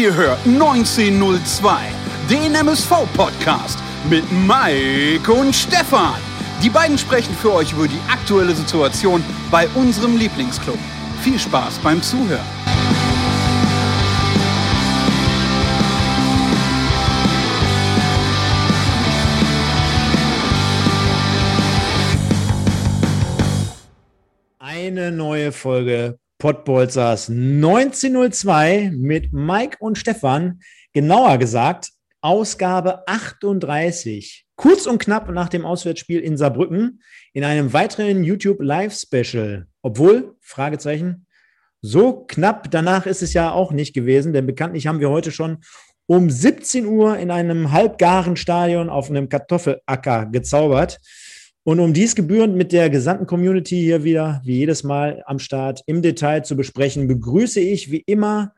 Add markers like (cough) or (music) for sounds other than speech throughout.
Ihr hört 1902, den MSV-Podcast mit Mike und Stefan. Die beiden sprechen für euch über die aktuelle Situation bei unserem Lieblingsclub. Viel Spaß beim Zuhören. Eine neue Folge Pottbolzers 1902 mit Mike und Stefan. Genauer gesagt, Ausgabe 38. Kurz und knapp nach dem Auswärtsspiel in Saarbrücken in einem weiteren YouTube Live Special. Obwohl, Fragezeichen, so knapp danach ist es ja auch nicht gewesen, denn bekanntlich haben wir heute schon um 17 Uhr in einem halbgaren Stadion auf einem Kartoffelacker gezaubert. Und um dies gebührend mit der gesamten Community hier wieder, wie jedes Mal am Start, im Detail zu besprechen, begrüße ich wie immer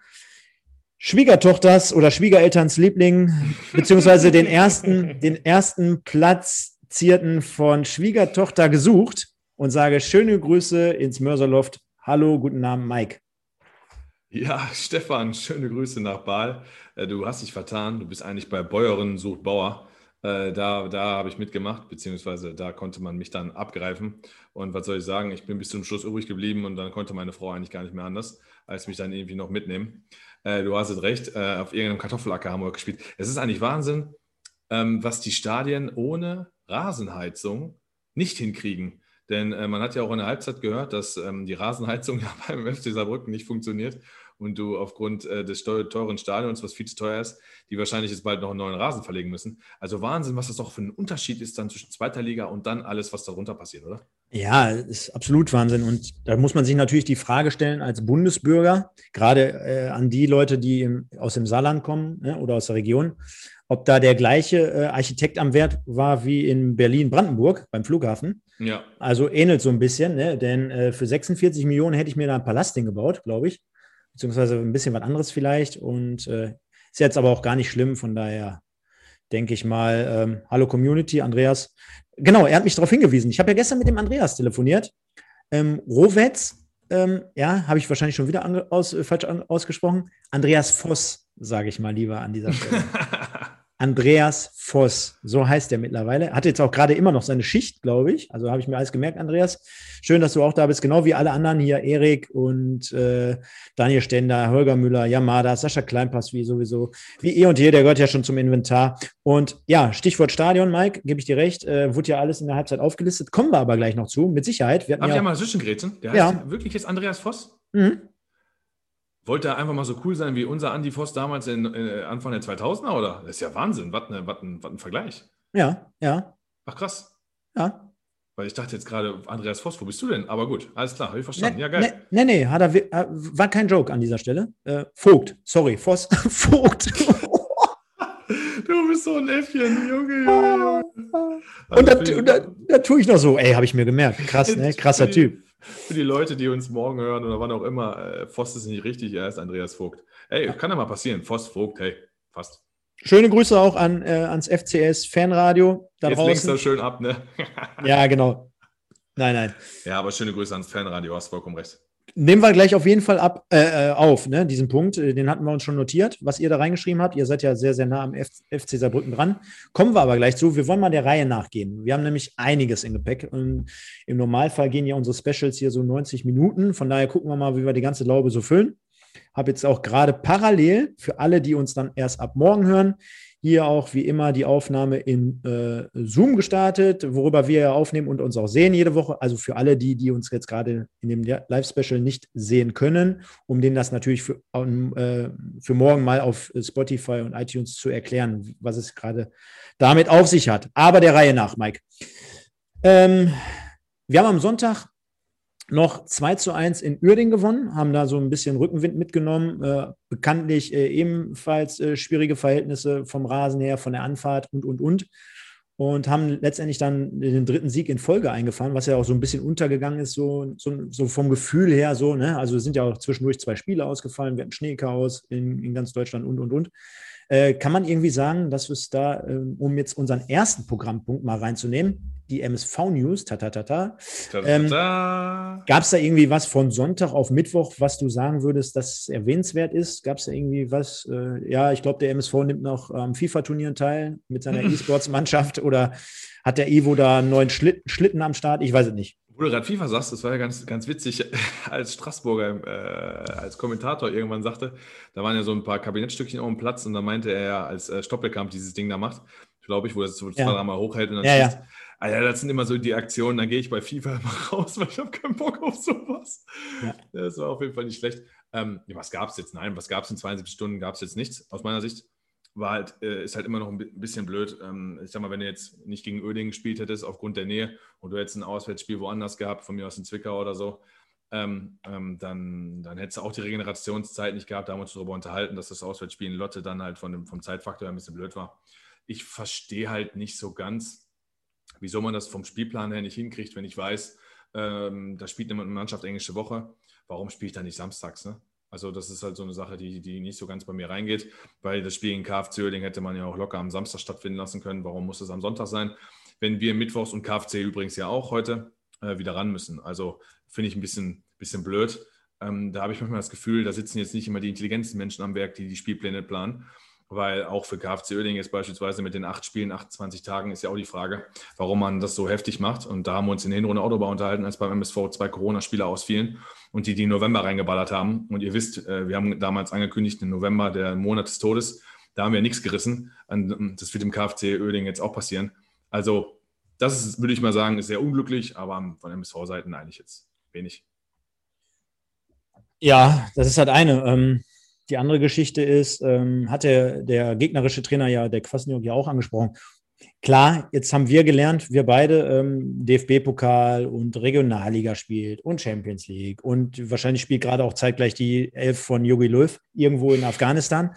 Schwiegertochters oder Schwiegerelterns Liebling, (laughs) beziehungsweise den ersten, den ersten Platzierten von Schwiegertochter gesucht und sage schöne Grüße ins Mörserloft. Hallo, guten Abend, Mike. Ja, Stefan, schöne Grüße nach Baal. Äh, du hast dich vertan. Du bist eigentlich bei Bäuerin sucht Bauer. Äh, da da habe ich mitgemacht, beziehungsweise da konnte man mich dann abgreifen. Und was soll ich sagen, ich bin bis zum Schluss übrig geblieben und dann konnte meine Frau eigentlich gar nicht mehr anders, als mich dann irgendwie noch mitnehmen. Äh, du hast es recht, äh, auf irgendeinem Kartoffelacker haben wir gespielt. Es ist eigentlich Wahnsinn, ähm, was die Stadien ohne Rasenheizung nicht hinkriegen. Denn äh, man hat ja auch in der Halbzeit gehört, dass ähm, die Rasenheizung (laughs) ja beim FC Saarbrücken nicht funktioniert und du aufgrund äh, des teuren Stadions, was viel zu teuer ist, die wahrscheinlich jetzt bald noch einen neuen Rasen verlegen müssen. Also Wahnsinn, was das auch für ein Unterschied ist dann zwischen zweiter Liga und dann alles, was darunter passiert, oder? Ja, ist absolut Wahnsinn. Und da muss man sich natürlich die Frage stellen als Bundesbürger, gerade äh, an die Leute, die im, aus dem Saarland kommen ne, oder aus der Region, ob da der gleiche äh, Architekt am Wert war wie in Berlin-Brandenburg beim Flughafen. Ja. Also ähnelt so ein bisschen, ne? denn äh, für 46 Millionen hätte ich mir da ein Palast hingebaut, glaube ich beziehungsweise ein bisschen was anderes vielleicht. Und äh, ist jetzt aber auch gar nicht schlimm, von daher denke ich mal, ähm, hallo Community, Andreas. Genau, er hat mich darauf hingewiesen. Ich habe ja gestern mit dem Andreas telefoniert. Ähm, Rovetz, ähm, ja, habe ich wahrscheinlich schon wieder aus, äh, falsch ausgesprochen. Andreas Voss, sage ich mal lieber an dieser Stelle. (laughs) Andreas Voss, so heißt er mittlerweile. Hat jetzt auch gerade immer noch seine Schicht, glaube ich. Also habe ich mir alles gemerkt, Andreas. Schön, dass du auch da bist, genau wie alle anderen hier, Erik und äh, Daniel Stender, Holger Müller, Yamada, Sascha Kleinpass, wie sowieso, wie eh und je, der gehört ja schon zum Inventar. Und ja, Stichwort Stadion, Mike, gebe ich dir recht, äh, wurde ja alles in der Halbzeit aufgelistet. Kommen wir aber gleich noch zu, mit Sicherheit. Wir Darf ja ich ja mal Zwischengrätschen? Der heißt ja. wirklich jetzt Andreas Voss? Mhm. Wollte er einfach mal so cool sein wie unser Andy Voss damals in, in äh, Anfang der 2000er, oder? Das ist ja Wahnsinn. Was, ne, was, ein, was ein Vergleich. Ja, ja. Ach, krass. Ja. Weil ich dachte jetzt gerade, Andreas Voss, wo bist du denn? Aber gut, alles klar, habe ich verstanden. Nee, ja, geil. Nee, nee, hat er, äh, war kein Joke an dieser Stelle. Äh, Vogt, sorry, Voss, (laughs) Vogt. (laughs) du bist so ein Äffchen, Junge, Junge. Und, also da, und da, da, tue ich noch so, ey, habe ich mir gemerkt. Krass, ne? Krasser Typ für die Leute, die uns morgen hören oder wann auch immer, äh, Voss ist nicht richtig, er ist Andreas Vogt. Ey, kann ja mal passieren. Voss, Vogt, hey, fast. Schöne Grüße auch an, äh, ans FCS Fanradio da Jetzt draußen. lenkst du schön ab, ne? ja, genau. Nein, nein. Ja, aber schöne Grüße ans Fanradio, hast vollkommen recht. Nehmen wir gleich auf jeden Fall ab, äh, äh, auf, ne, diesen Punkt. Äh, den hatten wir uns schon notiert, was ihr da reingeschrieben habt. Ihr seid ja sehr, sehr nah am FC Saarbrücken dran. Kommen wir aber gleich zu. Wir wollen mal der Reihe nachgehen. Wir haben nämlich einiges im Gepäck. Und Im Normalfall gehen ja unsere Specials hier so 90 Minuten. Von daher gucken wir mal, wie wir die ganze Laube so füllen. Habe jetzt auch gerade parallel für alle, die uns dann erst ab morgen hören, hier auch wie immer die Aufnahme in äh, Zoom gestartet, worüber wir ja aufnehmen und uns auch sehen jede Woche. Also für alle die, die uns jetzt gerade in dem Live-Special nicht sehen können, um denen das natürlich für, äh, für morgen mal auf Spotify und iTunes zu erklären, was es gerade damit auf sich hat. Aber der Reihe nach, Mike. Ähm, wir haben am Sonntag noch 2 zu 1 in Uerding gewonnen, haben da so ein bisschen Rückenwind mitgenommen. Äh, bekanntlich äh, ebenfalls äh, schwierige Verhältnisse vom Rasen her, von der Anfahrt und, und, und. Und haben letztendlich dann den dritten Sieg in Folge eingefahren, was ja auch so ein bisschen untergegangen ist, so, so, so vom Gefühl her so. Ne? Also sind ja auch zwischendurch zwei Spiele ausgefallen, wir hatten Schneechaos in, in ganz Deutschland und, und, und. Äh, kann man irgendwie sagen, dass wir es da, äh, um jetzt unseren ersten Programmpunkt mal reinzunehmen, die MSV-News, ta, ta, ta, ta. Ähm, Gab es da irgendwie was von Sonntag auf Mittwoch, was du sagen würdest, dass erwähnenswert ist? Gab es da irgendwie was? Äh, ja, ich glaube, der MSV nimmt noch am ähm, FIFA-Turnieren teil mit seiner (laughs) E-Sports-Mannschaft oder hat der Ivo da einen neuen Schlitten, Schlitten am Start? Ich weiß es nicht. Wo du gerade FIFA sagst, das war ja ganz, ganz witzig, (laughs) als Straßburger äh, als Kommentator irgendwann sagte, da waren ja so ein paar Kabinettstückchen auf dem Platz und da meinte er ja, als äh, Stoppelkamp dieses Ding da macht, glaube ich, wo er es so ja. zweimal hochhält und dann ja, schießt. Ja. Alter, das sind immer so die Aktionen, dann gehe ich bei FIFA immer (laughs) raus, weil ich habe keinen Bock auf sowas. Ja. Das war auf jeden Fall nicht schlecht. Ähm, was gab es jetzt? Nein, was gab es in 72 Stunden? Gab es jetzt nichts, aus meiner Sicht. War halt, äh, ist halt immer noch ein bisschen blöd. Ähm, ich sag mal, wenn du jetzt nicht gegen Öding gespielt hättest, aufgrund der Nähe, und du hättest ein Auswärtsspiel woanders gehabt, von mir aus in Zwickau oder so, ähm, ähm, dann, dann hättest du auch die Regenerationszeit nicht gehabt. Da haben wir uns darüber unterhalten, dass das Auswärtsspiel in Lotte dann halt von dem, vom Zeitfaktor ein bisschen blöd war. Ich verstehe halt nicht so ganz, wieso man das vom Spielplan her nicht hinkriegt, wenn ich weiß, ähm, da spielt eine Mannschaft englische Woche, warum spiele ich da nicht samstags? Ne? Also das ist halt so eine Sache, die, die nicht so ganz bei mir reingeht, weil das Spiel in KFC Oerding hätte man ja auch locker am Samstag stattfinden lassen können. Warum muss es am Sonntag sein? Wenn wir Mittwochs und KFC übrigens ja auch heute äh, wieder ran müssen. Also finde ich ein bisschen, bisschen blöd. Ähm, da habe ich manchmal das Gefühl, da sitzen jetzt nicht immer die intelligentesten Menschen am Werk, die die Spielpläne planen weil auch für KFC Oerding jetzt beispielsweise mit den acht Spielen, 28 Tagen ist ja auch die Frage, warum man das so heftig macht. Und da haben wir uns in der Hinrunde darüber unterhalten, als beim MSV zwei Corona-Spieler ausfielen und die die November reingeballert haben. Und ihr wisst, äh, wir haben damals angekündigt, im November, der Monat des Todes, da haben wir nichts gerissen. Das wird im KFC Oerding jetzt auch passieren. Also das ist, würde ich mal sagen, ist sehr unglücklich, aber von MSV-Seiten eigentlich jetzt wenig. Ja, das ist halt eine. Ähm die andere Geschichte ist, ähm, hat der, der gegnerische Trainer ja, der Kwasniok ja auch angesprochen. Klar, jetzt haben wir gelernt, wir beide ähm, DFB-Pokal und Regionalliga spielt und Champions League und wahrscheinlich spielt gerade auch zeitgleich die Elf von Yogi Löw irgendwo in Afghanistan.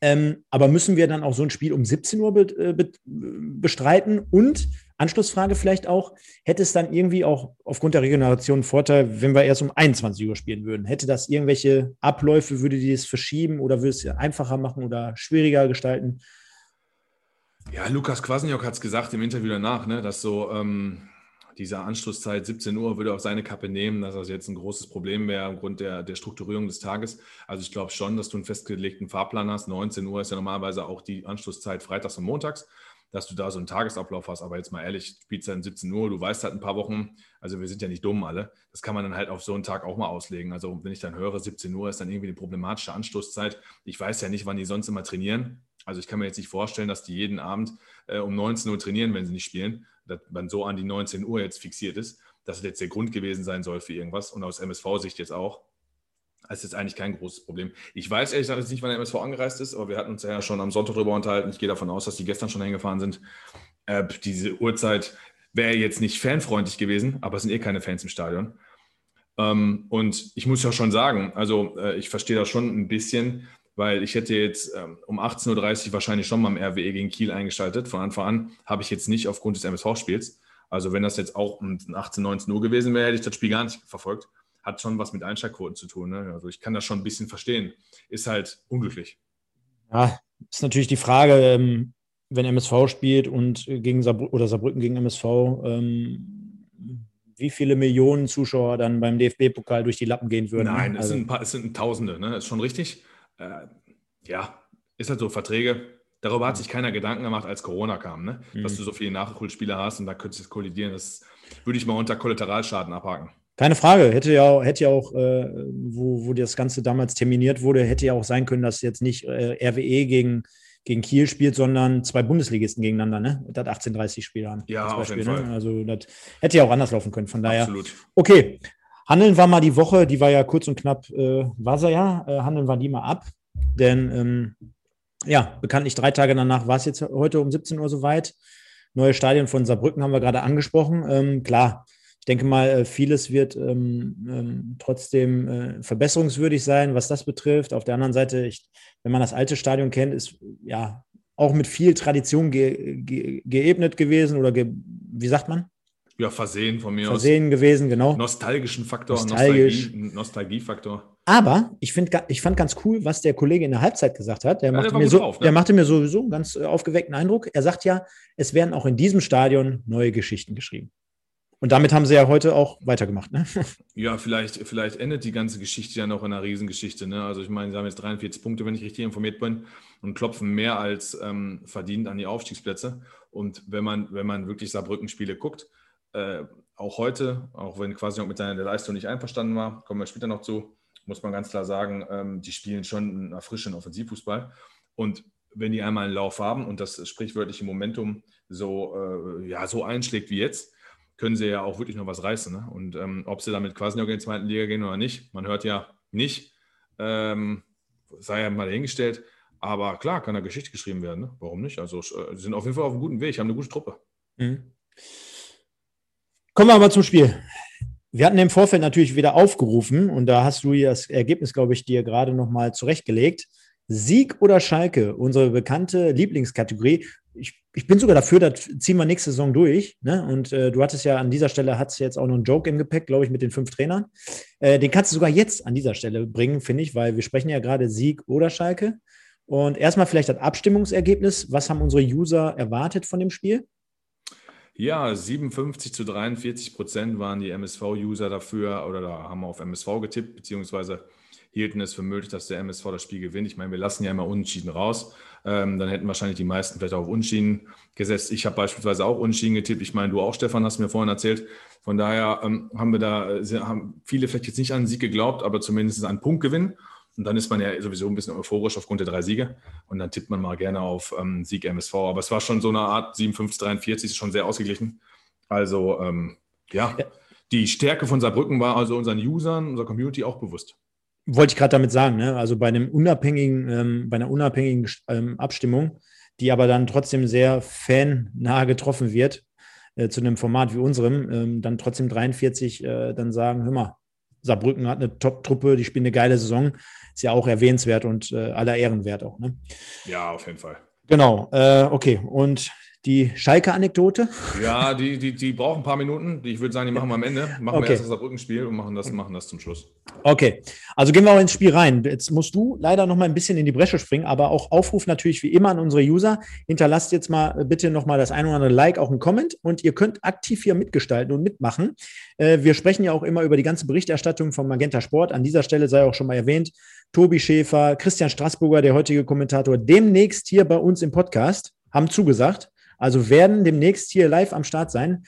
Ähm, aber müssen wir dann auch so ein Spiel um 17 Uhr be äh, be bestreiten und Anschlussfrage vielleicht auch, hätte es dann irgendwie auch aufgrund der Regeneration einen Vorteil, wenn wir erst um 21 Uhr spielen würden? Hätte das irgendwelche Abläufe, würde die es verschieben oder würde es einfacher machen oder schwieriger gestalten? Ja, Lukas Kwasniok hat es gesagt im Interview danach, ne, dass so ähm, diese Anschlusszeit 17 Uhr würde auf seine Kappe nehmen, dass das jetzt ein großes Problem wäre aufgrund der, der Strukturierung des Tages. Also ich glaube schon, dass du einen festgelegten Fahrplan hast. 19 Uhr ist ja normalerweise auch die Anschlusszeit freitags und montags dass du da so einen Tagesablauf hast. Aber jetzt mal ehrlich, Spielzeit um 17 Uhr, du weißt halt ein paar Wochen, also wir sind ja nicht dumm alle, das kann man dann halt auf so einen Tag auch mal auslegen. Also wenn ich dann höre, 17 Uhr ist dann irgendwie eine problematische Anstoßzeit. Ich weiß ja nicht, wann die sonst immer trainieren. Also ich kann mir jetzt nicht vorstellen, dass die jeden Abend äh, um 19 Uhr trainieren, wenn sie nicht spielen, dass man so an die 19 Uhr jetzt fixiert ist, dass das jetzt der Grund gewesen sein soll für irgendwas und aus MSV-Sicht jetzt auch. Das ist jetzt eigentlich kein großes Problem. Ich weiß ehrlich gesagt nicht, wann der MSV angereist ist, aber wir hatten uns ja schon am Sonntag darüber unterhalten. Ich gehe davon aus, dass die gestern schon hingefahren sind. Äh, diese Uhrzeit wäre jetzt nicht fanfreundlich gewesen, aber es sind eh keine Fans im Stadion. Ähm, und ich muss ja schon sagen, also äh, ich verstehe das schon ein bisschen, weil ich hätte jetzt ähm, um 18.30 Uhr wahrscheinlich schon mal im RWE gegen Kiel eingeschaltet. Von Anfang an habe ich jetzt nicht aufgrund des MSV-Spiels. Also wenn das jetzt auch um 18, 19 Uhr gewesen wäre, hätte ich das Spiel gar nicht verfolgt hat schon was mit Einschaltquoten zu tun. Ne? Also ich kann das schon ein bisschen verstehen. Ist halt unglücklich. Ja, ist natürlich die Frage, ähm, wenn MSV spielt und gegen Saarbrü oder Saarbrücken gegen MSV, ähm, wie viele Millionen Zuschauer dann beim DFB-Pokal durch die Lappen gehen würden. Nein, also, es, sind paar, es sind Tausende, ne? ist schon richtig. Äh, ja, ist halt so, Verträge. Darüber hat sich keiner Gedanken gemacht, als Corona kam, ne? Mhm. dass du so viele Nachholspieler hast und da könntest du kollidieren. Das würde ich mal unter Kollateralschaden abhaken. Keine Frage. Hätte ja, hätte ja auch, äh, wo, wo das Ganze damals terminiert wurde, hätte ja auch sein können, dass jetzt nicht äh, RWE gegen, gegen Kiel spielt, sondern zwei Bundesligisten gegeneinander, ne? Das 18:30 Spiel haben. Ja, auf Beispiel, jeden ne? Fall. Also das hätte ja auch anders laufen können. Von daher. Absolut. Okay. Handeln war mal die Woche, die war ja kurz und knapp, äh, war sie ja. Äh, handeln war die mal ab. Denn ähm, ja, bekanntlich drei Tage danach war es jetzt heute um 17 Uhr soweit. Neue Stadion von Saarbrücken haben wir gerade angesprochen. Ähm, klar, ich denke mal, äh, vieles wird ähm, ähm, trotzdem äh, verbesserungswürdig sein, was das betrifft. Auf der anderen Seite, ich, wenn man das alte Stadion kennt, ist ja auch mit viel Tradition ge ge geebnet gewesen oder ge wie sagt man? Ja, Versehen von mir Versehen aus. gewesen, genau. Nostalgischen Faktor, Nostalgisch. Nostalgie, Nostalgiefaktor. Aber ich, find, ich fand ganz cool, was der Kollege in der Halbzeit gesagt hat. Der, ja, machte, der mir so, drauf, ne? der machte mir sowieso einen ganz äh, aufgeweckten Eindruck. Er sagt ja, es werden auch in diesem Stadion neue Geschichten geschrieben. Und damit haben sie ja heute auch weitergemacht. Ne? (laughs) Ja, vielleicht, vielleicht endet die ganze Geschichte ja noch in einer Riesengeschichte. Ne? Also ich meine, sie haben jetzt 43 Punkte, wenn ich richtig informiert bin, und klopfen mehr als ähm, verdient an die Aufstiegsplätze. Und wenn man, wenn man wirklich Saarbrücken-Spiele guckt, äh, auch heute, auch wenn quasi noch mit seiner Leistung nicht einverstanden war, kommen wir später noch zu, muss man ganz klar sagen, ähm, die spielen schon einen erfrischenden Offensivfußball. Und wenn die einmal einen Lauf haben und das sprichwörtliche Momentum so, äh, ja, so einschlägt wie jetzt, können sie ja auch wirklich noch was reißen. Ne? Und ähm, ob sie damit quasi noch in die zweite Liga gehen oder nicht, man hört ja nicht, ähm, sei ja mal dahingestellt. Aber klar, kann da Geschichte geschrieben werden. Ne? Warum nicht? Also, äh, sind auf jeden Fall auf einem guten Weg, haben eine gute Truppe. Mhm. Kommen wir aber zum Spiel. Wir hatten im Vorfeld natürlich wieder aufgerufen und da hast du das Ergebnis, glaube ich, dir gerade nochmal zurechtgelegt. Sieg oder Schalke, unsere bekannte Lieblingskategorie. Ich, ich bin sogar dafür, das ziehen wir nächste Saison durch. Ne? Und äh, du hattest ja an dieser Stelle, hat jetzt auch noch einen Joke im Gepäck, glaube ich, mit den fünf Trainern. Äh, den kannst du sogar jetzt an dieser Stelle bringen, finde ich, weil wir sprechen ja gerade Sieg oder Schalke. Und erstmal vielleicht das Abstimmungsergebnis. Was haben unsere User erwartet von dem Spiel? Ja, 57 zu 43 Prozent waren die MSV-User dafür oder da haben wir auf MSV getippt, beziehungsweise hielten es für möglich, dass der MSV das Spiel gewinnt. Ich meine, wir lassen ja immer Unentschieden raus. Ähm, dann hätten wahrscheinlich die meisten vielleicht auch auf Unentschieden gesetzt. Ich habe beispielsweise auch Unentschieden getippt. Ich meine, du auch, Stefan, hast mir vorhin erzählt. Von daher ähm, haben wir da, äh, haben viele vielleicht jetzt nicht an den Sieg geglaubt, aber zumindest an Punktgewinn. Und dann ist man ja sowieso ein bisschen euphorisch aufgrund der drei Siege. Und dann tippt man mal gerne auf ähm, Sieg MSV. Aber es war schon so eine Art 57, 43, ist schon sehr ausgeglichen. Also, ähm, ja. ja, die Stärke von Saarbrücken war also unseren Usern, unserer Community auch bewusst. Wollte ich gerade damit sagen, ne? also bei einem unabhängigen, ähm, bei einer unabhängigen ähm, Abstimmung, die aber dann trotzdem sehr fannah getroffen wird, äh, zu einem Format wie unserem, ähm, dann trotzdem 43 äh, dann sagen, hör mal, Saarbrücken hat eine Top-Truppe, die spielen eine geile Saison ist ja auch erwähnenswert und äh, aller Ehren wert auch. Ne? Ja, auf jeden Fall. Genau, äh, okay. Und die Schalke-Anekdote? Ja, die, die, die brauchen ein paar Minuten. Ich würde sagen, die machen wir am Ende. Machen okay. wir erst das Saarbrücken-Spiel und machen das, machen das zum Schluss. Okay, also gehen wir auch ins Spiel rein. Jetzt musst du leider noch mal ein bisschen in die Bresche springen, aber auch Aufruf natürlich wie immer an unsere User. Hinterlasst jetzt mal bitte noch mal das ein oder andere Like, auch ein Comment und ihr könnt aktiv hier mitgestalten und mitmachen. Äh, wir sprechen ja auch immer über die ganze Berichterstattung von Magenta Sport. An dieser Stelle sei auch schon mal erwähnt, Tobi Schäfer, Christian Straßburger, der heutige Kommentator, demnächst hier bei uns im Podcast, haben zugesagt. Also werden demnächst hier live am Start sein.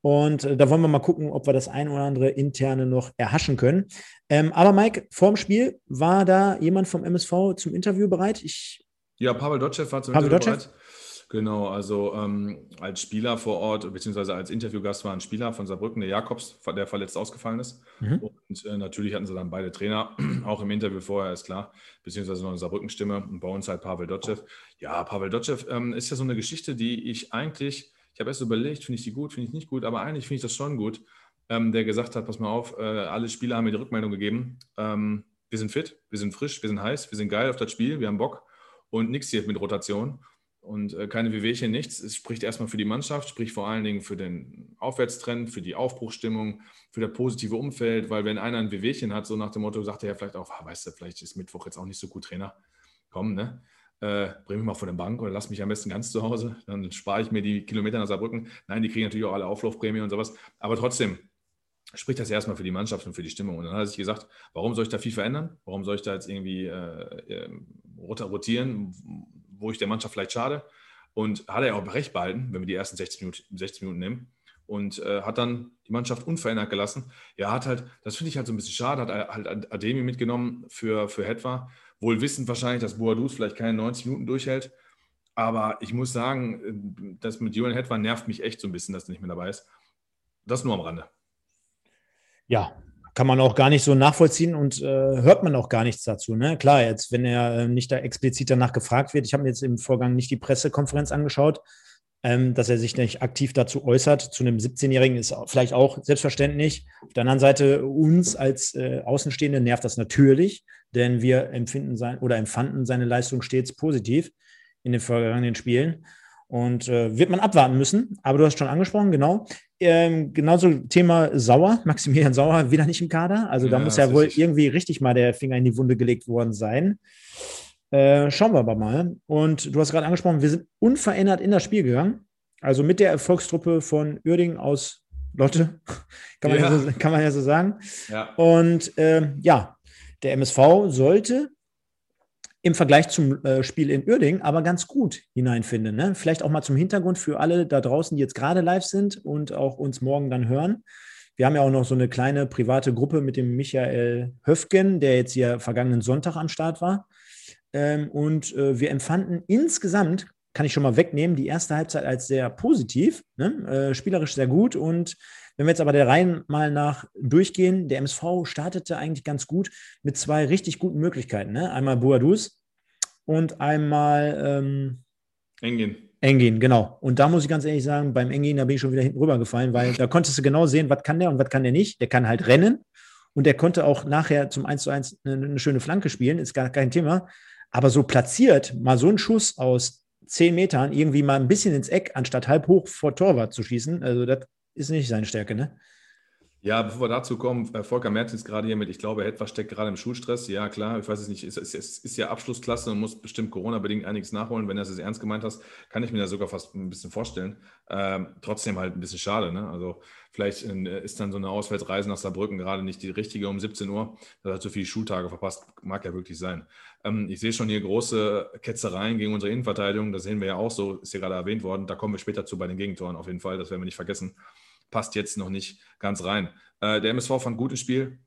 Und äh, da wollen wir mal gucken, ob wir das ein oder andere interne noch erhaschen können. Ähm, aber Mike, vorm Spiel war da jemand vom MSV zum Interview bereit? Ich ja, Pavel Dotschew war zum Pavel Interview Dotschew? bereit. Genau, also ähm, als Spieler vor Ort, beziehungsweise als Interviewgast war ein Spieler von Saarbrücken, der Jakobs, der verletzt ausgefallen ist. Mhm. Und äh, natürlich hatten sie dann beide Trainer, (clears throat) auch im Interview vorher, ist klar, beziehungsweise noch eine Saarbrücken-Stimme und bei uns halt Pavel Dotschew. Ja, Pavel Dotschew ähm, ist ja so eine Geschichte, die ich eigentlich, ich habe erst überlegt, finde ich die gut, finde ich nicht gut, aber eigentlich finde ich das schon gut, ähm, der gesagt hat, pass mal auf, äh, alle Spieler haben mir die Rückmeldung gegeben, ähm, wir sind fit, wir sind frisch, wir sind heiß, wir sind geil auf das Spiel, wir haben Bock und nichts hier mit Rotation und äh, keine Wehwehchen, nichts. Es spricht erstmal für die Mannschaft, spricht vor allen Dingen für den Aufwärtstrend, für die Aufbruchstimmung, für das positive Umfeld, weil wenn einer ein Wehwehchen hat, so nach dem Motto, sagt er ja vielleicht auch, ah, weißt du, vielleicht ist Mittwoch jetzt auch nicht so gut Trainer. Komm, ne? Äh, bring mich mal von der Bank oder lass mich am besten ganz zu Hause, dann spare ich mir die Kilometer nach Saarbrücken. Nein, die kriegen natürlich auch alle Auflaufprämie und sowas. Aber trotzdem, spricht das erstmal für die Mannschaft und für die Stimmung. Und dann hat er sich gesagt, warum soll ich da viel verändern? Warum soll ich da jetzt irgendwie äh, äh rotieren? Wo ich der Mannschaft vielleicht schade. Und hat er auch recht behalten, wenn wir die ersten 60 Minuten, 60 Minuten nehmen. Und äh, hat dann die Mannschaft unverändert gelassen. Ja, hat halt, das finde ich halt so ein bisschen schade, hat halt Ademi mitgenommen für, für Hetwa. Wohl wissend wahrscheinlich, dass Boadus vielleicht keine 90 Minuten durchhält. Aber ich muss sagen, das mit Julian Hetwa nervt mich echt so ein bisschen, dass er nicht mehr dabei ist. Das nur am Rande. Ja, kann man auch gar nicht so nachvollziehen und äh, hört man auch gar nichts dazu. Ne? Klar, jetzt, wenn er äh, nicht da explizit danach gefragt wird, ich habe mir jetzt im Vorgang nicht die Pressekonferenz angeschaut, ähm, dass er sich nicht aktiv dazu äußert. Zu einem 17-Jährigen ist vielleicht auch selbstverständlich. Auf der anderen Seite, uns als äh, Außenstehende nervt das natürlich, denn wir empfinden sein oder empfanden seine Leistung stets positiv in den vergangenen Spielen. Und äh, wird man abwarten müssen. Aber du hast schon angesprochen, genau. Ähm, genauso Thema Sauer, Maximilian Sauer wieder nicht im Kader. Also da Ja, muss ja wohl richtig. irgendwie richtig mal der Finger in die Wunde gelegt worden sein. Äh, schauen wir aber mal. Und du hast gerade angesprochen, wir sind unverändert in das Spiel gegangen. Also mit der Erfolgstruppe von Uerdingen aus Lotte, (laughs) kann man ja, Ja. so, kann man ja so sagen. Ja, Und ähm, ja, der MSV sollte im Vergleich zum äh, Spiel in Uerdingen aber ganz gut hineinfinden. Ne? Vielleicht auch mal zum Hintergrund für alle da draußen, die jetzt gerade live sind und auch uns morgen dann hören. Wir haben ja auch noch so eine kleine private Gruppe mit dem Michael Höfgen, der jetzt hier vergangenen Sonntag am Start war. Ähm, und äh, wir empfanden insgesamt, kann ich schon mal wegnehmen, die erste Halbzeit als sehr positiv, ne? äh, spielerisch sehr gut. Und wenn wir jetzt aber der Reihen mal nach durchgehen, der MSV startete eigentlich ganz gut mit zwei richtig guten Möglichkeiten. Ne? Einmal Boadus und einmal ähm, Engin. Engin, genau. Und da muss ich ganz ehrlich sagen, beim Engin, da bin ich schon wieder hinten rübergefallen, weil da konntest du genau sehen, was kann der und was kann der nicht. Der kann halt rennen und der konnte auch nachher zum 1 zu 1 eine, eine schöne Flanke spielen, ist gar kein Thema. Aber so platziert, mal so einen Schuss aus 10 Metern irgendwie mal ein bisschen ins Eck, anstatt halb hoch vor Torwart zu schießen, also das ist nicht seine Stärke, ne? Ja, bevor wir dazu kommen, äh, Volker Merz ist gerade hier mit, ich glaube, etwas steckt gerade im Schulstress. Ja, klar, ich weiß es nicht, es ist, ist, ist ja Abschlussklasse und muss bestimmt Corona-bedingt einiges nachholen. Wenn du das jetzt ernst gemeint hast, kann ich mir das sogar fast ein bisschen vorstellen. Ähm, trotzdem halt ein bisschen schade. Ne? Also vielleicht äh, ist dann so eine Auswärtsreise nach Saarbrücken gerade nicht die richtige um 17 Uhr. Da hat so viele Schultage verpasst, mag ja wirklich sein. Ähm, ich sehe schon hier große Ketzereien gegen unsere Innenverteidigung. Das sehen wir ja auch so, ist hier gerade erwähnt worden. Da kommen wir später zu bei den Gegentoren auf jeden Fall. Das werden wir nicht vergessen passt jetzt noch nicht ganz rein. Äh, der MSV fand gutes Spiel.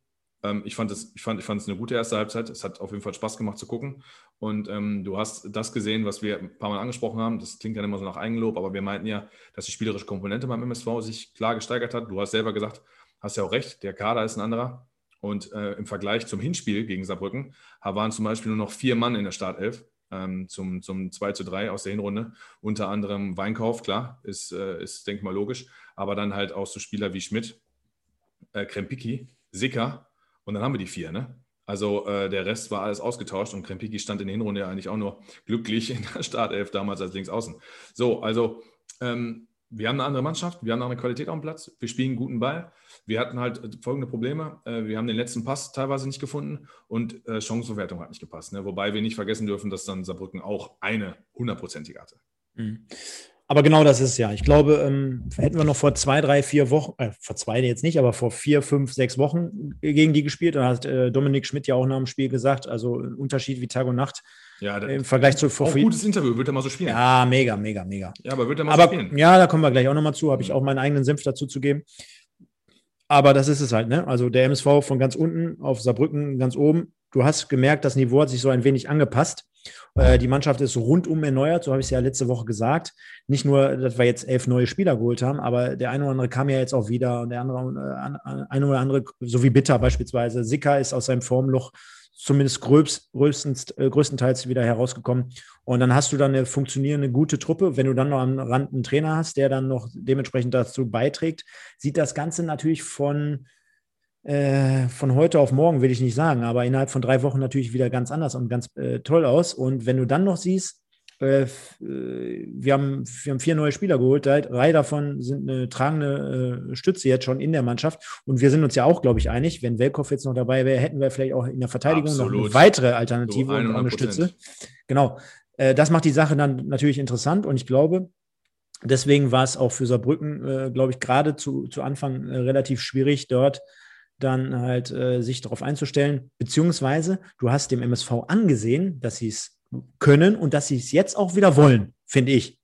Ähm, ich fand es ich fand, ich fand eine gute erste Halbzeit. Es hat auf jeden Fall Spaß gemacht zu gucken. Und ähm, du hast das gesehen, was wir ein paar Mal angesprochen haben. Das klingt ja immer so nach Eigenlob, aber wir meinten ja, dass die spielerische Komponente beim MSV sich klar gesteigert hat. Du hast selber gesagt, hast ja auch recht, der Kader ist ein anderer. Und äh, im Vergleich zum Hinspiel gegen Saarbrücken waren zum Beispiel nur noch vier Mann in der Startelf ähm, zum, zum 2 zu 3 aus der Hinrunde. Unter anderem Weinkauf, klar, ist, äh, ist denke ich mal, logisch. Aber dann halt auch so Spieler wie Schmidt, äh, Krempiki, Sicker und dann haben wir die vier, ne? Also äh, der Rest war alles ausgetauscht und Krempiki stand in der Hinrunde ja eigentlich auch nur glücklich in der Startelf damals als Linksaußen. So, also ähm, wir haben eine andere Mannschaft, wir haben eine andere Qualität auf dem Platz, wir spielen guten Ball. Wir hatten halt folgende Probleme. Äh, wir haben den letzten Pass teilweise nicht gefunden und äh, Chancenverwertung hat nicht gepasst. Ne? Wobei wir nicht vergessen dürfen, dass dann Saarbrücken auch eine hundertprozentige hatte. Mhm. Aber genau das ist ja. Ich glaube, ähm, hätten wir noch vor zwei, drei, vier Wochen, äh, vor zwei jetzt nicht, aber vor vier, fünf, sechs Wochen gegen die gespielt. Da hat äh, Dominik Schmidt ja auch nach dem Spiel gesagt, also Unterschied wie Tag und Nacht Ja, im Vergleich zu vor auch vier. gutes Interview, wird er mal so spielen. Ja, mega, mega, mega. Ja, aber wird er mal Aber so spielen. ja, da kommen wir gleich auch nochmal zu. Habe ich auch meinen eigenen Senf dazu zu geben. Aber das ist es halt, ne? Also der MSV von ganz unten auf Saarbrücken ganz oben. Du hast gemerkt, das Niveau hat sich so ein wenig angepasst. Äh, die Mannschaft ist rundum erneuert, so habe ich es ja letzte Woche gesagt. Nicht nur, dass wir jetzt elf neue Spieler geholt haben, aber der eine oder andere kam ja jetzt auch wieder und der andere, äh, eine oder andere, so wie Bitter beispielsweise. Sicker ist aus seinem Formloch zumindest gröbst, größtens, äh, größtenteils wieder herausgekommen. Und dann hast du dann eine funktionierende, gute Truppe. Wenn du dann noch am Rand einen Trainer hast, der dann noch dementsprechend dazu beiträgt, sieht das Ganze natürlich von, äh, von heute auf morgen, will ich nicht sagen, aber innerhalb von drei Wochen natürlich wieder ganz anders und ganz äh, toll aus. Und wenn du dann noch siehst, äh, wir, haben, wir haben vier neue Spieler geholt, drei, davon sind eine tragende äh, Stütze jetzt schon in der Mannschaft. Und wir sind uns ja auch, glaube ich, einig, wenn Welkow jetzt noch dabei wäre, hätten wir vielleicht auch in der Verteidigung noch Absolut. eine weitere Alternative So und eine 100%. Stütze. Genau. Äh, das macht die Sache dann natürlich interessant und ich glaube, deswegen war es auch für Saarbrücken, glaube ich, gerade zu, zu Anfang relativ schwierig, dort dann halt sich darauf einzustellen. Beziehungsweise du hast dem MSV angesehen, dass sie es können und dass sie es jetzt auch wieder wollen, finde ich.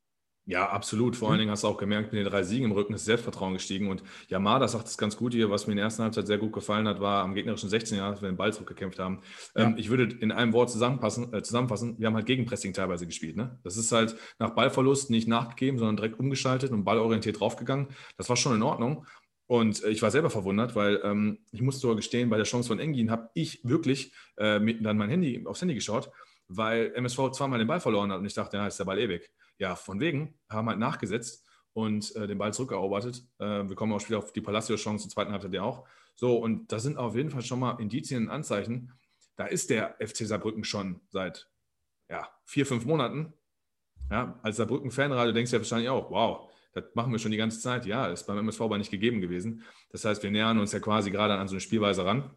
Ja, absolut. Vor Mhm. allen Dingen hast du auch gemerkt, mit den drei Siegen im Rücken ist Selbstvertrauen gestiegen. Und Yamada sagt es ganz gut hier, was mir in der ersten Halbzeit sehr gut gefallen hat, war am gegnerischen 16 Jahr, als wir den Ball zurückgekämpft haben. Ähm, ich würde in einem Wort zusammenpassen, äh, zusammenfassen, wir haben halt Gegenpressing teilweise gespielt. Ne? Das ist halt nach Ballverlust nicht nachgegeben, sondern direkt umgeschaltet und ballorientiert draufgegangen. Das war schon in Ordnung. Und äh, ich war selber verwundert, weil ähm, ich muss sogar gestehen, bei der Chance von Engin habe ich wirklich äh, dann mein Handy aufs Handy geschaut, weil MSV zweimal den Ball verloren hat und ich dachte, ja, ist der Ball ewig. Ja, von wegen, haben halt nachgesetzt und äh, den Ball zurückerobert. Äh, wir kommen auch später auf die Palacio-Chance zur zweiten Halbzeit ja auch. So, und das sind auf jeden Fall schon mal Indizien und Anzeichen. Da ist der FC Saarbrücken schon seit ja, vier, fünf Monaten. Ja, als Saarbrücken-Fanradio denkst du ja wahrscheinlich auch, wow, Das machen wir schon die ganze Zeit. Ja, ist beim MSV aber nicht gegeben gewesen. Das heißt, wir nähern uns ja quasi gerade an so eine Spielweise ran.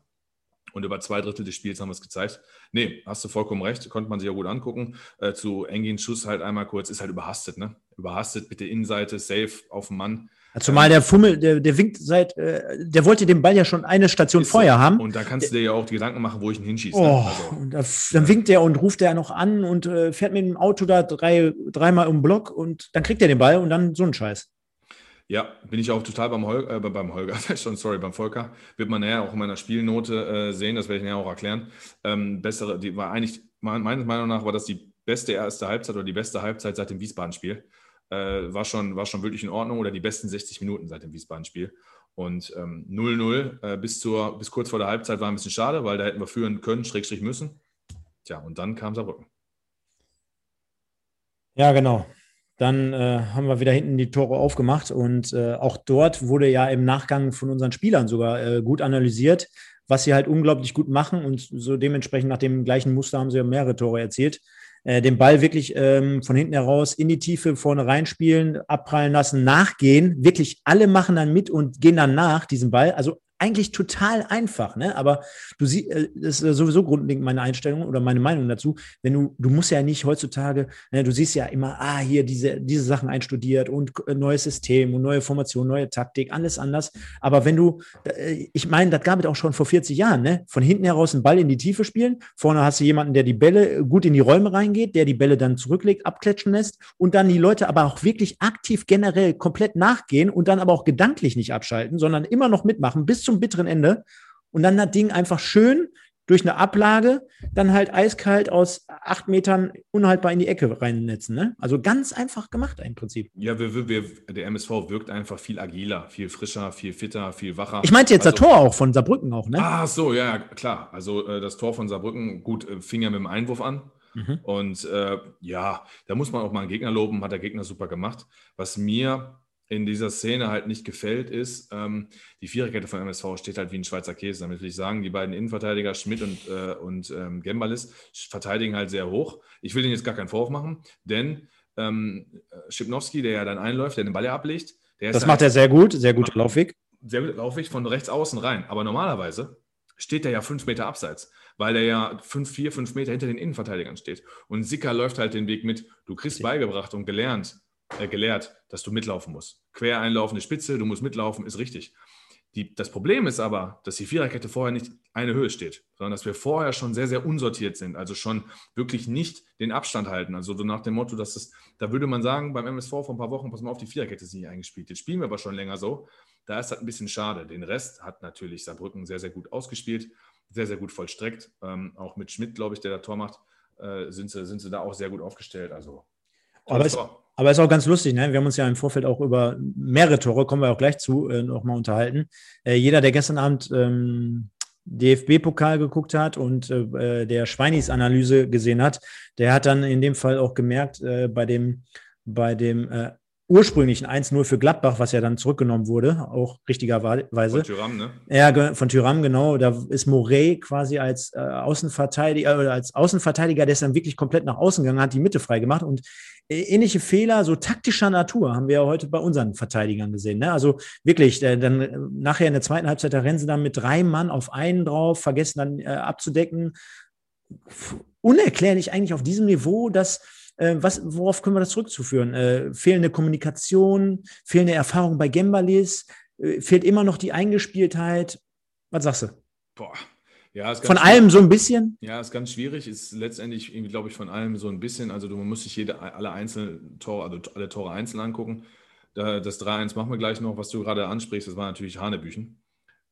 Und über zwei Drittel des Spiels haben wir es gezeigt. Nee, hast du vollkommen recht, konnte man sich ja gut angucken. Äh, zu Engins Schuss halt einmal kurz, ist halt überhastet, ne? Überhastet, bitte Innenseite, safe auf dem Mann. Zumal der Fummel, der, der winkt seit, äh, der wollte den Ball ja schon eine Station vorher so. haben. Und da kannst du dir ja auch die Gedanken machen, wo ich ihn hinschieße. Ne? Oh, ne? also, da, dann winkt er und ruft er noch an und äh, fährt mit dem Auto da drei, dreimal um den Block und dann kriegt er den Ball und dann so ein Scheiß. Ja, bin ich auch total beim, Hol äh, beim Holger, (laughs) schon sorry, beim Volker. Wird man näher auch in meiner Spielnote äh, sehen, das werde ich näher auch erklären. Ähm, bessere, die war eigentlich, meiner Meinung nach, war das die beste erste Halbzeit oder die beste Halbzeit seit dem Wiesbaden-Spiel. Äh, war, schon, war schon wirklich in Ordnung oder die besten 60 Minuten seit dem Wiesbaden-Spiel. Und 0-0 ähm, äh, bis, bis kurz vor der Halbzeit war ein bisschen schade, weil da hätten wir führen können, Schrägstrich müssen. Tja, und dann kam Saarbrücken. Ja, genau. Dann äh, haben wir wieder hinten die Tore aufgemacht und äh, auch dort wurde ja im Nachgang von unseren Spielern sogar äh, gut analysiert, was sie halt unglaublich gut machen und so dementsprechend nach dem gleichen Muster haben sie ja mehrere Tore erzielt. Äh, den Ball wirklich ähm, von hinten heraus in die Tiefe vorne reinspielen, abprallen lassen, nachgehen. Wirklich alle machen dann mit und gehen dann nach diesem Ball. Also eigentlich total einfach, ne? Aber du siehst, äh, das ist sowieso grundlegend meine Einstellung oder meine Meinung dazu. Wenn du, du musst ja nicht heutzutage, ne, du siehst ja immer, ah, hier diese, diese Sachen einstudiert und äh, neues System und neue Formation, neue Taktik, alles anders. Aber wenn du, äh, ich meine, das gab es auch schon vor 40 Jahren, ne? Von hinten heraus einen Ball in die Tiefe spielen. Vorne hast du jemanden, der die Bälle gut in die Räume reingeht, der die Bälle dann zurücklegt, abklatschen lässt und dann die Leute aber auch wirklich aktiv generell komplett nachgehen und dann aber auch gedanklich nicht abschalten, sondern immer noch mitmachen bis zum zum bitteren Ende und dann das Ding einfach schön durch eine Ablage dann halt eiskalt aus acht Metern unhaltbar in die Ecke reinnetzen. Ne? Also ganz einfach gemacht im Prinzip. Ja, wir, wir, der MSV wirkt einfach viel agiler, viel frischer, viel fitter, viel wacher. Ich meinte jetzt also, das Tor auch von Saarbrücken auch, ne? Ah, so, ja, klar. Also äh, das Tor von Saarbrücken, gut, äh, fing ja mit dem Einwurf an. Mhm. Und äh, ja, da muss man auch mal einen Gegner loben, hat der Gegner super gemacht. Was mir in dieser Szene halt nicht gefällt, ist, ähm, die Viererkette von MSV steht halt wie ein Schweizer Käse. Damit will ich sagen, die beiden Innenverteidiger, Schmidt und, äh, und ähm, Gembalis, verteidigen halt sehr hoch. Ich will denen jetzt gar keinen Vorwurf machen, denn ähm, Schipnowski, der ja dann einläuft, der den Ball ja ablegt, der Das macht er sehr gut, sehr guter Laufweg. Sehr gut Laufweg von rechts außen rein. Aber normalerweise steht er ja fünf Meter abseits, weil er ja fünf, vier, fünf Meter hinter den Innenverteidigern steht. Und Sicker läuft halt den Weg mit. Du kriegst beigebracht und gelernt, äh, gelehrt, dass du mitlaufen musst. Quer einlaufende Spitze, du musst mitlaufen, ist richtig. Die, das Problem ist aber, dass die Viererkette vorher nicht eine Höhe steht, sondern dass wir vorher schon sehr, sehr unsortiert sind, also schon wirklich nicht den Abstand halten. Also so nach dem Motto, dass es, da würde man sagen, beim MSV vor ein paar Wochen, pass mal auf, die Viererkette ist nicht eingespielt. Jetzt spielen wir aber schon länger so. Da ist das ein bisschen schade. Den Rest hat natürlich Saarbrücken sehr, sehr gut ausgespielt, sehr, sehr gut vollstreckt. Ähm, auch mit Schmidt, glaube ich, der da Tor macht, äh, sind, sie, sind sie da auch sehr gut aufgestellt. Also, aber es, aber ist auch ganz lustig, ne? Wir haben uns ja im Vorfeld auch über mehrere Tore, kommen wir auch gleich zu, äh, nochmal unterhalten. Äh, jeder, der gestern Abend ähm, DFB-Pokal geguckt hat und äh, der Schweinis-Analyse gesehen hat, der hat dann in dem Fall auch gemerkt, äh, bei dem, bei dem äh, ursprünglichen 1-0 für Gladbach, was ja dann zurückgenommen wurde, auch richtigerweise. Von Tyram, ne? Ja, von Tyram, genau. Da ist Morey quasi als äh, Außenverteidiger oder als Außenverteidiger, der ist dann wirklich komplett nach außen gegangen, hat die Mitte frei gemacht und äh, ähnliche Fehler, so taktischer Natur, haben wir ja heute bei unseren Verteidigern gesehen. Ne? Also wirklich, äh, dann äh, nachher in der zweiten Halbzeit, da rennen sie dann mit drei Mann auf einen drauf, vergessen dann äh, abzudecken. Unerklärlich eigentlich auf diesem Niveau, dass äh, was, worauf können wir das zurückzuführen? Äh, fehlende Kommunikation, fehlende Erfahrung bei Gembalis, äh, fehlt immer noch die Eingespieltheit. Was sagst du? Boah. Ja, von allem so ein bisschen? Ja, ist ganz schwierig. Ist letztendlich, glaube ich, von allem so ein bisschen. Also, du musst dich jede, alle einzelnen Tore, also alle Tore einzeln angucken. Das 3-1 machen wir gleich noch, was du gerade ansprichst. Das war natürlich Hanebüchen.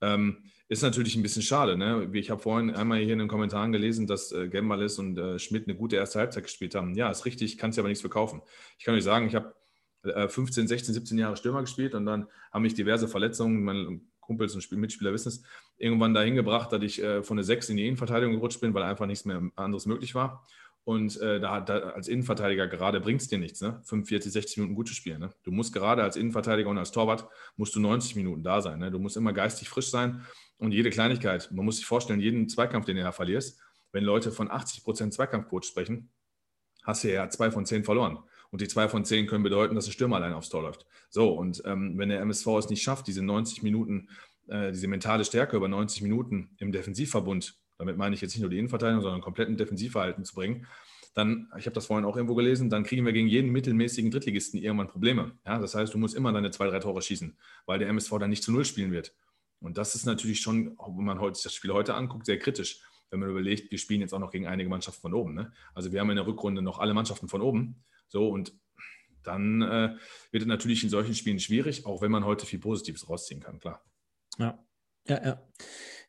Ähm, ist natürlich ein bisschen schade. Ne? Ich habe vorhin einmal hier in den Kommentaren gelesen, dass äh, Gembalis und äh, Schmidt eine gute erste Halbzeit gespielt haben. Ja, ist richtig, kann es aber nichts verkaufen. Ich kann euch sagen, ich habe äh, 15, 16, 17 Jahre Stürmer gespielt und dann haben mich diverse Verletzungen, meine Kumpels und Mitspieler wissen es, irgendwann dahin gebracht, dass ich äh, von der 6 in die Innenverteidigung gerutscht bin, weil einfach nichts mehr anderes möglich war. Und äh, da, da, als Innenverteidiger gerade bringt es dir nichts, ne? 45, 60 Minuten gut zu spielen. Ne? Du musst gerade als Innenverteidiger und als Torwart musst du 90 Minuten da sein. Ne? Du musst immer geistig frisch sein und jede Kleinigkeit, man muss sich vorstellen, jeden Zweikampf, den du da verlierst, wenn Leute von 80% Zweikampfquote sprechen, hast du ja zwei von zehn verloren. Und die zwei von zehn können bedeuten, dass ein Stürmer allein aufs Tor läuft. So, und ähm, wenn der MSV es nicht schafft, diese 90 Minuten, äh, diese mentale Stärke über 90 Minuten im Defensivverbund, damit meine ich jetzt nicht nur die Innenverteidigung, sondern kompletten Defensivverhalten zu bringen, dann, ich habe das vorhin auch irgendwo gelesen, dann kriegen wir gegen jeden mittelmäßigen Drittligisten irgendwann Probleme. Ja, das heißt, du musst immer deine zwei, drei Tore schießen, weil der MSV dann nicht zu Null spielen wird. Und das ist natürlich schon, wenn man heute, das Spiel heute anguckt, sehr kritisch, wenn man überlegt, wir spielen jetzt auch noch gegen einige Mannschaften von oben. Ne? Also wir haben in der Rückrunde noch alle Mannschaften von oben. So und dann äh, wird es natürlich in solchen Spielen schwierig, auch wenn man heute viel Positives rausziehen kann, klar. Ja, ja, ja.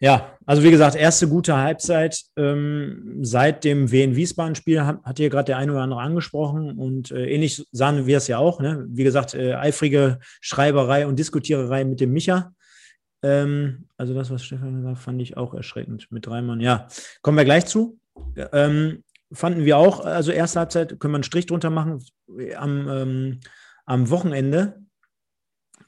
Ja, also wie gesagt, erste gute Halbzeit ähm, seit dem Wien-Wiesbaden-Spiel hat, hat hier gerade der eine oder andere angesprochen und äh, ähnlich sahen wir es ja auch. Ne? Wie gesagt, äh, eifrige Schreiberei und Diskutiererei mit dem Micha. Ähm, also das, was Stefan gesagt fand ich auch erschreckend mit drei Mann. Ja, kommen wir gleich zu. Ähm, fanden wir auch, also erste Halbzeit können wir einen Strich drunter machen. Am, ähm, am Wochenende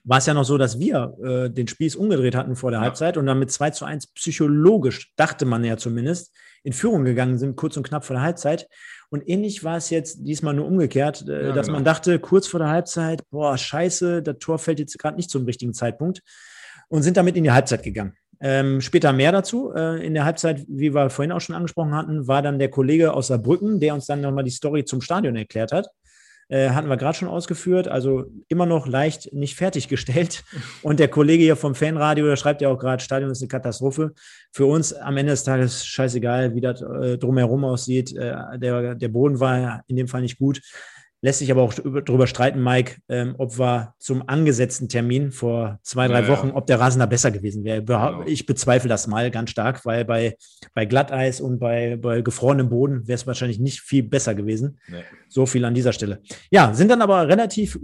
war es ja noch so, dass wir äh, den Spieß umgedreht hatten vor der ja. Halbzeit und dann mit 2 zu 1 psychologisch, dachte man ja zumindest, in Führung gegangen sind, kurz und knapp vor der Halbzeit. Und ähnlich war es jetzt diesmal nur umgekehrt, äh, ja, dass genau. man dachte, kurz vor der Halbzeit, boah, scheiße, das Tor fällt jetzt gerade nicht zum richtigen Zeitpunkt und sind damit in die Halbzeit gegangen. Ähm, später mehr dazu. Äh, in der Halbzeit, wie wir vorhin auch schon angesprochen hatten, war dann der Kollege aus Saarbrücken, der uns dann nochmal die Story zum Stadion erklärt hat. Äh, hatten wir gerade schon ausgeführt, also immer noch leicht nicht fertiggestellt. (laughs) Und der Kollege hier vom Fanradio, der schreibt ja auch gerade, Stadion ist eine Katastrophe. Für uns am Ende des Tages scheißegal, wie das äh, drumherum aussieht. Äh, der, der Boden war in dem Fall nicht gut. Lässt sich aber auch darüber streiten, Mike, ähm, ob wir zum angesetzten Termin vor zwei, drei ja, Wochen, ja. ob der Rasen da besser gewesen wäre. Genau. Ich bezweifle das mal ganz stark, weil bei, bei Glatteis und bei, bei gefrorenem Boden wäre es wahrscheinlich nicht viel besser gewesen. Nee. So viel an dieser Stelle. Ja, sind dann aber relativ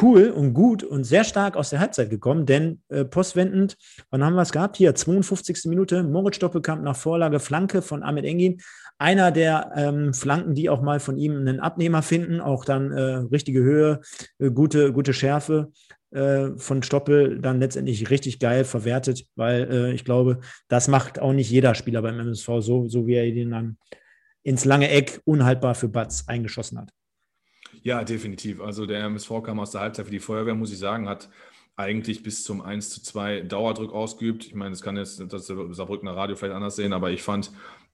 cool und gut und sehr stark aus der Halbzeit gekommen, denn äh, postwendend, wann haben wir es gehabt? Hier, 52. Minute, Moritz Doppelkamp nach Vorlage, Flanke von Ahmed Engin einer der ähm, Flanken, die auch mal von ihm einen Abnehmer finden, auch dann äh, richtige Höhe, äh, gute, gute Schärfe äh, von Stoppel, dann letztendlich richtig geil verwertet, weil äh, ich glaube, das macht auch nicht jeder Spieler beim MSV so, so wie er ihn dann ins lange Eck unhaltbar für Batz eingeschossen hat. Ja, definitiv. Also der MSV kam aus der Halbzeit für die Feuerwehr, muss ich sagen, hat eigentlich bis zum 1 zu 2 Dauerdruck ausgeübt. Ich meine, das kann jetzt das Saarbrückener Radio vielleicht anders sehen, aber ich fand,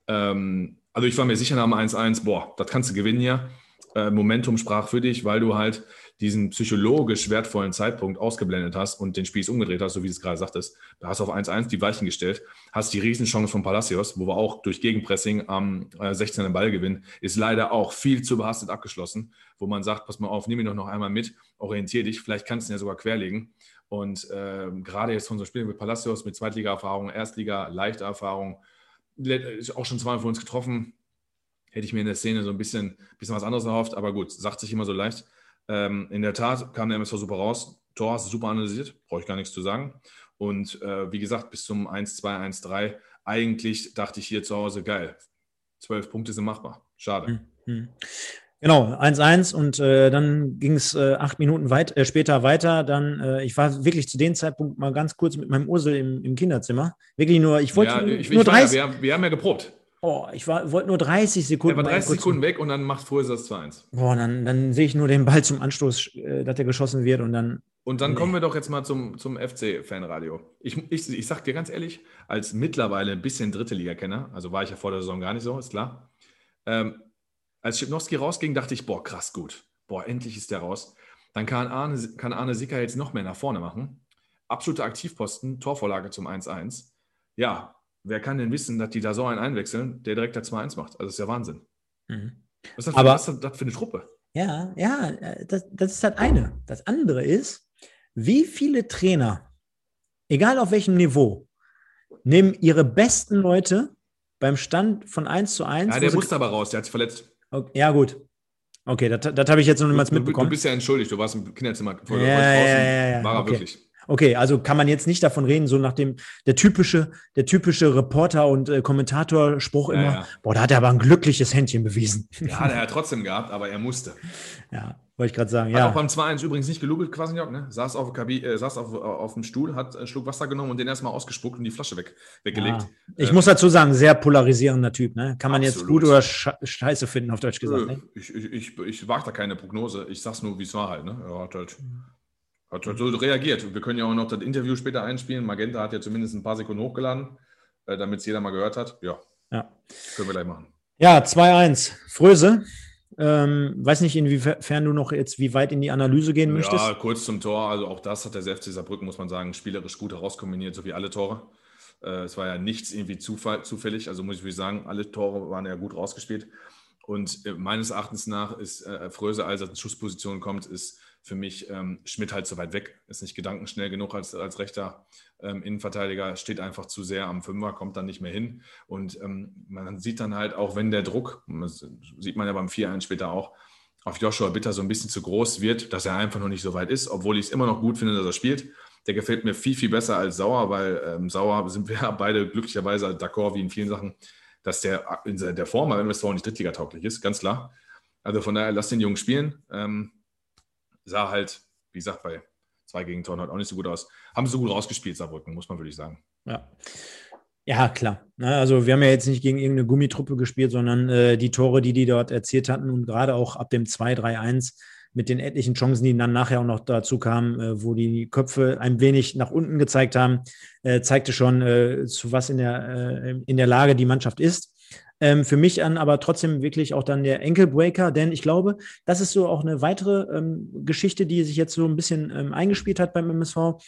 ähm, also ich war mir sicher nach dem 1-1, boah, das kannst du gewinnen hier. Äh, Momentum sprach für dich, weil du halt diesen psychologisch wertvollen Zeitpunkt ausgeblendet hast und den Spieß umgedreht hast, so wie du es gerade sagtest. Da hast du auf 1-1 die Weichen gestellt, hast die Riesenchance von Palacios, wo wir auch durch Gegenpressing am äh, 16. Ball gewinnen, ist leider auch viel zu behastet abgeschlossen, wo man sagt, pass mal auf, nimm ihn doch noch einmal mit, orientier dich, vielleicht kannst du ihn ja sogar querlegen. Und äh, gerade jetzt von so Spielen mit Palacios, mit Zweitliga-Erfahrung, Erstliga, leichte Erfahrung, auch schon zweimal von uns getroffen. Hätte ich mir in der Szene so ein bisschen, bisschen was anderes erhofft, aber gut, sagt sich immer so leicht. Ähm, in der Tat kam der MSV super raus. Tor hast du super analysiert, brauche ich gar nichts zu sagen. Und äh, wie gesagt, bis zum 1-2, 1-3, eigentlich dachte ich hier zu Hause, geil, zwölf Punkte sind machbar. Schade. Mhm. Genau, 1-1 und äh, dann ging es äh, acht Minuten weit, äh, später weiter. Dann, äh, ich war wirklich zu dem Zeitpunkt mal ganz kurz mit meinem Ursel im, im Kinderzimmer. Wirklich nur, ich wollte ja, nur, ich, nur 30. Ja, wir, haben, wir haben ja geprobt. Oh, ich wollte nur 30 Sekunden. Er war 30 Sekunden weg und dann macht Fröse das 2-1. Boah, dann, dann sehe ich nur den Ball zum Anstoß, äh, dass der geschossen wird und dann. Und dann nee. kommen wir doch jetzt mal zum, zum FC-Fanradio. Ich, ich, ich sag dir ganz ehrlich, als mittlerweile ein bisschen dritte Liga-Kenner, also war ich ja vor der Saison gar nicht so, ist klar. Ähm, als Schipnowski rausging, dachte ich, boah, krass gut. Boah, endlich ist der raus. Dann kann Arne, kann Arne Sicker jetzt noch mehr nach vorne machen. Absolute Aktivposten, Torvorlage zum 1-1. Ja, wer kann denn wissen, dass die da so einen einwechseln, der direkt das 2-1 macht? Also das ist ja Wahnsinn. Mhm. Was, ist das für, was ist das für eine Truppe? Ja, ja, das, das ist das eine. Das andere ist, wie viele Trainer, egal auf welchem Niveau, nehmen ihre besten Leute beim Stand von 1 zu 1. Ja, der musste aber raus, der hat sich verletzt. Okay, ja, gut. Okay, das, das habe ich jetzt noch niemals mitbekommen. Du, bist ja entschuldigt, du warst im Kinderzimmer. Vor, ja, ja, ja, ja, War er okay. wirklich. Okay, also kann man jetzt nicht davon reden, so nach dem, der typische, der typische Reporter- und äh, Kommentatorspruch Ja, immer, ja. boah, da hat er aber ein glückliches Händchen bewiesen. Ja, der hat trotzdem gehabt, aber er musste. Ja, wollte ich gerade sagen, Hat auch ja. beim 2-1 übrigens nicht gelugelt, Quasniok, ne? Saß auf, Kabi äh, saß auf, auf dem Stuhl, hat einen Schluck Wasser genommen und den erstmal ausgespuckt und die Flasche weg, weggelegt. Ja. Ich Ähm, muss dazu sagen, sehr polarisierender Typ, ne? Kann man jetzt Absolut. gut oder sche- scheiße finden, auf Deutsch gesagt, Nö, ne? Ich, ich, ich, ich wage da keine Prognose. Ich sag's nur, wie es war halt. Ne? Er hat halt, hat halt so reagiert. Wir können ja auch noch das Interview später einspielen. Magenta hat ja zumindest ein paar Sekunden hochgeladen, äh, damit es jeder mal gehört hat. Ja, Ja. können wir gleich machen. Ja, 2-1. Fröse. Ähm, weiß nicht, inwiefern du noch jetzt, wie weit in die Analyse gehen möchtest. Ja, kurz zum Tor. Also auch das hat der FC Saarbrücken, muss man sagen, spielerisch gut herauskombiniert, so wie alle Tore. Äh, es war ja nichts irgendwie Zufall, zufällig. Also muss ich wirklich sagen, alle Tore waren ja gut rausgespielt. Und äh, meines Erachtens nach ist äh, Fröse, als er in Schussposition kommt, ist für mich ähm, Schmidt halt zu weit weg. Ist nicht gedankenschnell genug als, als rechter ähm, Innenverteidiger, steht einfach zu sehr am Fünfer, kommt dann nicht mehr hin. Und ähm, man sieht dann halt auch, wenn der Druck, sieht man ja beim 4-1 später auch, auf Joshua Bitter so ein bisschen zu groß wird, dass er einfach noch nicht so weit ist, obwohl ich es immer noch gut finde, dass er spielt. Der gefällt mir viel, viel besser als Sauer, weil ähm, Sauer (laughs) sind wir beide glücklicherweise d'accord wie in vielen Sachen, dass der in der Form bei MSV nicht drittligatauglich ist, ganz klar. Also von daher, lass den Jungen spielen. Ähm, sah halt, wie gesagt, bei zwei Gegentoren halt auch nicht so gut aus. Haben sie so gut rausgespielt, Saarbrücken, muss man wirklich sagen. Ja. Ja, klar. Ne, Also wir haben ja jetzt nicht gegen irgendeine Gummitruppe gespielt, sondern äh, die Tore, die die dort erzielt hatten und gerade auch ab dem 2-3-1 mit den etlichen Chancen, die dann nachher auch noch dazu kamen, äh, wo die Köpfe ein wenig nach unten gezeigt haben, äh, zeigte schon, äh, zu was in der, äh, in der Lage die Mannschaft ist. Ähm, für mich an aber trotzdem wirklich auch dann der Enkelbreaker, denn ich glaube, das ist so auch eine weitere ähm, Geschichte, die sich jetzt so ein bisschen ähm, eingespielt hat beim MSV.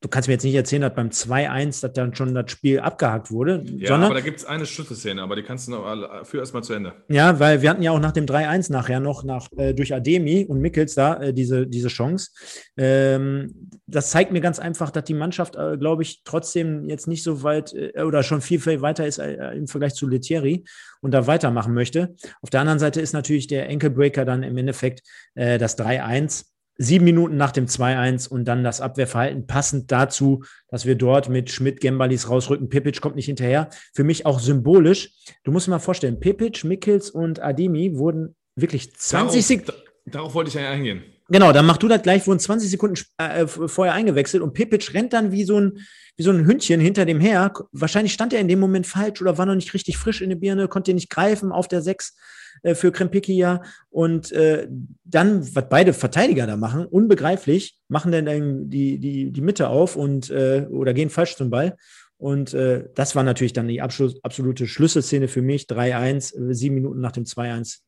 Du kannst mir jetzt nicht erzählen, dass beim 2-1 dass dann schon das Spiel abgehakt wurde, Ja, sondern aber da gibt es eine Schlüsselszene, aber die kannst du noch für erstmal zu Ende. ja, weil wir hatten ja auch nach dem 3-1 nachher noch nach, äh, durch Ademi und Mickels da äh, diese, diese Chance. Ähm, das zeigt mir ganz einfach, dass die Mannschaft, äh, glaube ich, trotzdem jetzt nicht so weit äh, oder schon viel, viel weiter ist äh, im Vergleich zu Letieri und da weitermachen möchte. Auf der anderen Seite ist natürlich der Enkelbreaker dann im Endeffekt äh, das 3-1. Sieben Minuten nach dem 2-1 und dann das Abwehrverhalten passend dazu, dass wir dort mit Schmidt, Gembalis rausrücken. Pepic kommt nicht hinterher. Für mich auch symbolisch. Du musst dir mal vorstellen, Pepic, Mickels und Ademi wurden wirklich 20 Sekunden. Darauf, da- darauf wollte ich ja eingehen. Genau, dann mach du das gleich, wurden 20 Sekunden äh, vorher eingewechselt und Pepic rennt dann wie so ein, wie so ein Hündchen hinter dem her. Wahrscheinlich stand er in dem Moment falsch oder war noch nicht richtig frisch in der Birne, konnte nicht greifen auf der 6 äh, für Krempicki ja. Und äh, dann, was beide Verteidiger da machen, unbegreiflich, machen dann, die, die, die Mitte auf und äh, oder gehen falsch zum Ball. Und äh, das war natürlich dann die Abschluss, absolute Schlüsselszene für mich. 3-1, äh, sieben Minuten nach dem 2-1.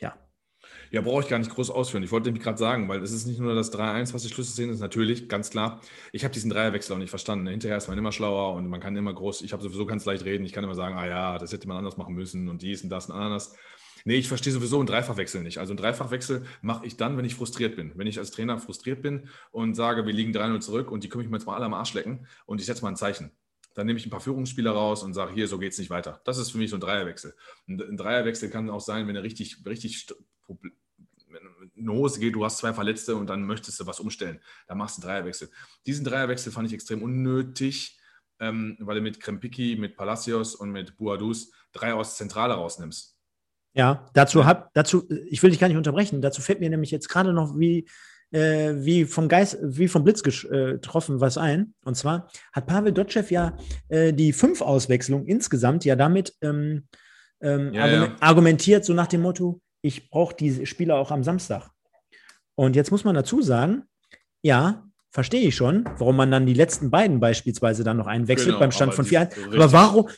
Ja, Ja, brauche ich gar nicht groß ausführen. Ich wollte nämlich gerade sagen, weil es ist nicht nur das 3-1, was die Schlüsselszene ist, natürlich, ganz klar. Ich habe diesen Dreierwechsel auch nicht verstanden. Hinterher ist man immer schlauer und man kann immer groß, ich habe sowieso ganz leicht reden, ich kann immer sagen, ah ja, das hätte man anders machen müssen und dies und das und anderes. Nee, ich verstehe sowieso einen Dreifachwechsel nicht. Also einen Dreifachwechsel mache ich dann, wenn ich frustriert bin. Wenn ich als Trainer frustriert bin und sage, wir liegen 3-0 zurück und die können mich jetzt mal alle am Arsch lecken und ich setze mal ein Zeichen. Dann nehme ich ein paar Führungsspieler raus und sage, hier, so geht es nicht weiter. Das ist für mich so ein Dreierwechsel. Ein Dreierwechsel kann auch sein, wenn er richtig, richtig eine Hose geht, du hast zwei Verletzte und dann möchtest du was umstellen. Dann machst du einen Dreierwechsel. Diesen Dreierwechsel fand ich extrem unnötig, ähm, weil du mit Krempicki, mit Palacios und mit Buadus drei aus Zentrale rausnimmst. Ja, dazu hab, dazu, ich will dich gar nicht unterbrechen, dazu fällt mir nämlich jetzt gerade noch wie, äh, wie vom Geist, wie vom Blitz äh, getroffen was ein. Und zwar hat Pavel Dotschew ja äh, die fünf Auswechslungen insgesamt ja damit ähm, ähm, Ja, argumen- ja. argumentiert, so nach dem Motto, ich brauche diese Spieler auch am Samstag. Und jetzt muss man dazu sagen, ja, verstehe ich schon, warum man dann die letzten beiden beispielsweise dann noch einwechselt Genau, beim Stand von die- 4 Aber warum?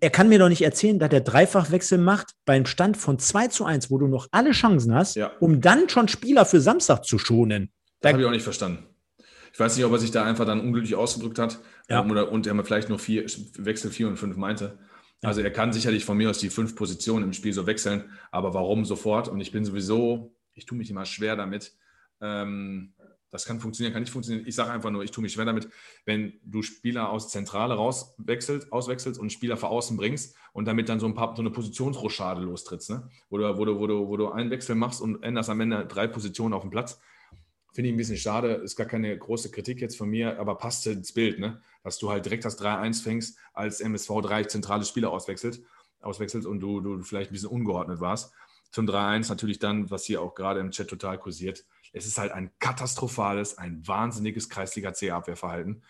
Er kann mir doch nicht erzählen, dass er Dreifachwechsel macht beim Stand von 2 zu 1, wo du noch alle Chancen hast, Ja. um dann schon Spieler für Samstag zu schonen. Das habe ich auch nicht verstanden. Ich weiß nicht, ob er sich da einfach dann unglücklich ausgedrückt hat Ja. ähm, oder, und er vielleicht nur vier, Wechsel 4 und 5 meinte. Also er kann sicherlich von mir aus die fünf Positionen im Spiel so wechseln, aber warum sofort? Und ich bin sowieso, ich tue mich immer schwer damit. Ähm, das kann funktionieren, kann nicht funktionieren. Ich sage einfach nur, ich tue mich schwer damit, wenn du Spieler aus Zentrale rauswechselst, auswechselst und Spieler vor außen bringst und damit dann so ein paar so eine Positionsrochade lostrittst, ne? wo, du, wo, du, wo, du, wo du einen Wechsel machst und änderst am Ende drei Positionen auf dem Platz. Finde ich ein bisschen schade, ist gar keine große Kritik jetzt von mir, aber passt ins Bild, ne? dass du halt direkt das 3-1 fängst, als MSV drei zentrale Spieler auswechselt, auswechselt und du, du vielleicht ein bisschen ungeordnet warst. Zum 3-1 natürlich dann, was hier auch gerade im Chat total kursiert. Es ist halt ein katastrophales, ein wahnsinniges Kreisliga-C-Abwehrverhalten.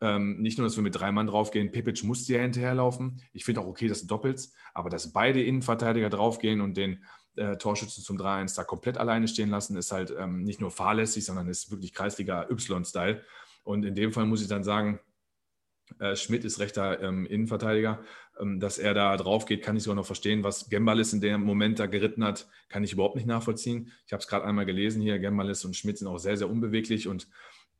Ähm, nicht nur, dass wir mit drei Mann draufgehen, Pepic musste ja hinterherlaufen. Ich finde auch okay, dass du doppelst, aber dass beide Innenverteidiger draufgehen und den äh, Torschützen zum 3-1 da komplett alleine stehen lassen, ist halt ähm, nicht nur fahrlässig, sondern ist wirklich Kreisliga Y-Style. Und in dem Fall muss ich dann sagen, äh, Schmidt ist rechter ähm, Innenverteidiger. Ähm, dass er da drauf geht, kann ich sogar noch verstehen. Was Gembalis in dem Moment da geritten hat, kann ich überhaupt nicht nachvollziehen. Ich habe es gerade einmal gelesen hier. Gembalis und Schmidt sind auch sehr, sehr unbeweglich und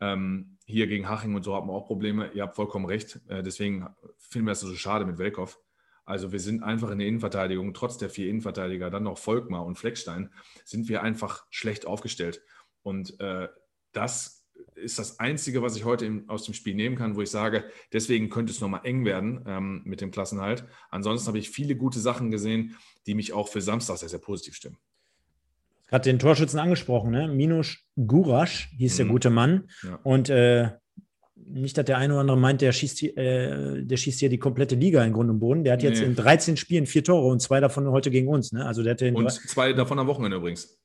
ähm, hier gegen Haching und so haben wir auch Probleme. Ihr habt vollkommen recht. Äh, deswegen finden wir das so schade mit Welkow. Also wir sind einfach in der Innenverteidigung, trotz der vier Innenverteidiger, dann noch Volkmar und Fleckstein, sind wir einfach schlecht aufgestellt. Und äh, das ist das Einzige, was ich heute im, aus dem Spiel nehmen kann, wo ich sage, deswegen könnte es nochmal eng werden ähm, mit dem Klassenhalt. Ansonsten habe ich viele gute Sachen gesehen, die mich auch für Samstag sehr, sehr positiv stimmen. Gerade den Torschützen angesprochen, ne? Minus Gurasch hieß mhm. der gute Mann. Ja. Und äh, nicht, dass der eine oder andere meint, der schießt, äh, der schießt hier die komplette Liga in Grund und Boden. Der hat jetzt nee. in 13 Spielen vier Tore und zwei davon heute gegen uns. Ne? Also der hatte und zwei davon am Wochenende übrigens.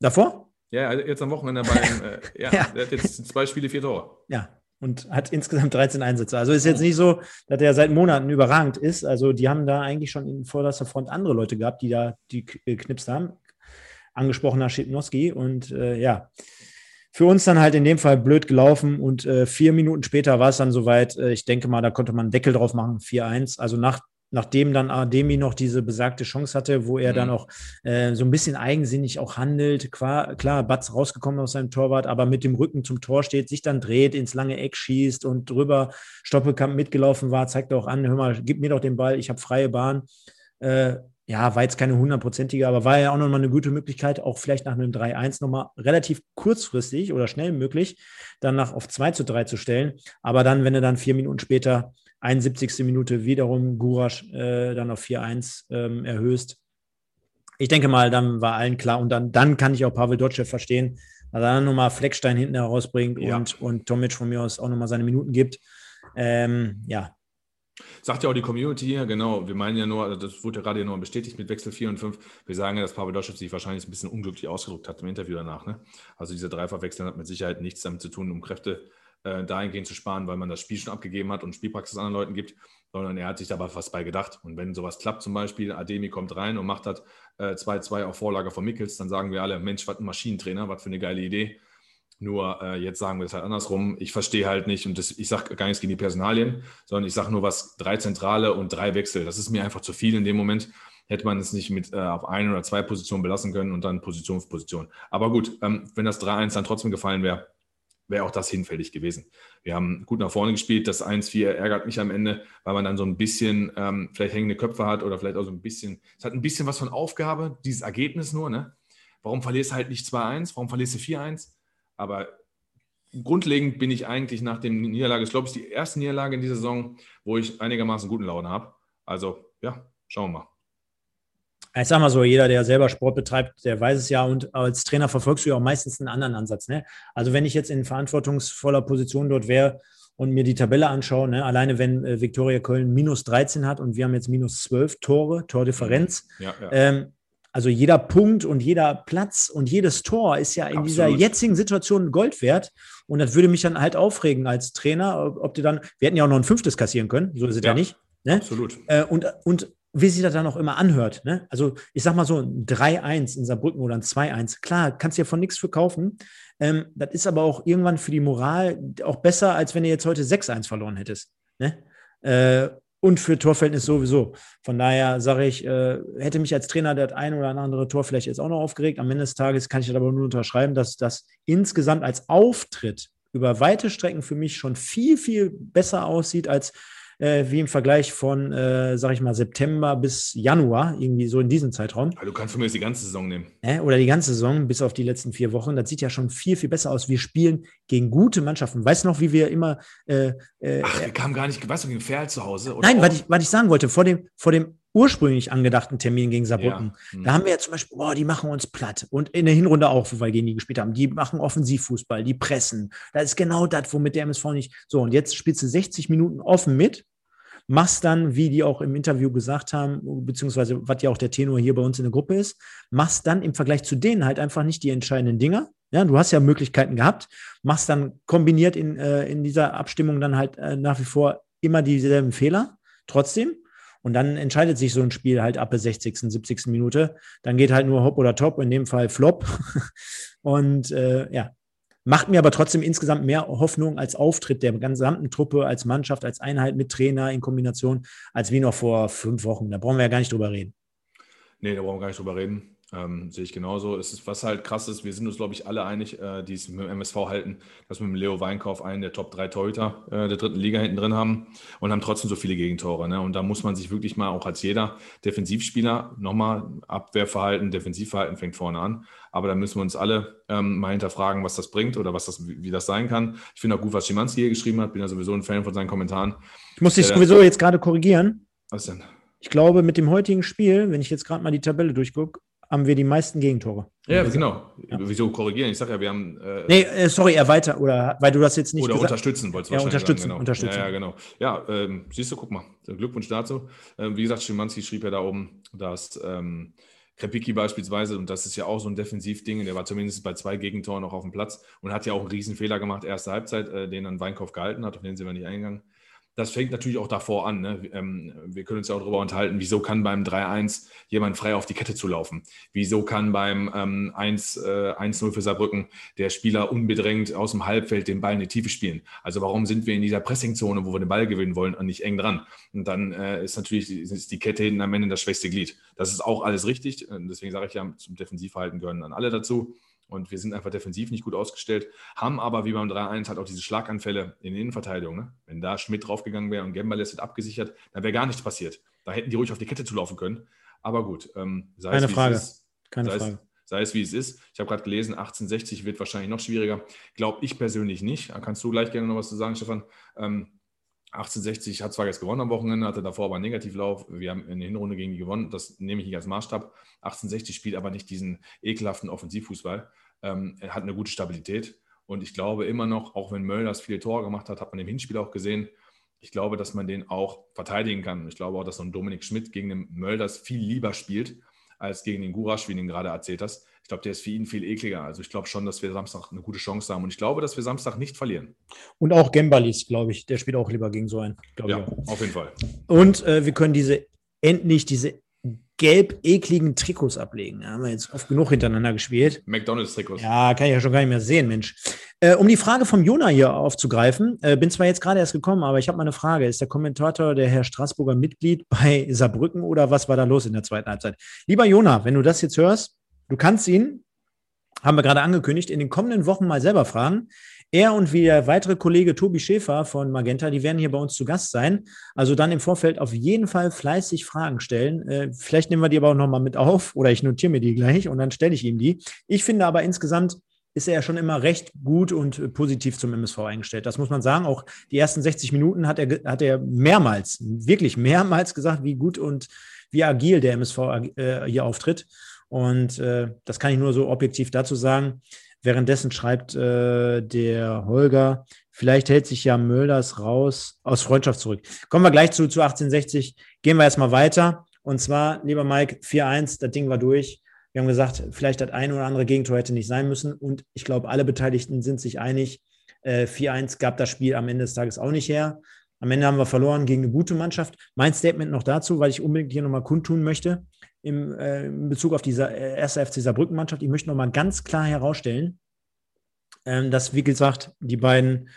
Davor? Ja, also jetzt am Wochenende bei, äh, (laughs) ja, ja, der hat jetzt zwei Spiele, vier Tore. Ja, und hat insgesamt 13 Einsätze. Also ist jetzt nicht so, dass der seit Monaten überragend ist. Also die haben da eigentlich schon in vorderster Front andere Leute gehabt, die da die geknipst haben. Angesprochener Schipnowski und äh, ja, für uns dann halt in dem Fall blöd gelaufen und äh, vier Minuten später war es dann soweit. Äh, ich denke mal, da konnte man einen Deckel drauf machen, 4-1. Also nach, nachdem dann Ademi noch diese besagte Chance hatte, wo er mhm. dann auch äh, so ein bisschen eigensinnig auch handelt. Klar, klar, Batz rausgekommen aus seinem Torwart, aber mit dem Rücken zum Tor steht, sich dann dreht, ins lange Eck schießt und drüber Stoppelkamp mitgelaufen war, zeigt auch an, hör mal, gib mir doch den Ball, ich habe freie Bahn. Äh, ja, war jetzt keine hundertprozentige, aber war ja auch nochmal eine gute Möglichkeit, auch vielleicht nach einem 3-1 nochmal relativ kurzfristig oder schnell möglich, dann nach auf 2 zu 3 zu stellen. Aber dann, wenn du dann vier Minuten später, 71. Minute wiederum Gurasch äh, dann auf 4-1 ähm, erhöhst. Ich denke mal, dann war allen klar und dann, dann kann ich auch Pavel Dotschew verstehen, dass er dann nochmal Fleckstein hinten herausbringt ja. und, und Tomic von mir aus auch nochmal seine Minuten gibt. Ähm, ja, Sagt ja auch die Community hier, genau. Wir meinen ja nur, also das wurde ja gerade nur bestätigt mit Wechsel 4 und 5. Wir sagen ja, dass Pavel Doschew sich wahrscheinlich ein bisschen unglücklich ausgedrückt hat im Interview danach. Ne? Also dieser Dreifachwechsel hat mit Sicherheit nichts damit zu tun, um Kräfte äh, dahingehend zu sparen, weil man das Spiel schon abgegeben hat und Spielpraxis anderen Leuten gibt, sondern er hat sich dabei was bei gedacht. Und wenn sowas klappt, zum Beispiel, Ademi kommt rein und macht das 2-2 äh, auf Vorlage von Mickels, dann sagen wir alle, Mensch, was ein Maschinentrainer, was für eine geile Idee. Nur äh, jetzt sagen wir es halt andersrum. Ich verstehe halt nicht, und das, ich sage gar nichts gegen die Personalien, sondern ich sage nur was, drei Zentrale und drei Wechsel. Das ist mir einfach zu viel in dem Moment. Hätte man es nicht mit äh, auf ein oder zwei Positionen belassen können und dann Position für Position. Aber gut, ähm, wenn das 3-1 dann trotzdem gefallen wäre, wäre auch das hinfällig gewesen. Wir haben gut nach vorne gespielt. Das 1-4 ärgert mich am Ende, weil man dann so ein bisschen ähm, vielleicht hängende Köpfe hat oder vielleicht auch so ein bisschen, es hat ein bisschen was von Aufgabe, dieses Ergebnis nur. Ne? Warum verlierst du halt nicht 2-1? Warum verlierst du 4-1? Aber grundlegend bin ich eigentlich nach dem Niederlage, ich glaube, es ist die erste Niederlage in dieser Saison, wo ich einigermaßen guten Laune habe. Also, ja, schauen wir mal. Ich sag mal so, jeder, der selber Sport betreibt, der weiß es ja und als Trainer verfolgst du ja auch meistens einen anderen Ansatz. Ne? Also wenn ich jetzt in verantwortungsvoller Position dort wäre und mir die Tabelle anschaue, ne? alleine wenn äh, Viktoria Köln minus 13 hat und wir haben jetzt minus 12 Tore, Tordifferenz, ja, ja. Ähm, also jeder Punkt und jeder Platz und jedes Tor ist ja in Absolut. dieser jetzigen Situation Gold wert. Und das würde mich dann halt aufregen als Trainer, ob du dann, wir hätten ja auch noch ein fünftes kassieren können, so ist es ja, ja nicht. Ne? Absolut. Äh, und, und wie sich das dann auch immer anhört. Ne? Also ich sag mal so, ein 3-1 in Saarbrücken oder ein 2-1, klar, kannst du ja von nichts verkaufen. Ähm, das ist aber auch irgendwann für die Moral auch besser, als wenn du jetzt heute 6-1 verloren hättest. Ne? Äh, und für Torverhältnis sowieso. Von daher sage ich, äh, hätte mich als Trainer das ein oder andere Tor vielleicht jetzt auch noch aufgeregt. Am Ende des Tages kann ich das aber nur unterschreiben, dass das insgesamt als Auftritt über weite Strecken für mich schon viel, viel besser aussieht als äh, wie im Vergleich von, äh, sag ich mal, September bis Januar, irgendwie so in diesem Zeitraum. du kannst von mir jetzt die ganze Saison nehmen. Äh, oder die ganze Saison, bis auf die letzten vier Wochen. Das sieht ja schon viel, viel besser aus. Wir spielen gegen gute Mannschaften. Weißt du noch, wie wir immer. Äh, äh, Ach, wir kamen gar nicht, weißt du, gegen Ferl zu Hause? nein, was ich, was ich sagen wollte, vor dem, vor dem ursprünglich angedachten Termin gegen Saarbrücken. Ja. Mhm. Da haben wir ja zum Beispiel, boah, die machen uns platt. Und in der Hinrunde auch, wo wir gegen die gespielt haben. Die machen Offensivfußball, die pressen. Das ist genau das, womit der MSV nicht. So, und jetzt spielst du 60 Minuten offen mit, machst dann, wie die auch im Interview gesagt haben, beziehungsweise was ja auch der Tenor hier bei uns in der Gruppe ist, machst dann im Vergleich zu denen halt einfach nicht die entscheidenden Dinger. Ja, du hast ja Möglichkeiten gehabt, machst dann kombiniert in, äh, in dieser Abstimmung dann halt äh, nach wie vor immer dieselben Fehler, trotzdem. Und dann entscheidet sich so ein Spiel halt ab der 60., 70. Minute. Dann geht halt nur Hop oder Top, in dem Fall Flop. (laughs) Und äh, ja, macht mir aber trotzdem insgesamt mehr Hoffnung als Auftritt der gesamten Truppe, als Mannschaft, als Einheit mit Trainer in Kombination, als wie noch vor fünf Wochen. Da brauchen wir ja gar nicht drüber reden. Nee, da brauchen wir gar nicht drüber reden. Ähm, sehe ich genauso. Es ist, was halt krass ist, wir sind uns, glaube ich, alle einig, äh, die es mit dem MSV halten, dass wir mit dem Leo Weinkauf einen der Top 3 Torhüter äh, der dritten Liga hinten drin haben und haben trotzdem so viele Gegentore. Ne? Und da muss man sich wirklich mal auch als jeder Defensivspieler nochmal Abwehrverhalten, Defensivverhalten fängt vorne an. Aber da müssen wir uns alle ähm, mal hinterfragen, was das bringt oder was das, wie, wie das sein kann. Ich finde auch gut, was Schimanski hier geschrieben hat. Bin ja sowieso ein Fan von seinen Kommentaren. Ich muss dich äh, sowieso jetzt gerade korrigieren. Was denn? Ich glaube, mit dem heutigen Spiel, wenn ich jetzt gerade mal die Tabelle durchgucke, haben wir die meisten Gegentore. Ja, genau. Ja. Wieso korrigieren? Ich sage ja, wir haben. Äh, nee, äh, sorry, erweiter, oder weil du das jetzt nicht. Oder unterstützen wolltest du ja, unterstützen, sagen, genau. unterstützen. Ja, ja, genau. Ja, ähm, siehst du, guck mal. Glückwunsch dazu. Ähm, wie gesagt, Schimanski schrieb ja da oben, dass. Ähm, Krepicki beispielsweise, und das ist ja auch so ein Defensivding, der war zumindest bei zwei Gegentoren noch auf dem Platz und hat ja auch einen Riesenfehler gemacht, erste Halbzeit, äh, den dann Weinkauf gehalten hat, auf den sind wir nicht eingegangen das fängt natürlich auch davor an. Ne? Ähm, wir können uns ja auch darüber unterhalten, wieso kann beim 3-1 jemand frei auf die Kette zulaufen? Wieso kann beim ähm, 1-0 äh, für Saarbrücken der Spieler unbedrängt aus dem Halbfeld den Ball in die Tiefe spielen? Also warum sind wir in dieser Pressingzone, wo wir den Ball gewinnen wollen und nicht eng dran? Und dann äh, ist natürlich ist die Kette hinten am Ende das schwächste Glied. Das ist auch alles richtig. Deswegen sage ich ja, zum Defensivverhalten gehören dann alle dazu. Und wir sind einfach defensiv nicht gut ausgestellt, haben aber wie beim 3-1 halt auch diese Schlaganfälle in der Innenverteidigung. Ne? Wenn da Schmidt draufgegangen wäre und Gemberles hätte abgesichert, dann wäre gar nichts passiert. Da hätten die ruhig auf die Kette zulaufen können. Aber gut, ähm, sei Keine es, Frage. Es ist, Keine sei Frage. Es, sei es wie es ist. Ich habe gerade gelesen, 1860 wird wahrscheinlich noch schwieriger. Glaube ich persönlich nicht. Da kannst du gleich gerne noch was zu sagen, Stefan. Ähm, 1860 hat zwar jetzt gewonnen am Wochenende, hatte davor aber einen Negativlauf. Wir haben in der Hinrunde gegen die gewonnen. Das nehme ich nicht als Maßstab. 1860 spielt aber nicht diesen ekelhaften Offensivfußball ähm, er hat eine gute Stabilität. Und ich glaube immer noch, auch wenn Mölders viele Tore gemacht hat, hat man im Hinspiel auch gesehen, ich glaube, dass man den auch verteidigen kann. Ich glaube auch, dass so ein Dominik Schmidt gegen den Mölders viel lieber spielt, als gegen den Gurasch, wie du ihn gerade erzählt hast. Ich glaube, der ist für ihn viel ekliger. Also ich glaube schon, dass wir Samstag eine gute Chance haben. Und ich glaube, dass wir Samstag nicht verlieren. Und auch Gembalis, glaube ich, der spielt auch lieber gegen so einen. Ja, auf jeden Fall. Und äh, wir können diese endlich diese gelb ekligen Trikots ablegen. Da haben wir jetzt oft genug hintereinander gespielt. McDonalds-Trikots. Ja, kann ich ja schon gar nicht mehr sehen, Mensch. Äh, um die Frage vom Jona hier aufzugreifen, äh, bin zwar jetzt gerade erst gekommen, aber ich habe mal eine Frage. Ist der Kommentator der Herr Straßburger Mitglied bei Saarbrücken oder was war da los in der zweiten Halbzeit? Lieber Jona, wenn du das jetzt hörst, du kannst ihn, haben wir gerade angekündigt, in den kommenden Wochen mal selber fragen. Er und wie der weitere Kollege Tobi Schäfer von Magenta, die werden hier bei uns zu Gast sein. Also dann im Vorfeld auf jeden Fall fleißig Fragen stellen. Äh, vielleicht nehmen wir die aber auch nochmal mit auf oder ich notiere mir die gleich und dann stelle ich ihm die. Ich finde aber insgesamt ist er ja schon immer recht gut und positiv zum MSV eingestellt. Das muss man sagen. Auch die ersten 60 Minuten hat er, hat er mehrmals, wirklich mehrmals gesagt, wie gut und wie agil der MSV äh, hier auftritt. Und äh, das kann ich nur so objektiv dazu sagen. Währenddessen schreibt äh, der Holger, vielleicht hält sich ja Mölders raus aus Freundschaft zurück. Kommen wir gleich zu, zu 1860. Gehen wir erstmal weiter. Und zwar, lieber Mike, 4-1, das Ding war durch. Wir haben gesagt, vielleicht das ein oder andere Gegentor hätte nicht sein müssen. Und ich glaube, alle Beteiligten sind sich einig. Äh, 4-1 gab das Spiel am Ende des Tages auch nicht her. Am Ende haben wir verloren gegen eine gute Mannschaft. Mein Statement noch dazu, weil ich unbedingt hier nochmal kundtun möchte im, äh, in Bezug auf diese äh, erste FC Saarbrücken-Mannschaft. Ich möchte nochmal ganz klar herausstellen, ähm, dass, wie gesagt, die beiden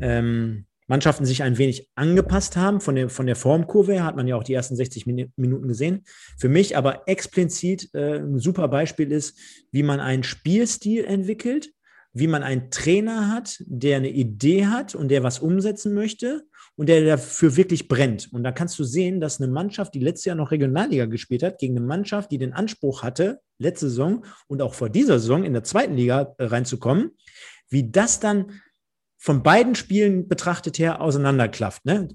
ähm, Mannschaften sich ein wenig angepasst haben. Von der, von der Formkurve her hat man ja auch die ersten 60 Minuten gesehen. Für mich aber explizit äh, ein super Beispiel ist, wie man einen Spielstil entwickelt, wie man einen Trainer hat, der eine Idee hat und der was umsetzen möchte und der dafür wirklich brennt. Und da kannst du sehen, dass eine Mannschaft, die letztes Jahr noch Regionalliga gespielt hat, gegen eine Mannschaft, die den Anspruch hatte, letzte Saison und auch vor dieser Saison in der zweiten Liga äh, reinzukommen, wie das dann von beiden Spielen betrachtet her auseinanderklafft. Ne?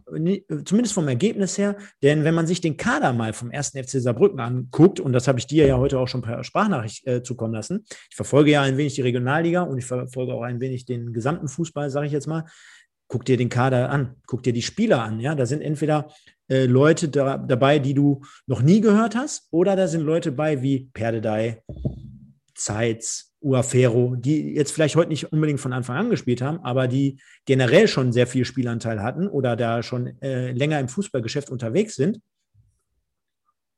Zumindest vom Ergebnis her. Denn wenn man sich den Kader mal vom ersten FC Saarbrücken anguckt, und das habe ich dir ja heute auch schon per Sprachnachricht äh, zukommen lassen, ich verfolge ja ein wenig die Regionalliga und ich verfolge auch ein wenig den gesamten Fußball, sage ich jetzt mal. Guck dir den Kader an, guck dir die Spieler an. Ja, da sind entweder äh, Leute da, dabei, die du noch nie gehört hast, oder da sind Leute bei wie Perdedei, Zeitz, Uafero, die jetzt vielleicht heute nicht unbedingt von Anfang an gespielt haben, aber die generell schon sehr viel Spielanteil hatten oder da schon äh, länger im Fußballgeschäft unterwegs sind.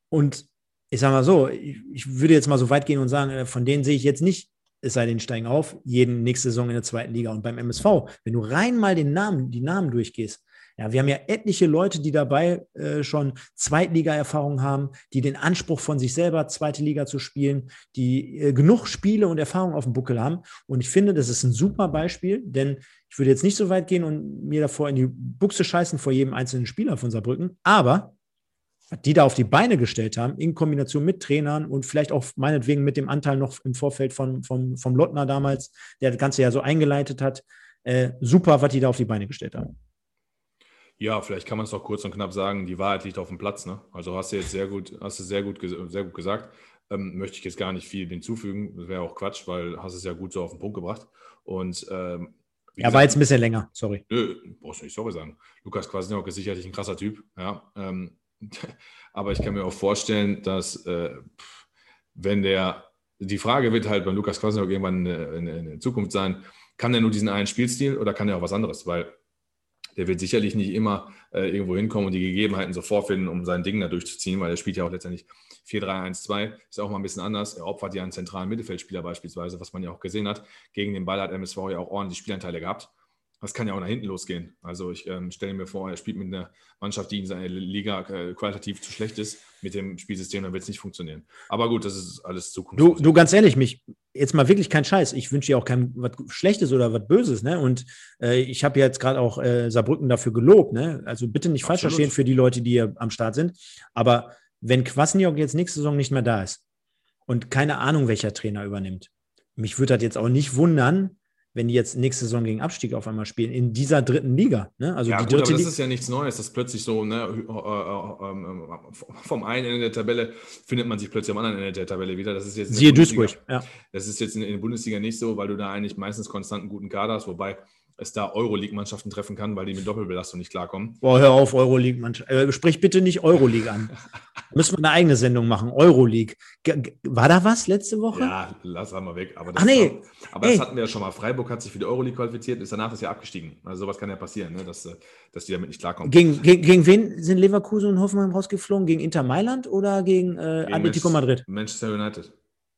Und ich sage mal so, ich, ich, würde jetzt mal so weit gehen und sagen, äh, von denen sehe ich jetzt nicht, es sei denn, steigen auf, jeden nächste Saison in der zweiten Liga. Und beim MSV, wenn du rein mal den Namen, die Namen durchgehst, ja, wir haben ja etliche Leute, die dabei äh, schon Zweitliga-Erfahrung haben, die den Anspruch von sich selber, zweite Liga zu spielen, die äh, genug Spiele und Erfahrung auf dem Buckel haben. Und ich finde, das ist ein super Beispiel, denn ich würde jetzt nicht so weit gehen und mir davor in die Buchse scheißen vor jedem einzelnen Spieler von Saarbrücken, aber die da auf die Beine gestellt haben, in Kombination mit Trainern und vielleicht auch meinetwegen mit dem Anteil noch im Vorfeld von, von, vom Lottner damals, der das Ganze ja so eingeleitet hat. Äh, super, was die da auf die Beine gestellt haben. Ja, vielleicht kann man es auch kurz und knapp sagen, die Wahrheit liegt auf dem Platz. Ne? Also hast du jetzt sehr gut, hast du sehr gut, sehr gut gesagt. Ähm, möchte ich jetzt gar nicht viel hinzufügen. Das wäre auch Quatsch, weil hast es ja gut so auf den Punkt gebracht. Und ähm, ja, gesagt, war jetzt ein bisschen länger, sorry. Nö, brauchst du nicht sorry sagen. Lukas Kwasniok ist sicherlich ein krasser Typ, ja. Ähm, (laughs) aber ich kann mir auch vorstellen, dass äh, wenn der, die Frage wird halt beim Lukas Kwasniok irgendwann in, in, in Zukunft sein, kann er nur diesen einen Spielstil oder kann er auch was anderes? Weil der wird sicherlich nicht immer äh, irgendwo hinkommen und die Gegebenheiten so vorfinden, um sein Ding da durchzuziehen, weil er spielt ja auch letztendlich 4-3-1-2, ist auch mal ein bisschen anders. Er opfert ja einen zentralen Mittelfeldspieler beispielsweise, was man ja auch gesehen hat. Gegen den Ball hat MSV ja auch ordentlich Spielanteile gehabt. Das kann ja auch nach hinten losgehen. Also ich ähm, stelle mir vor, er spielt mit einer Mannschaft, die in seiner Liga äh, qualitativ zu schlecht ist, mit dem Spielsystem, dann wird es nicht funktionieren. Aber gut, das ist alles Zukunft. Du, du ganz ehrlich, mich jetzt mal wirklich kein Scheiß. Ich wünsche dir auch kein was Schlechtes oder was Böses, ne? Und äh, ich habe ja jetzt gerade auch äh, Saarbrücken dafür gelobt, ne? Also bitte nicht falsch verstehen für die Leute, die hier am Start sind. Aber wenn Kwasniok jetzt nächste Saison nicht mehr da ist und keine Ahnung, welcher Trainer übernimmt, mich würde das jetzt auch nicht wundern, wenn die jetzt nächste Saison gegen Abstieg auf einmal spielen, in dieser dritten Liga. Ne? Also ja, die gut, dritte aber das ist ja nichts Neues, dass plötzlich so ne, äh, äh, ähm, vom einen Ende der Tabelle findet man sich plötzlich am anderen Ende der Tabelle wieder. Das ist jetzt Siehe Duisburg, ja. Das ist jetzt in der Bundesliga nicht so, weil du da eigentlich meistens konstant einen guten Kader hast, wobei es da Euroleague-Mannschaften treffen kann, weil die mit Doppelbelastung nicht klarkommen. Boah, hör auf, Euroleague-Mannschaft. Äh, sprich bitte nicht Euroleague an. (laughs) Müssen wir eine eigene Sendung machen. Euroleague. War da was letzte Woche? Ja, lass mal weg. Aber das, Ach nee. War, aber das hatten wir ja schon mal. Freiburg hat sich für die Euroleague qualifiziert, ist danach das Jahr abgestiegen. Also sowas kann ja passieren, ne? dass, äh, dass die damit nicht klarkommen. Gegen, gegen, gegen wen sind Leverkusen und Hoffenheim rausgeflogen? Gegen Inter Mailand oder gegen, äh, gegen Atletico Madrid? Manchester United.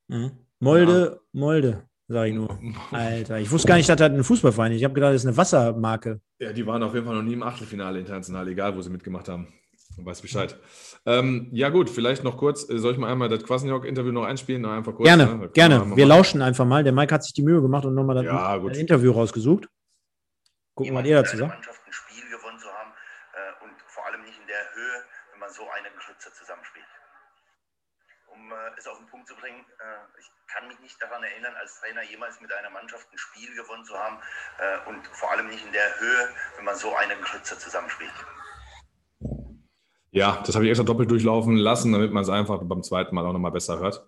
Mhm. Molde, ja. Molde. Sag ich nur. (laughs) Alter, ich wusste gar nicht, dass das ein Fußballverein ist. Ich habe gedacht, das ist eine Wassermarke. Ja, die waren auf jeden Fall noch nie im Achtelfinale international, egal wo sie mitgemacht haben. Du weißt Bescheid. Ähm, ja, gut, vielleicht noch kurz. Äh, soll ich mal einmal das Kwasniok-Interview noch einspielen? Noch einfach kurz, gerne, ne? gerne. Wir, wir lauschen einfach mal. Der Mike hat sich die Mühe gemacht und nochmal das ja, Interview rausgesucht. Gucken, was ihr dazu sagt. Mannschaft ein Spiel gewonnen zu haben äh, und vor allem nicht in der Höhe, wenn man so einen Geschütze zusammenspielt. Um äh, es auf den Punkt zu bringen, äh, kann mich nicht daran erinnern, als Trainer jemals mit einer Mannschaft ein Spiel gewonnen zu haben äh, und vor allem nicht in der Höhe, wenn man so einen Klützer zusammenspielt. Ja, das habe ich extra doppelt durchlaufen lassen, damit man es einfach beim zweiten Mal auch nochmal besser hört.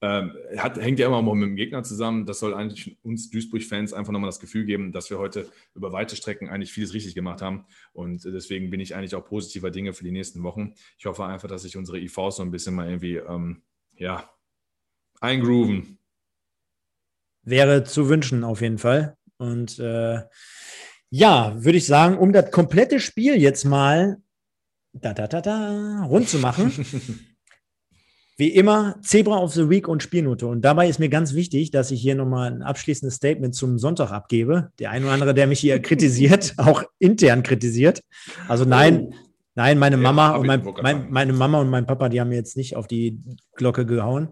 Ähm, hat, hängt ja immer auch mit dem Gegner zusammen. Das soll eigentlich uns Duisburg-Fans einfach nochmal das Gefühl geben, dass wir heute über weite Strecken eigentlich vieles richtig gemacht haben. Und deswegen bin ich eigentlich auch positiver Dinge für die nächsten Wochen. Ich hoffe einfach, dass sich unsere IVs so ein bisschen mal irgendwie ähm, ja, eingrooven. Wäre zu wünschen, auf jeden Fall. Und äh, ja, würde ich sagen, um das komplette Spiel jetzt mal da, da, da, da, rund zu machen. (laughs) Wie immer, Zebra of the Week und Spielnote. Und dabei ist mir ganz wichtig, dass ich hier nochmal ein abschließendes Statement zum Sonntag abgebe. Der ein oder andere, der mich hier kritisiert, (laughs) auch intern kritisiert. Also nein, oh. Nein, meine Mama ja, und mein, mein, meine Mama und mein Papa, die haben mir jetzt nicht auf die Glocke gehauen.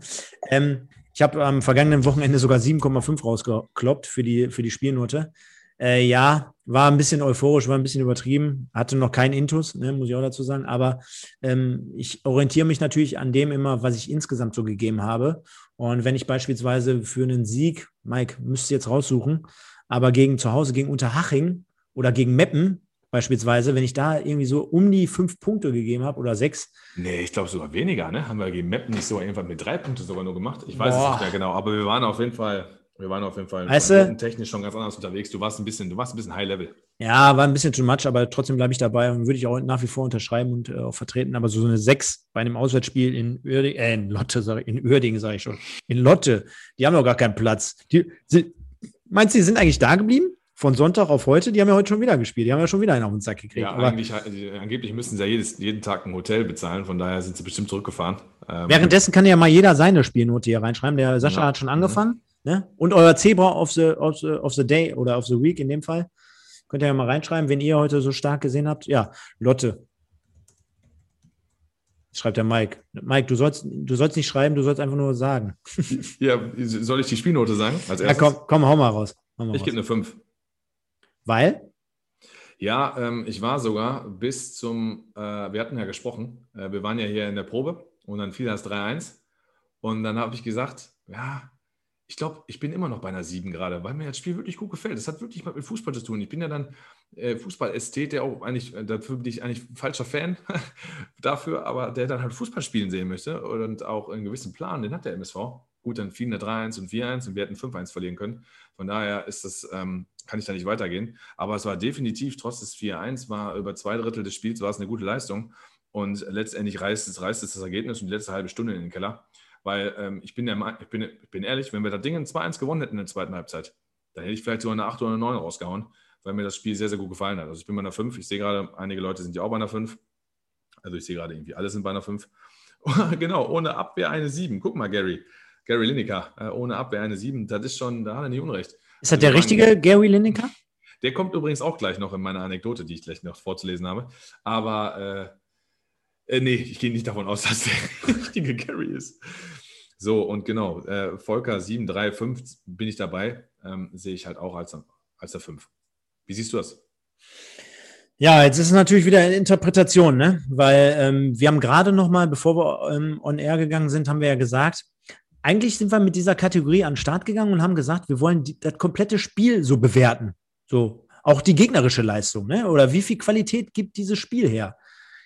Ähm, ich habe am vergangenen Wochenende sogar 7,5 rausgekloppt für die, für die Spielnote. Äh, ja, war ein bisschen euphorisch, war ein bisschen übertrieben, hatte noch keinen Intus, ne, muss ich auch dazu sagen. Aber ähm, ich orientiere mich natürlich an dem immer, was ich insgesamt so gegeben habe. Und wenn ich beispielsweise für einen Sieg, Mike, müsst ihr jetzt raussuchen, aber gegen zu Hause gegen Unterhaching oder gegen Meppen beispielsweise, wenn ich da irgendwie so um die fünf Punkte gegeben habe oder sechs. Nee, ich glaube sogar weniger, ne? Haben wir gegen Meppen nicht sogar irgendwann mit drei Punkten sogar nur gemacht? Ich weiß Boah. es nicht mehr genau, aber wir waren auf jeden Fall, wir waren auf jeden Fall weißt du, technisch schon ganz anders unterwegs. Du warst ein bisschen, du warst ein bisschen High Level. Ja, war ein bisschen too much, aber trotzdem bleibe ich dabei und würde ich auch nach wie vor unterschreiben und äh, auch vertreten. Aber so eine sechs bei einem Auswärtsspiel in Uerdingen, äh, in Lotte, ich, in Uerdingen sage ich schon, in Lotte, die haben doch gar keinen Platz. Die, sie, meinst du, die sind eigentlich da geblieben? Von Sonntag auf heute, die haben ja heute schon wieder gespielt. Die haben ja schon wieder einen auf den Sack gekriegt. Ja, eigentlich, äh, angeblich müssen sie ja jedes, jeden Tag ein Hotel bezahlen, von daher sind sie bestimmt zurückgefahren. Ähm, Währenddessen kann ja mal jeder seine Spielnote hier reinschreiben. Der Sascha ja. hat schon angefangen. Ja. Ne? Und euer Zebra of the, of, the, of the Day oder of the Week in dem Fall. Könnt ihr ja mal reinschreiben, wenn ihr heute so stark gesehen habt. Ja, Lotte. Schreibt der Mike. Mike, du sollst, du sollst nicht schreiben, du sollst einfach nur sagen. ja, soll ich die Spielnote sagen? Als erstes? Ja, komm, komm, hau mal raus. Hau mal ich gebe eine 5. Weil? Ja, ähm, ich war sogar bis zum, äh, wir hatten ja gesprochen, äh, wir waren ja hier in der Probe und dann fiel das 3-1 und dann habe ich gesagt, ja, ich glaube, ich bin immer noch bei einer 7 gerade, weil mir das Spiel wirklich gut gefällt. Das hat wirklich mit Fußball zu tun. Ich bin ja dann äh, Fußball-Ästhet, der auch eigentlich, äh, dafür bin ich eigentlich falscher Fan (laughs) dafür, aber der dann halt Fußball spielen sehen möchte und auch einen gewissen Plan, den hat der MSV. Gut, dann fielen da 3-1 und 4-1 und wir hätten 5-1 verlieren können. Von daher ist das, ähm, kann ich da nicht weitergehen. Aber es war definitiv, trotz des 4-1, war über zwei Drittel des Spiels war es eine gute Leistung. Und letztendlich reißt es, reißt es das Ergebnis und die letzte halbe Stunde in den Keller. Weil ähm, ich, bin der, ich, bin, ich bin ehrlich, wenn wir das Ding in 2-1 gewonnen hätten in der zweiten Halbzeit, dann hätte ich vielleicht sogar eine 8 oder eine 9 rausgehauen, weil mir das Spiel sehr, sehr gut gefallen hat. Also ich bin bei einer 5. Ich sehe gerade, einige Leute sind ja auch bei einer 5. Also ich sehe gerade irgendwie, alle sind bei einer 5. (laughs) genau, ohne Abwehr eine 7. Guck mal, Gary. Gary Lineker, äh, ohne Abwehr eine 7. Das ist schon, da hat er nicht Unrecht. Ist das also der richtige Gary Lineker? Der kommt übrigens auch gleich noch in meiner Anekdote, die ich gleich noch vorzulesen habe. Aber äh, äh, nee, ich gehe nicht davon aus, (laughs) dass der richtige Gary ist. So, und genau, äh, Volker 735 bin ich dabei, ähm, sehe ich halt auch als, als der 5. Wie siehst du das? Ja, jetzt ist es natürlich wieder eine Interpretation, ne? Weil ähm, wir haben gerade noch mal, bevor wir ähm, on air gegangen sind, haben wir ja gesagt, eigentlich sind wir mit dieser Kategorie an den Start gegangen und haben gesagt, wir wollen die, das komplette Spiel so bewerten. So, auch die gegnerische Leistung, ne? Oder wie viel Qualität gibt dieses Spiel her?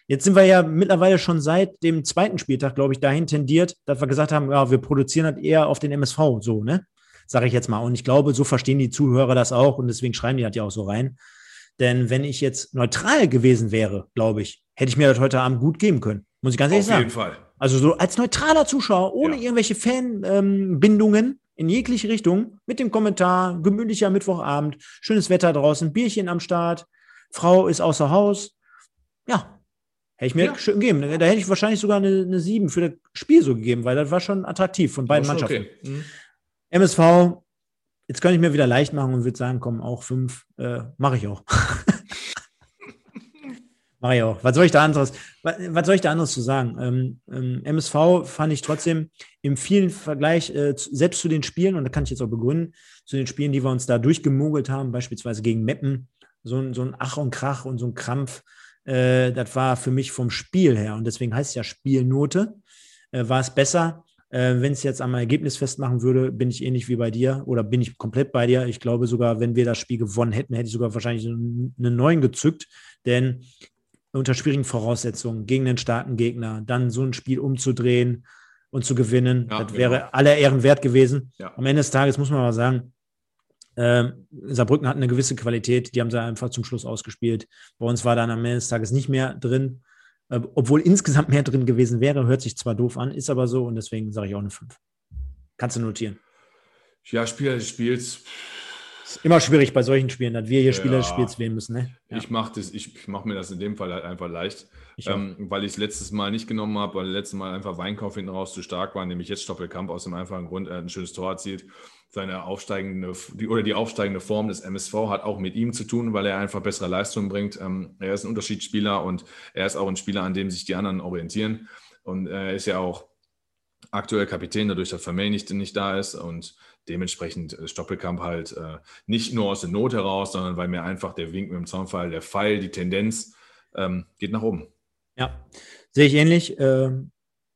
Jetzt sind wir ja mittlerweile schon seit dem zweiten Spieltag, glaube ich, dahin tendiert, dass wir gesagt haben, ja, wir produzieren das eher auf den MSV, so, ne? Sage ich jetzt mal. Und ich glaube, so verstehen die Zuhörer das auch und deswegen schreiben die das ja auch so rein. Denn wenn ich jetzt neutral gewesen wäre, glaube ich, hätte ich mir das heute Abend gut geben können. Muss ich ganz ehrlich sagen. Auf jeden Fall. Also so als neutraler Zuschauer, ohne ja. irgendwelche Fanbindungen ähm, in jegliche Richtung, mit dem Kommentar, gemütlicher Mittwochabend, schönes Wetter draußen, Bierchen am Start, Frau ist außer Haus. Ja, hätte ich mir ja. schön gegeben. Da hätte ich wahrscheinlich sogar eine, eine 7 für das Spiel so gegeben, weil das war schon attraktiv von beiden Mannschaften. Okay. Mhm. MSV, jetzt könnte ich mir wieder leicht machen und würde sagen, komm, auch 5, äh, mache ich auch. (laughs) Mario, was soll ich da anderes, was, was soll ich da anderes zu sagen? Ähm, ähm, MSV fand ich trotzdem im vielen Vergleich, äh, selbst zu den Spielen, und da kann ich jetzt auch begründen, zu den Spielen, die wir uns da durchgemogelt haben, beispielsweise gegen Meppen, so ein, so ein Ach und Krach und so ein Krampf, äh, das war für mich vom Spiel her, und deswegen heißt es ja Spielnote, äh, war es besser. Äh, wenn es jetzt am Ergebnis festmachen würde, bin ich ähnlich wie bei dir oder bin ich komplett bei dir. Ich glaube sogar, wenn wir das Spiel gewonnen hätten, hätte ich sogar wahrscheinlich einen neuen gezückt, denn unter schwierigen Voraussetzungen gegen einen starken Gegner, dann so ein Spiel umzudrehen und zu gewinnen, ja, das genau. wäre aller Ehren wert gewesen. Ja. Am Ende des Tages muss man aber sagen, äh, Saarbrücken hat eine gewisse Qualität, die haben sie einfach zum Schluss ausgespielt. Bei uns war dann am Ende des Tages nicht mehr drin, äh, obwohl insgesamt mehr drin gewesen wäre, hört sich zwar doof an, ist aber so und deswegen sage ich auch eine 5. Kannst du notieren. Ja, Spieler des Spiels ist immer schwierig bei solchen Spielen, dass wir hier Spieler des Spiels wählen müssen. Ne? Ja. Ich mache mach mir das in dem Fall halt einfach leicht, ich ähm, weil ich es letztes Mal nicht genommen habe, weil letztes Mal einfach Weinkauf hinten raus zu stark war, nämlich jetzt Stoppelkamp aus dem einfachen Grund, er hat ein schönes Tor erzielt. Seine aufsteigende die, oder die aufsteigende Form des MSV hat auch mit ihm zu tun, weil er einfach bessere Leistungen bringt. Ähm, er ist ein Unterschiedsspieler und er ist auch ein Spieler, an dem sich die anderen orientieren. Und er ist ja auch aktuell Kapitän, dadurch, dass Vermey nicht, nicht da ist. Und dementsprechend äh, Stoppelkamp halt äh, nicht nur aus der Not heraus, sondern weil mir einfach der Wink mit dem Zaunfall, der Pfeil, die Tendenz ähm, geht nach oben. Ja, sehe ich ähnlich. Äh,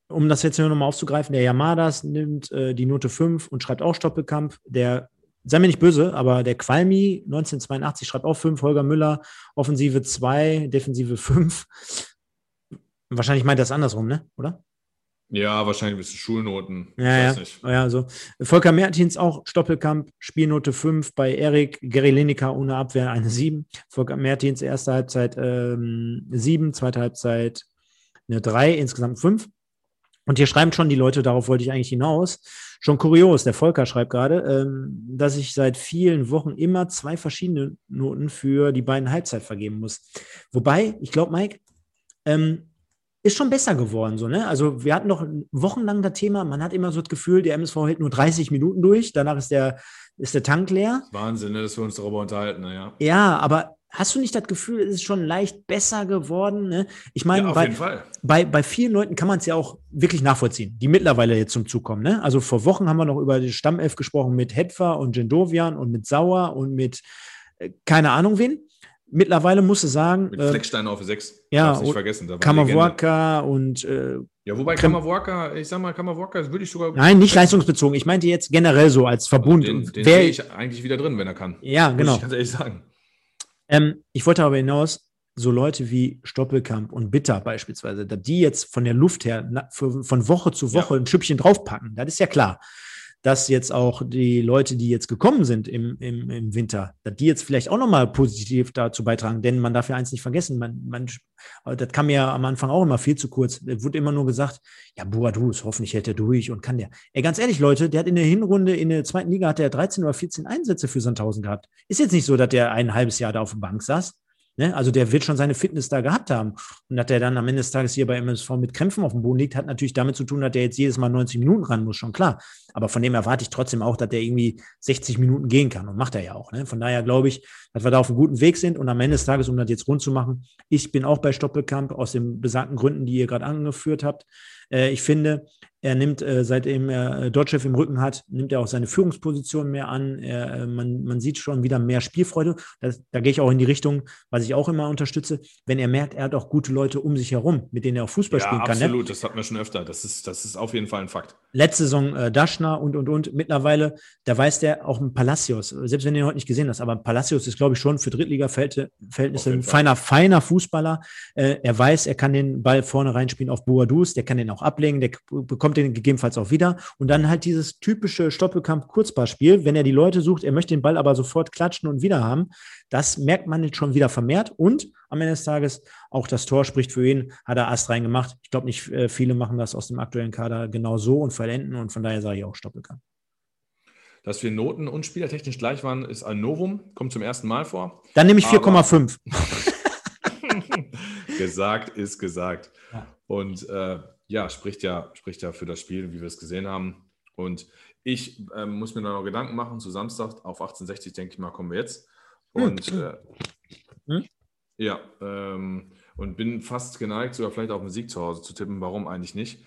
um das jetzt nochmal aufzugreifen, der Yamadas nimmt äh, die Note 5 und schreibt auch Stoppelkamp. Der, sei mir nicht böse, aber der Qualmi 1982 schreibt auch 5, Holger Müller, Offensive 2, Defensive 5. Wahrscheinlich meint er das andersrum, ne? Oder? Ja, wahrscheinlich ein bisschen Schulnoten. Ja, ja. ja also Volker Mertins auch Stoppelkamp, Spielnote 5 bei Erik, Gary Lineker ohne Abwehr eine 7. Volker Mertins erste Halbzeit ähm, 7, zweite Halbzeit eine 3, insgesamt 5. Und hier schreiben schon die Leute, darauf wollte ich eigentlich hinaus. Schon kurios, der Volker schreibt gerade, ähm, dass ich seit vielen Wochen immer zwei verschiedene Noten für die beiden Halbzeit vergeben muss. Wobei, ich glaube, Mike, ähm, ist schon besser geworden, so, ne? Also, wir hatten noch wochenlang das Thema, man hat immer so das Gefühl, der MSV hält nur 30 Minuten durch, danach ist der, ist der Tank leer. Wahnsinn, ne, dass wir uns darüber unterhalten, naja. Ja, aber hast du nicht das Gefühl, es ist schon leicht besser geworden? Ne? Ich meine, ja, bei, bei, bei vielen Leuten kann man es ja auch wirklich nachvollziehen, die mittlerweile jetzt zum Zug kommen. Ne? Also vor Wochen haben wir noch über die Stammelf gesprochen mit Hetfer und Jendovian und mit Sauer und mit äh, keine Ahnung wen. Mittlerweile musst du sagen. Mit äh, Fleckstein auf 6. Ja, nicht vergessen. Kammerwaka und. Äh, ja, wobei Kammerwaka, ich sag mal, Kammerwaka würde ich sogar. Nein, nicht leistungsbezogen. Ich meinte jetzt generell so als Verbund. Den, den sehe ich eigentlich wieder drin, wenn er kann. Ja, genau. Muss ich ganz ehrlich sagen. Ähm, ich wollte aber hinaus, so Leute wie Stoppelkamp und Bitter beispielsweise, dass die jetzt von der Luft her na, für, von Woche zu Woche ja. ein Schüppchen draufpacken, das ist ja klar. Dass jetzt auch die Leute, die jetzt gekommen sind im, im, im Winter, dass die jetzt vielleicht auch nochmal positiv dazu beitragen, denn man darf ja eins nicht vergessen, man, man, das kam ja am Anfang auch immer viel zu kurz. Es wurde immer nur gesagt, ja, Boadus, hoffentlich hält er durch und kann der. Ey, ganz ehrlich, Leute, der hat in der Hinrunde in der zweiten Liga hat er 13 oder 14 Einsätze für Sandhausen gehabt. Ist jetzt nicht so, dass der ein halbes Jahr da auf der Bank saß. Ne? Also der wird schon seine Fitness da gehabt haben. Und dass der dann am Ende des Tages hier bei MSV mit Krämpfen auf dem Boden liegt, hat natürlich damit zu tun, dass der jetzt jedes Mal 90 Minuten ran muss, schon klar. Aber von dem erwarte ich trotzdem auch, dass der irgendwie 60 Minuten gehen kann und macht er ja auch. Ne? Von daher glaube ich, dass wir da auf einem guten Weg sind und am Ende des Tages, um das jetzt rund zu machen, ich bin auch bei Stoppelkamp aus den besagten Gründen, die ihr gerade angeführt habt. Äh, ich finde, er nimmt, äh, seitdem er äh, Dotchev im Rücken hat, nimmt er auch seine Führungsposition mehr an. Er, äh, man, man sieht schon wieder mehr Spielfreude. Das, da gehe ich auch in die Richtung, was ich auch immer unterstütze, wenn er merkt, er hat auch gute Leute um sich herum, mit denen er auch Fußball ja, spielen kann. Ne? Absolut, ne? das hatten wir schon öfter. Das ist, das ist auf jeden Fall ein Fakt. Letzte Saison äh, Daschner und, und, und. Mittlerweile, da weiß der auch ein Palacios, selbst wenn du ihn heute nicht gesehen hast, aber Palacios ist, glaube ich, schon für Drittliga-Verhältnisse ein feiner, feiner Fußballer. Äh, er weiß, er kann den Ball vorne reinspielen auf Boadus, der kann den auch ablegen, der bekommt den gegebenenfalls auch wieder. Und dann halt dieses typische Stoppelkamp-Kurzballspiel, wenn er die Leute sucht, er möchte den Ball aber sofort klatschen und wieder haben. Das merkt man jetzt schon wieder vermehrt. Und am Ende des Tages auch das Tor spricht für ihn, hat er Ast reingemacht. Ich glaube nicht, äh, viele machen das aus dem aktuellen Kader genau so und vollenden. Und von daher sage ich auch Stoppelkamp. Dass wir noten- und spielertechnisch gleich waren, ist ein Novum, kommt zum ersten Mal vor. Dann nehme ich 4,5. (laughs) gesagt ist gesagt. Ja. Und äh, ja, spricht ja, spricht ja für das Spiel, wie wir es gesehen haben. Und ich äh, muss mir da noch Gedanken machen zu Samstag auf 1860, denke ich mal, kommen wir jetzt. Hm. Und äh, hm? ja, ähm, und bin fast geneigt, sogar vielleicht auf einen Sieg zu Hause zu tippen. Warum eigentlich nicht?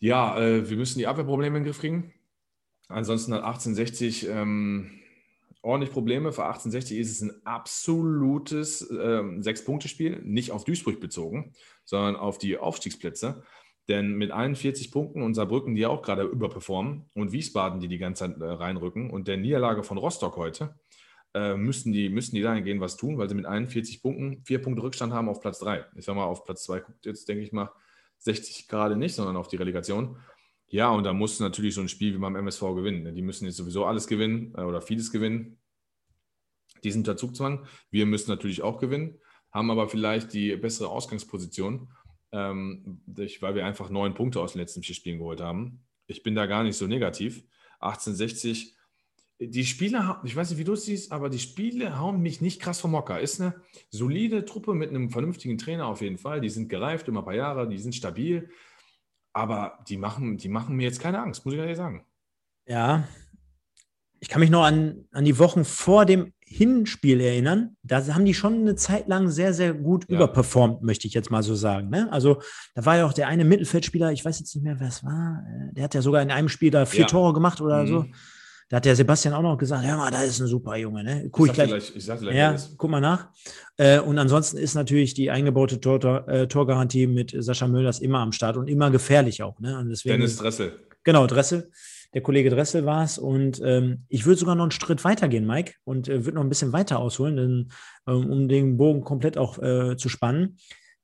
Ja, äh, wir müssen die Abwehrprobleme in den Griff kriegen. Ansonsten hat 1860 ähm, ordentlich Probleme. Für 1860 ist es ein absolutes ähm, Sechs-Punkte-Spiel, nicht auf Duisburg bezogen, sondern auf die Aufstiegsplätze. Denn mit 41 Punkten und Saarbrücken, die auch gerade überperformen, und Wiesbaden, die die ganze Zeit äh, reinrücken, und der Niederlage von Rostock heute, äh, müssten, die, müssten die dahingehend was tun, weil sie mit 41 Punkten vier Punkte Rückstand haben auf Platz 3. Ich sage mal, auf Platz 2 guckt jetzt, denke ich mal, 60 gerade nicht, sondern auf die Relegation. Ja, und da musst du natürlich so ein Spiel wie beim MSV gewinnen. Die müssen jetzt sowieso alles gewinnen äh, oder vieles gewinnen. Die sind unter Zugzwang. Wir müssen natürlich auch gewinnen, haben aber vielleicht die bessere Ausgangsposition, ähm, weil wir einfach neun Punkte aus den letzten vier Spielen geholt haben. Ich bin da gar nicht so negativ. 1860, die Spiele, ich weiß nicht, wie du es siehst, aber die Spiele hauen mich nicht krass vom Mocker. Ist eine solide Truppe mit einem vernünftigen Trainer auf jeden Fall. Die sind gereift, immer ein paar Jahre, die sind stabil. Aber die machen, die machen mir jetzt keine Angst, muss ich ehrlich sagen. Ja, ich kann mich noch an, an die Wochen vor dem Hinspiel erinnern. Da haben die schon eine Zeit lang sehr, sehr gut ja. überperformt, möchte ich jetzt mal so sagen. Ne? Also da war ja auch der eine Mittelfeldspieler, ich weiß jetzt nicht mehr, wer es war, äh, der hat ja sogar in einem Spiel da vier ja. Tore gemacht oder mhm. so. Da hat der Sebastian auch noch gesagt, ja, mal, da ist ein super Junge, ne? Guck ich, sag dir gleich. gleich, ich sag gleich, Ja, guck mal nach. Äh, und ansonsten ist natürlich die eingebaute Tor, äh, Torgarantie mit Sascha Mölders immer am Start und immer gefährlich auch. Ne? Und deswegen, Dennis Dressel. Genau, Dressel. Der Kollege Dressel war es. Und ähm, ich würde sogar noch einen Schritt weiter gehen, Mike, und äh, würde noch ein bisschen weiter ausholen, denn, ähm, um den Bogen komplett auch äh, zu spannen.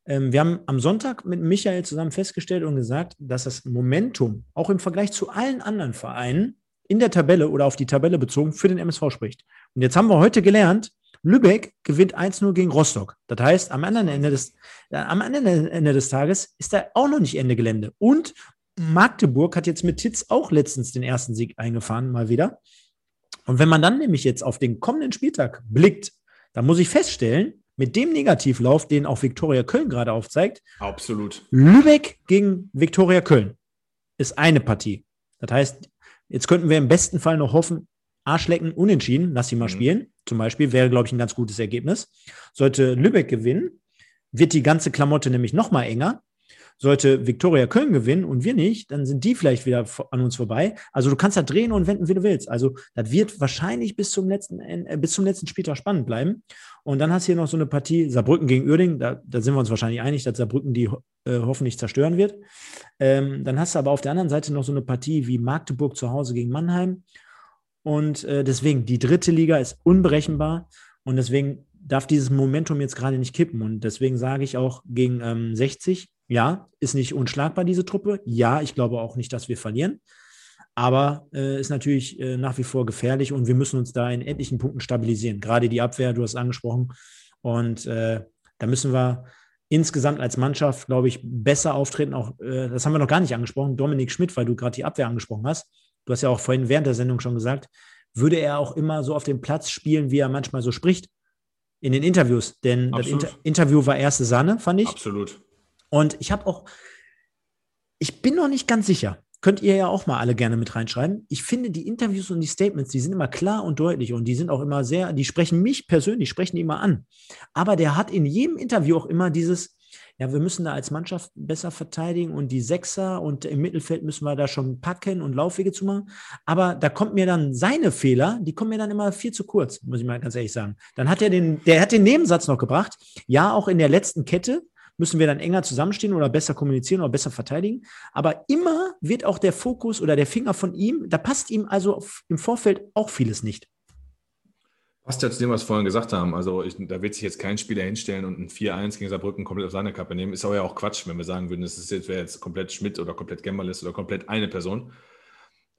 Ähm, wir haben am Sonntag mit Michael zusammen festgestellt und gesagt, dass das Momentum auch im Vergleich zu allen anderen Vereinen in der Tabelle oder auf die Tabelle bezogen für den MSV spricht. Und jetzt haben wir heute gelernt, Lübeck gewinnt 1-0 gegen Rostock. Das heißt, am anderen Ende des, äh, am anderen Ende des Tages ist da auch noch nicht Ende Gelände. Und Magdeburg hat jetzt mit Titz auch letztens den ersten Sieg eingefahren, mal wieder. Und wenn man dann nämlich jetzt auf den kommenden Spieltag blickt, dann muss ich feststellen, mit dem Negativlauf, den auch Viktoria Köln gerade aufzeigt, Absolut. Lübeck gegen Viktoria Köln ist eine Partie. Das heißt, jetzt könnten wir im besten Fall noch hoffen, Arschlecken unentschieden, lass sie mal Mhm. spielen. Zum Beispiel wäre, glaube ich, ein ganz gutes Ergebnis. Sollte Lübeck gewinnen, wird die ganze Klamotte nämlich noch mal enger. Sollte Viktoria Köln gewinnen und wir nicht, dann sind die vielleicht wieder an uns vorbei. Also du kannst da drehen und wenden, wie du willst. Also das wird wahrscheinlich bis zum letzten, En- äh, bis zum letzten Spieltag spannend bleiben. Und dann hast du hier noch so eine Partie Saarbrücken gegen Uerdingen. Da, da sind wir uns wahrscheinlich einig, dass Saarbrücken die äh, hoffentlich zerstören wird. Ähm, dann hast du aber auf der anderen Seite noch so eine Partie wie Magdeburg zu Hause gegen Mannheim. Und äh, deswegen, die dritte Liga ist unberechenbar. Und deswegen darf dieses Momentum jetzt gerade nicht kippen. Und deswegen sage ich auch gegen ähm, 60, ja, ist nicht unschlagbar, diese Truppe. Ja, ich glaube auch nicht, dass wir verlieren. Aber äh, ist natürlich äh, nach wie vor gefährlich und wir müssen uns da in etlichen Punkten stabilisieren. Gerade die Abwehr, du hast es angesprochen. Und äh, da müssen wir insgesamt als Mannschaft, glaube ich, besser auftreten. Auch äh, das haben wir noch gar nicht angesprochen. Dominik Schmidt, weil du gerade die Abwehr angesprochen hast. Du hast ja auch vorhin während der Sendung schon gesagt, würde er auch immer so auf dem Platz spielen, wie er manchmal so spricht in den Interviews. Denn das Absolut. Inter Interview war erste Sahne, fand ich. Absolut. Und ich habe auch, ich bin noch nicht ganz sicher. Könnt ihr ja auch mal alle gerne mit reinschreiben. Ich finde, die Interviews und die Statements, die sind immer klar und deutlich und die sind auch immer sehr, die sprechen mich persönlich, sprechen die immer an. Aber der hat in jedem Interview auch immer dieses, ja, wir müssen da als Mannschaft besser verteidigen und die Sechser und im Mittelfeld müssen wir da schon packen und Laufwege zu machen. Aber da kommt mir dann seine Fehler, die kommen mir dann immer viel zu kurz, muss ich mal ganz ehrlich sagen. Dann hat er den, der hat den Nebensatz noch gebracht. Ja, auch in der letzten Kette müssen wir dann enger zusammenstehen oder besser kommunizieren oder besser verteidigen. Aber immer wird auch der Fokus oder der Finger von ihm, da passt ihm also im Vorfeld auch vieles nicht. Passt ja zu dem, was wir vorhin gesagt haben. Also ich, da wird sich jetzt kein Spieler hinstellen und ein 4-1 gegen Saarbrücken komplett auf seine Kappe nehmen. Ist aber ja auch Quatsch, wenn wir sagen würden, ist jetzt, wäre jetzt komplett Schmidt oder komplett Gemmerlist oder komplett eine Person.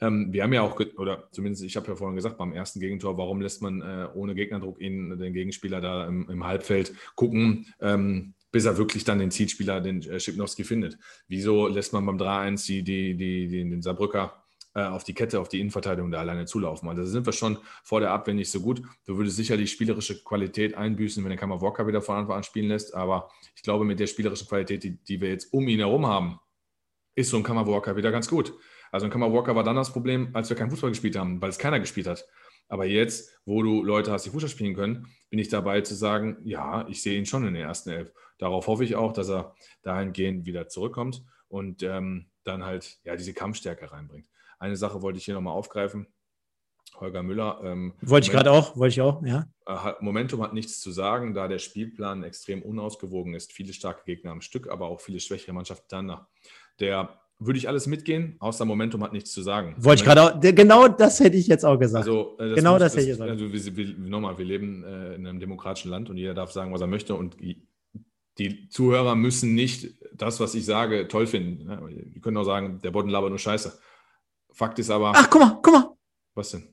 Ähm, wir haben ja auch, oder zumindest ich habe ja vorhin gesagt, beim ersten Gegentor, warum lässt man äh, ohne Gegnerdruck ihn, den Gegenspieler da im, im Halbfeld gucken, ähm, bis er wirklich dann den Zielspieler, den äh, Schipnowski findet. Wieso lässt man beim 3-1 die, die, die, den Saarbrücker äh, auf die Kette, auf die Innenverteidigung da alleine zulaufen? Also sind wir schon vor der Abwehr nicht so gut. Du würdest sicherlich spielerische Qualität einbüßen, wenn der Kammer Walker wieder von Anfang an spielen lässt, aber ich glaube, mit der spielerischen Qualität, die, die wir jetzt um ihn herum haben, ist so ein Kammer Walker wieder ganz gut. Also ein Kammer Walker war dann das Problem, als wir keinen Fußball gespielt haben, weil es keiner gespielt hat. Aber jetzt, wo du Leute hast, die Fußball spielen können, bin ich dabei zu sagen, ja, ich sehe ihn schon in der ersten Elf. Darauf hoffe ich auch, dass er dahingehend wieder zurückkommt und ähm, dann halt ja diese Kampfstärke reinbringt. Eine Sache wollte ich hier nochmal aufgreifen. Holger Müller. Ähm, Wollte ich gerade auch, wollte ich auch, ja. äh, hat- Momentum hat nichts zu sagen, da der Spielplan extrem unausgewogen ist. Viele starke Gegner am Stück, aber auch viele schwächere Mannschaften danach. Der würde ich alles mitgehen, außer Momentum hat nichts zu sagen. Wollte ich gerade auch, der- genau das hätte ich jetzt auch gesagt. Also, äh, Genau muss- das hätte ich gesagt. Also, wir, wir, nochmal, wir leben äh, in einem demokratischen Land und jeder darf sagen, was er möchte und die- Zuhörer müssen nicht das, was ich sage, toll finden. Ja, Die können auch sagen, der Bodden labert nur Scheiße. Fakt ist aber, Ach, guck mal, guck mal. was denn?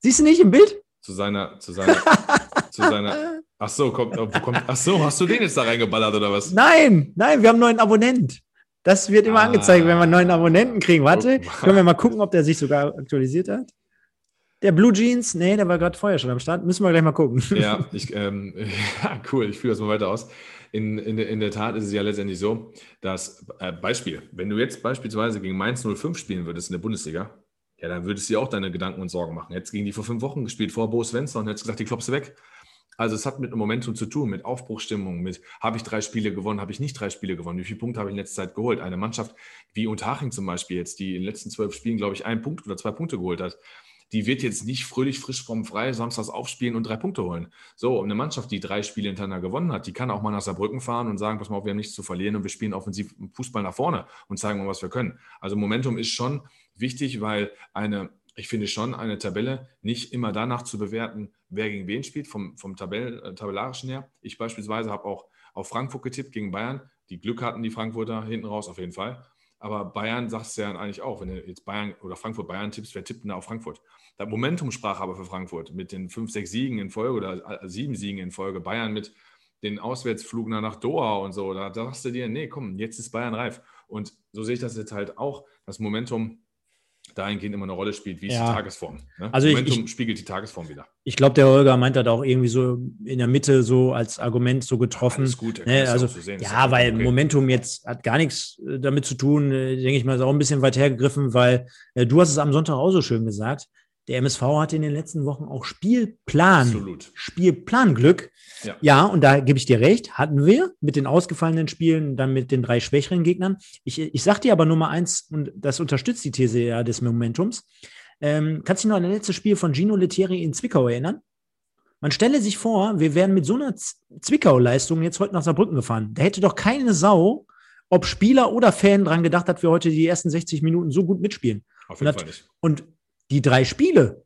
Siehst du nicht im Bild? Zu seiner, zu seiner, (laughs) zu seiner, ach so, kommt, kommt, ach so, hast du den jetzt da reingeballert oder was? Nein, nein, wir haben einen neuen Abonnent. Das wird immer Ah. angezeigt, wenn wir einen neuen Abonnenten kriegen. Warte, mal. können wir mal gucken, ob der sich sogar aktualisiert hat. Der Blue Jeans, nee, der war gerade vorher schon am Start. Müssen wir gleich mal gucken. Ja, (laughs) ich, ähm, (laughs) ja, cool, ich führe das mal weiter aus. In, in, der- in der Tat ist es ja letztendlich so, dass, äh, Beispiel, wenn du jetzt beispielsweise gegen Mainz 05 spielen würdest in der Bundesliga, ja, dann würdest du dir auch deine Gedanken und Sorgen machen. Jetzt gegen die vor fünf Wochen gespielt, vor Bo Svensson und hättest gesagt, die klopfst du weg. Also es hat mit Momentum zu tun, mit Aufbruchsstimmung, mit habe ich drei Spiele gewonnen, habe ich nicht drei Spiele gewonnen, wie viele Punkte habe ich in letzter Zeit geholt? Eine Mannschaft wie Unterhaching zum Beispiel jetzt, die in den letzten zwölf Spielen, glaube ich, einen Punkt oder zwei Punkte geholt hat, die wird jetzt nicht fröhlich frisch vom Frei samstags aufspielen und drei Punkte holen. So, eine Mannschaft, die drei Spiele hintereinander gewonnen hat, die kann auch mal nach Saarbrücken fahren und sagen, pass mal auf, wir haben nichts zu verlieren und wir spielen offensiv Fußball nach vorne und zeigen mal, was wir können. Also Momentum ist schon wichtig, weil eine, ich finde schon, eine Tabelle nicht immer danach zu bewerten, wer gegen wen spielt, vom, vom Tabell, äh, tabellarischen her. Ich beispielsweise habe auch auf Frankfurt getippt gegen Bayern. Die Glück hatten die Frankfurter hinten raus auf jeden Fall. Aber Bayern sagst du ja eigentlich auch, wenn du jetzt Bayern oder Frankfurt Bayern tippst, wer tippt denn da auf Frankfurt? Da Momentum sprach aber für Frankfurt mit den fünf, sechs Siegen in Folge oder äh, sieben Siegen in Folge. Bayern mit den Auswärtsflug nach Doha und so. Da, da sagst du dir, nee, komm, jetzt ist Bayern reif. Und so sehe ich das jetzt halt auch. Das Momentum dahingehend immer eine Rolle spielt, wie ist die Tagesform. Ne? Also Momentum ich, spiegelt die Tagesform wieder. Ich glaube, der Holger meint das auch irgendwie so in der Mitte so als Argument so getroffen. Alles gut, ne? also, so sehen, ja, weil okay. Momentum jetzt hat gar nichts äh, damit zu tun, äh, denke ich mal, ist auch ein bisschen weit hergegriffen, weil äh, du hast es am Sonntag auch so schön gesagt der MSV hatte in den letzten Wochen auch Spielplan. Absolut. Spielplanglück. Ja. ja, und da gebe ich dir recht, hatten wir mit den ausgefallenen Spielen, dann mit den drei schwächeren Gegnern. Ich, ich sage dir aber Nummer eins, und das unterstützt die These ja des Momentums. Ähm, kannst du dich noch an das letzte Spiel von Gino Lettieri in Zwickau erinnern? Man stelle sich vor, wir wären mit so einer Zwickau-Leistung jetzt heute nach Saarbrücken gefahren. Da hätte doch keine Sau, ob Spieler oder Fan dran gedacht, dass wir heute die ersten 60 Minuten so gut mitspielen. Auf jeden und Fall nicht. Und die drei Spiele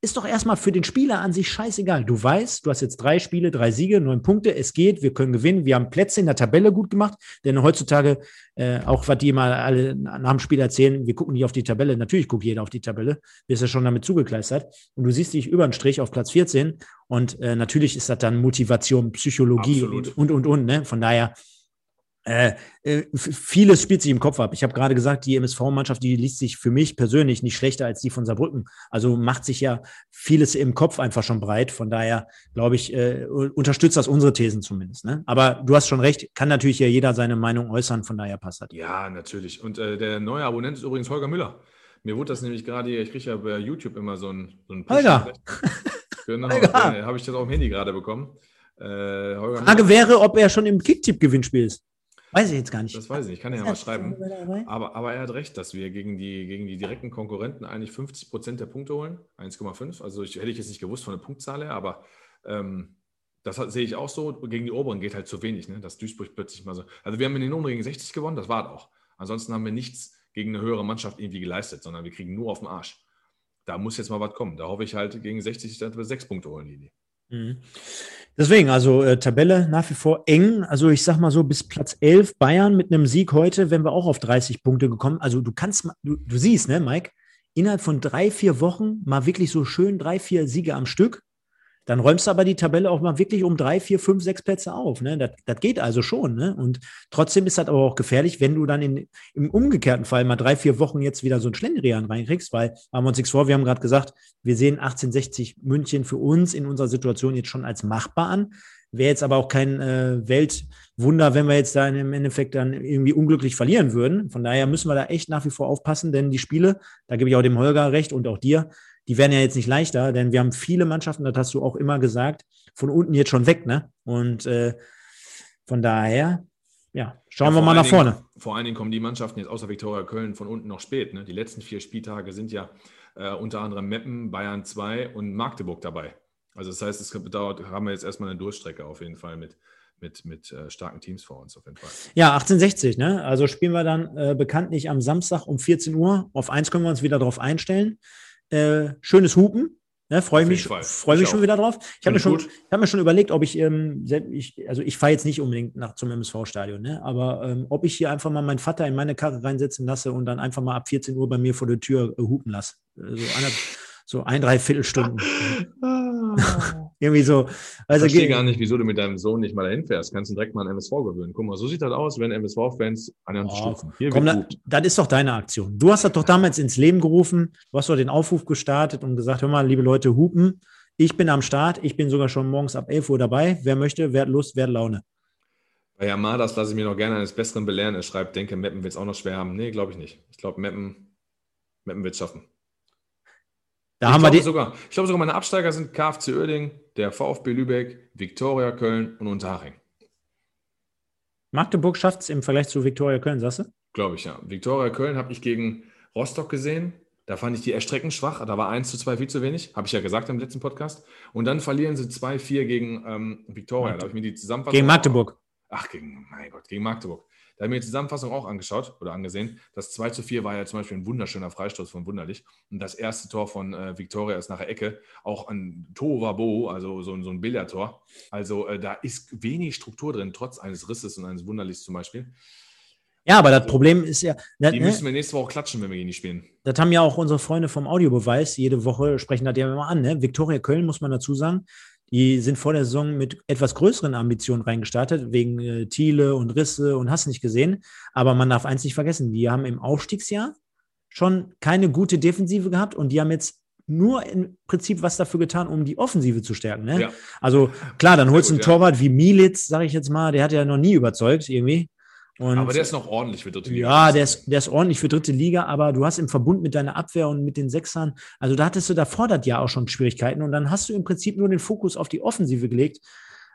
ist doch erstmal für den Spieler an sich scheißegal. Du weißt, du hast jetzt drei Spiele, drei Siege, neun Punkte, es geht, wir können gewinnen, wir haben Plätze in der Tabelle gut gemacht, denn heutzutage, äh, auch was die mal alle nach dem Spiel erzählen, wir gucken nicht auf die Tabelle, natürlich guckt jeder auf die Tabelle, bist ja schon damit zugekleistert und du siehst dich über den Strich auf Platz 14 und äh, natürlich ist das dann Motivation, Psychologie Absolut. und, und, und, ne? von daher äh, äh vieles spielt sich im Kopf ab. Ich habe gerade gesagt, die MSV-Mannschaft, die liest sich für mich persönlich nicht schlechter als die von Saarbrücken. Also macht sich ja vieles im Kopf einfach schon breit. Von daher, glaube ich, äh, unterstützt das unsere Thesen zumindest. Ne? Aber du hast schon recht, kann natürlich ja jeder seine Meinung äußern, von daher passt das. Ja, natürlich. Und äh, der neue Abonnent ist übrigens Holger Müller. Mir wurde das nämlich gerade, ich kriege ja bei YouTube immer so ein, so ein Holger! Genau, habe ich das auf dem Handy gerade bekommen. Äh, Frage Müller. wäre, ob er schon im Kicktipp-Gewinnspiel ist. Weiß ich jetzt gar nicht. Das weiß ich nicht, ich kann ja mal schreiben. Aber, aber er hat recht, dass wir gegen die, gegen die direkten Konkurrenten eigentlich 50 Prozent der Punkte holen. 1,5. Also ich, hätte ich jetzt nicht gewusst von der Punktzahl her, aber ähm, das sehe ich auch so. Gegen die Oberen geht halt zu wenig, ne? dass Duisburg plötzlich mal so. Also wir haben in den Oberen gegen 60 gewonnen, das war es auch. Ansonsten haben wir nichts gegen eine höhere Mannschaft irgendwie geleistet, sondern wir kriegen nur auf den Arsch. Da muss jetzt mal was kommen. Da hoffe ich halt gegen 60, dass wir sechs Punkte holen, Lili. Mhm. Deswegen, also äh, Tabelle nach wie vor eng. Also ich sag mal so, bis Platz 11 Bayern mit einem Sieg heute, wenn wir auch auf 30 Punkte gekommen. Also du kannst, du, du siehst, ne, Mike, innerhalb von drei, vier Wochen mal wirklich so schön drei, vier Siege am Stück. Dann räumst du aber die Tabelle auch mal wirklich um drei, vier, fünf, sechs Plätze auf. Ne? Das, das geht also schon. Ne? Und trotzdem ist das aber auch gefährlich, wenn du dann in, im umgekehrten Fall mal drei, vier Wochen jetzt wieder so ein Schlendrian reinkriegst, weil haben wir uns nichts vor, wir haben gerade gesagt, wir sehen 1860 München für uns in unserer Situation jetzt schon als machbar an. Wäre jetzt aber auch kein äh, Weltwunder, wenn wir jetzt da im Endeffekt dann irgendwie unglücklich verlieren würden. Von daher müssen wir da echt nach wie vor aufpassen, denn die Spiele, da gebe ich auch dem Holger recht und auch dir, die werden ja jetzt nicht leichter, denn wir haben viele Mannschaften, das hast du auch immer gesagt, von unten jetzt schon weg, ne? Und äh, von daher, ja, schauen ja, wir mal nach Dingen, vorne. Vor allen Dingen kommen die Mannschaften jetzt außer Viktoria Köln von unten noch spät. Ne? Die letzten vier Spieltage sind ja äh, unter anderem Meppen, Bayern 2 und Magdeburg dabei. Also das heißt, es bedauert, haben wir jetzt erstmal eine Durchstrecke auf jeden Fall mit, mit, mit äh, starken Teams vor uns auf jeden Fall. Ja, 1860, ne? Also spielen wir dann äh, bekanntlich am Samstag um 14 Uhr. Auf eins können wir uns wieder drauf einstellen. Äh, schönes Hupen. Ne, freue mich, freu mich schon wieder drauf. Ich habe mir, schon, hab mir schon überlegt, ob ich, ähm, ich also ich fahre jetzt nicht unbedingt nach zum MSV-Stadion, ne, aber ähm, ob ich hier einfach mal meinen Vater in meine Karre reinsetzen lasse und dann einfach mal ab 14 Uhr bei mir vor der Tür äh, hupen lasse. So, eine, so ein, drei Viertelstunden. (laughs) Irgendwie so. Also ich verstehe gar nicht, wieso du mit deinem Sohn nicht mal dahin fährst. Kannst du direkt mal an MSV gewöhnen. Guck mal, so sieht das aus, wenn MSV-Fans an oh, unterstützen. Hier komm, da, das ist doch deine Aktion. Du hast das doch damals ins Leben gerufen. Du hast doch den Aufruf gestartet und gesagt, hör mal, liebe Leute, hupen. Ich bin am Start. Ich bin sogar schon morgens ab 11 Uhr dabei. Wer möchte, wer hat Lust, wer hat Laune. Bei Yamadas lasse ich mir noch gerne eines Besseren belehren. Er schreibt, denke, Meppen wird es auch noch schwer haben. Nee, glaube ich nicht. Ich glaube, Meppen, Meppen wird es schaffen. Da ich haben wir die sogar, ich glaube sogar, meine Absteiger sind KFC Oerding, der VfB Lübeck, Viktoria Köln und Unterhaching. Magdeburg schafft es im Vergleich zu Viktoria Köln, sagst du? Glaube ich, ja. Viktoria Köln habe ich gegen Rostock gesehen. Da fand ich die erstreckend schwach. Da war 1 zu 2 viel zu wenig. Habe ich ja gesagt im letzten Podcast. Und dann verlieren sie 2-4 gegen ähm, Viktoria. Da habe ich mir die Zusammenfassung. Gegen Magdeburg. Ach, gegen, mein Gott, gegen Magdeburg. Da habe ich mir die Zusammenfassung auch angeschaut oder angesehen. Das 2 zu 4 war ja zum Beispiel ein wunderschöner Freistoß von Wunderlich. Und das erste Tor von äh, Viktoria ist nach der Ecke. Auch ein Tovabo, also so, so ein Billardtor. Also äh, da ist wenig Struktur drin, trotz eines Risses und eines Wunderlichs zum Beispiel. Ja, aber das Problem ist ja. Das, Die ne, müssen wir nächste Woche klatschen, wenn wir gegen die spielen. das haben ja auch unsere Freunde vom Audiobeweis. Jede Woche sprechen das ja immer an. Ne? Viktoria Köln, muss man dazu sagen, die sind vor der Saison mit etwas größeren Ambitionen reingestartet, wegen äh, Thiele und Risse und hast nicht gesehen. Aber man darf eins nicht vergessen: die haben im Aufstiegsjahr schon keine gute Defensive gehabt und die haben jetzt nur im Prinzip was dafür getan, um die Offensive zu stärken. Ne? Ja. Also klar, dann holst du einen ja. Torwart wie Militz, sage ich jetzt mal, der hat ja noch nie überzeugt irgendwie. Und Aber der ist noch ordentlich für dritte Liga. ja, der ist, der ist ordentlich für dritte Liga, aber du hast im Verbund mit deiner Abwehr und mit den Sechsern, also da hattest du davor das Jahr auch schon Schwierigkeiten und dann hast du im Prinzip nur den Fokus auf die Offensive gelegt,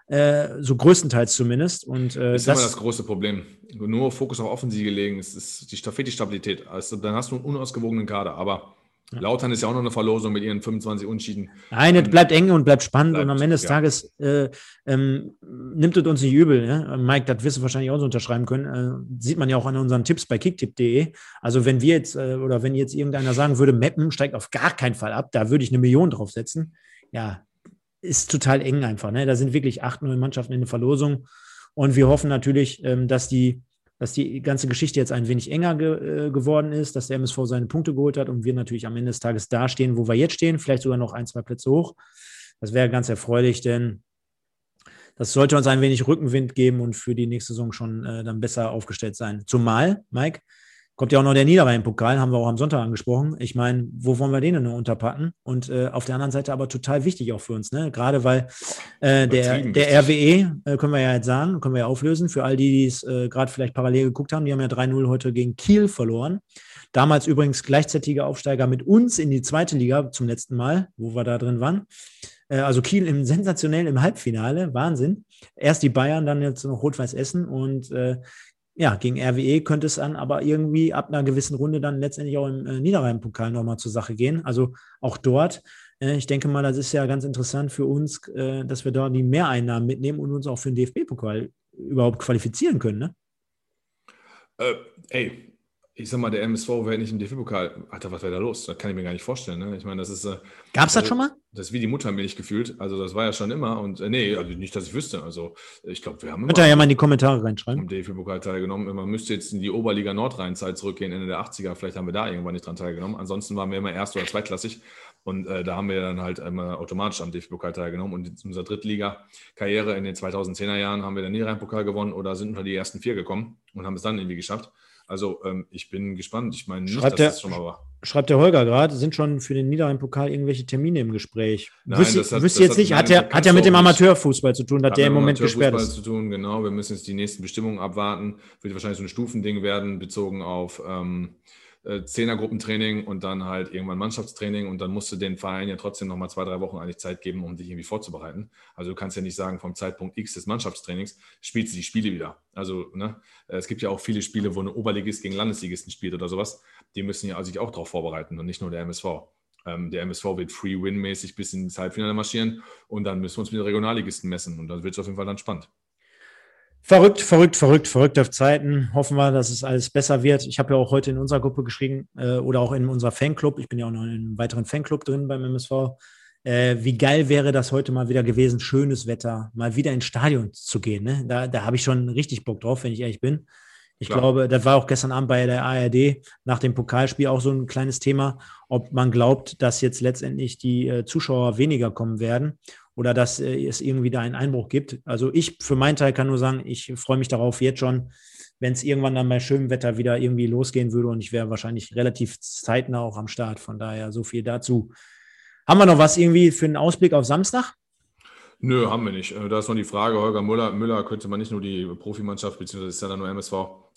äh, so größtenteils zumindest. Und äh, Das ist immer das, das große Problem. Nur Fokus auf Offensive gelegen, es ist die fehlt die Stabilität. Also dann hast du einen unausgewogenen Kader. Aber Lautern ist ja auch noch eine Verlosung mit ihren 25 Unschieden. nein, es bleibt eng und bleibt spannend Bleibt, und am Ende des ja. Tages äh, ähm, nimmt es uns nicht übel. Ne? Mike, das wirst du wahrscheinlich auch so unterschreiben können. Äh, sieht man ja auch an unseren Tipps bei kicktipp.de. Also wenn wir jetzt äh, oder wenn jetzt irgendeiner sagen würde, Meppen steigt auf gar keinen Fall ab, da würde ich eine Million draufsetzen. Ja, ist total eng einfach. Ne? Da sind wirklich acht, neun Mannschaften in der Verlosung. Und wir hoffen natürlich, ähm, dass, die, dass die ganze Geschichte jetzt ein wenig enger ge, äh, geworden ist, dass der MSV seine Punkte geholt hat und wir natürlich am Ende des Tages da stehen, wo wir jetzt stehen, vielleicht sogar noch ein, zwei Plätze hoch. Das wäre ganz erfreulich, denn das sollte uns ein wenig Rückenwind geben und für die nächste Saison schon äh, dann besser aufgestellt sein. Zumal, Mike, kommt ja auch noch der Niederrhein-Pokal, haben wir auch am Sonntag angesprochen. Ich meine, wo wollen wir den denn nur unterpacken? Und äh, auf der anderen Seite aber total wichtig auch für uns, ne? Gerade weil äh, der, der. RWE, äh, können wir ja jetzt sagen, können wir ja auflösen, für all die, die es äh, gerade vielleicht parallel geguckt haben, die haben ja 3-0 heute gegen Kiel verloren. Damals übrigens gleichzeitiger Aufsteiger mit uns in die zweite Liga zum letzten Mal, wo wir da drin waren. Äh, Also Kiel im sensationell im Halbfinale, Wahnsinn. Erst die Bayern, dann jetzt noch Rot-Weiß Essen und äh, ja, gegen RWE könnte es dann aber irgendwie ab einer gewissen Runde dann letztendlich auch im äh, Niederrhein-Pokal nochmal zur Sache gehen. Also auch dort, äh, ich denke mal, das ist ja ganz interessant für uns, äh, dass wir da die Mehreinnahmen mitnehmen und uns auch für den DFB-Pokal überhaupt qualifizieren können. Ne? Äh, ey, ich sag mal, der MSV wäre nicht im DFB-Pokal. Alter, was wäre da los? Das kann ich mir gar nicht vorstellen. Ne? Ich meine, das ist. Äh, Gab es das Also- schon mal? Das ist wie die Muttermilch gefühlt. Also, das war ja schon immer. Und äh, nee, also nicht, dass ich wüsste. Also, ich glaube, wir haben Könnt ihr ja mal in die Kommentare reinschreiben. am DFB-Pokal teilgenommen. Man müsste jetzt in die Oberliga Nordrhein-Zeit zurückgehen, Ende der 80er. Vielleicht haben wir da irgendwann nicht dran teilgenommen. Ansonsten waren wir immer erst- oder zweitklassig. Und äh, da haben wir dann halt immer automatisch am DFB-Pokal teilgenommen. Und in unserer Drittliga-Karriere in den 2010er Jahren haben wir den Niederrhein-Pokal gewonnen oder sind unter die ersten vier gekommen und haben es dann irgendwie geschafft. Also, ähm, ich bin gespannt. Ich meine nicht, Schreibt dass der- schon mal war. Schreibt der Holger gerade, sind schon für den Niederrhein-Pokal irgendwelche Termine im Gespräch? Nein, Wüsste das hat- wüsste das jetzt hat- nicht, hat ja hat ja mit dem. Amateurfußball zu tun, dass Hat der im Moment gesperrt ist. zu tun, genau. Wir müssen jetzt die nächsten Bestimmungen abwarten. Wird wahrscheinlich so ein Stufending werden, bezogen auf ähm, äh, Zehnergruppentraining und dann halt irgendwann Mannschaftstraining. Und dann musst du den Verein ja trotzdem nochmal zwei, drei Wochen eigentlich Zeit geben, um dich irgendwie vorzubereiten. Also du kannst ja nicht sagen, vom Zeitpunkt X des Mannschaftstrainings spielst du die Spiele wieder. Also ne, es gibt ja auch viele Spiele, wo eine Oberligist gegen Landesligisten spielt oder sowas. Die müssen ja sich auch darauf vorbereiten und nicht nur der MSV. Ähm, der MSV wird Free-Win-mäßig bis ins Halbfinale marschieren und dann müssen wir uns mit den Regionalligisten messen und dann wird es auf jeden Fall dann spannend. Verrückt, verrückt, verrückt, verrückt auf Zeiten. Hoffen wir, dass es alles besser wird. Ich habe ja auch heute in unserer Gruppe geschrieben äh, oder auch in unserer Fanclub. Ich bin ja auch noch in einem weiteren Fanclub drin beim MSV. Äh, wie geil wäre das heute mal wieder gewesen, schönes Wetter, mal wieder ins Stadion zu gehen. Ne? Da, da habe ich schon richtig Bock drauf, wenn ich ehrlich bin. Ich Klar. glaube, das war auch gestern Abend bei der ARD nach dem Pokalspiel auch so ein kleines Thema, ob man glaubt, dass jetzt letztendlich die äh, Zuschauer weniger kommen werden oder dass äh, es irgendwie da einen Einbruch gibt. Also ich für meinen Teil kann nur sagen, ich freue mich darauf jetzt schon, wenn es irgendwann dann bei schönem Wetter wieder irgendwie losgehen würde und ich wäre wahrscheinlich relativ zeitnah auch am Start. Von daher so viel dazu. Haben wir noch was irgendwie für einen Ausblick auf Samstag? Nö, haben wir nicht. Äh, Da ist noch die Frage, Holger Müller, Müller könnte man nicht nur die Profimannschaft, beziehungsweise ist ja dann nur MSV,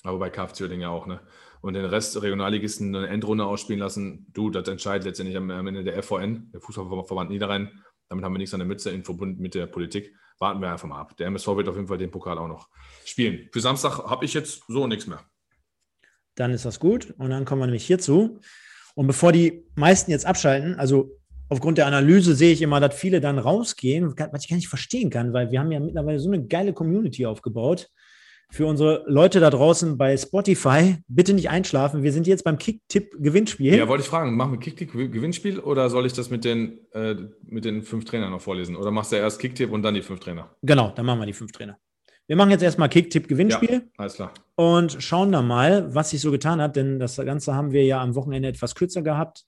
aber bei KFC Uerdingen ja auch, ne? Und den Rest Regionalligisten eine Endrunde ausspielen lassen, du, das entscheidet letztendlich am Ende der FVN, der Fußballverband Niederrhein. Damit haben wir nichts an der Mütze in Verbund mit der Politik. Warten wir einfach mal ab. Der MSV wird auf jeden Fall den Pokal auch noch spielen. Für Samstag habe ich jetzt so nichts mehr. Dann ist das gut. Und dann kommen wir nämlich hierzu. Und bevor die meisten jetzt abschalten, also aufgrund der Analyse sehe ich immer, dass viele dann rausgehen, was ich gar nicht verstehen kann, weil wir haben ja mittlerweile so eine geile Community aufgebaut. Für unsere Leute da draußen bei Spotify, bitte nicht einschlafen. Wir sind jetzt beim Kick-Tipp-Gewinnspiel. Ja, wollte ich fragen, machen wir Kicktipp-Gewinnspiel oder soll ich das mit den, äh, mit den fünf Trainern noch vorlesen? Oder machst du erst Kicktipp und dann die fünf Trainer? Genau, dann machen wir die fünf Trainer. Wir machen jetzt erstmal Kick-Tipp-Gewinnspiel. Ja, alles klar. und schauen da mal, was sich so getan hat, denn das Ganze haben wir ja am Wochenende etwas kürzer gehabt,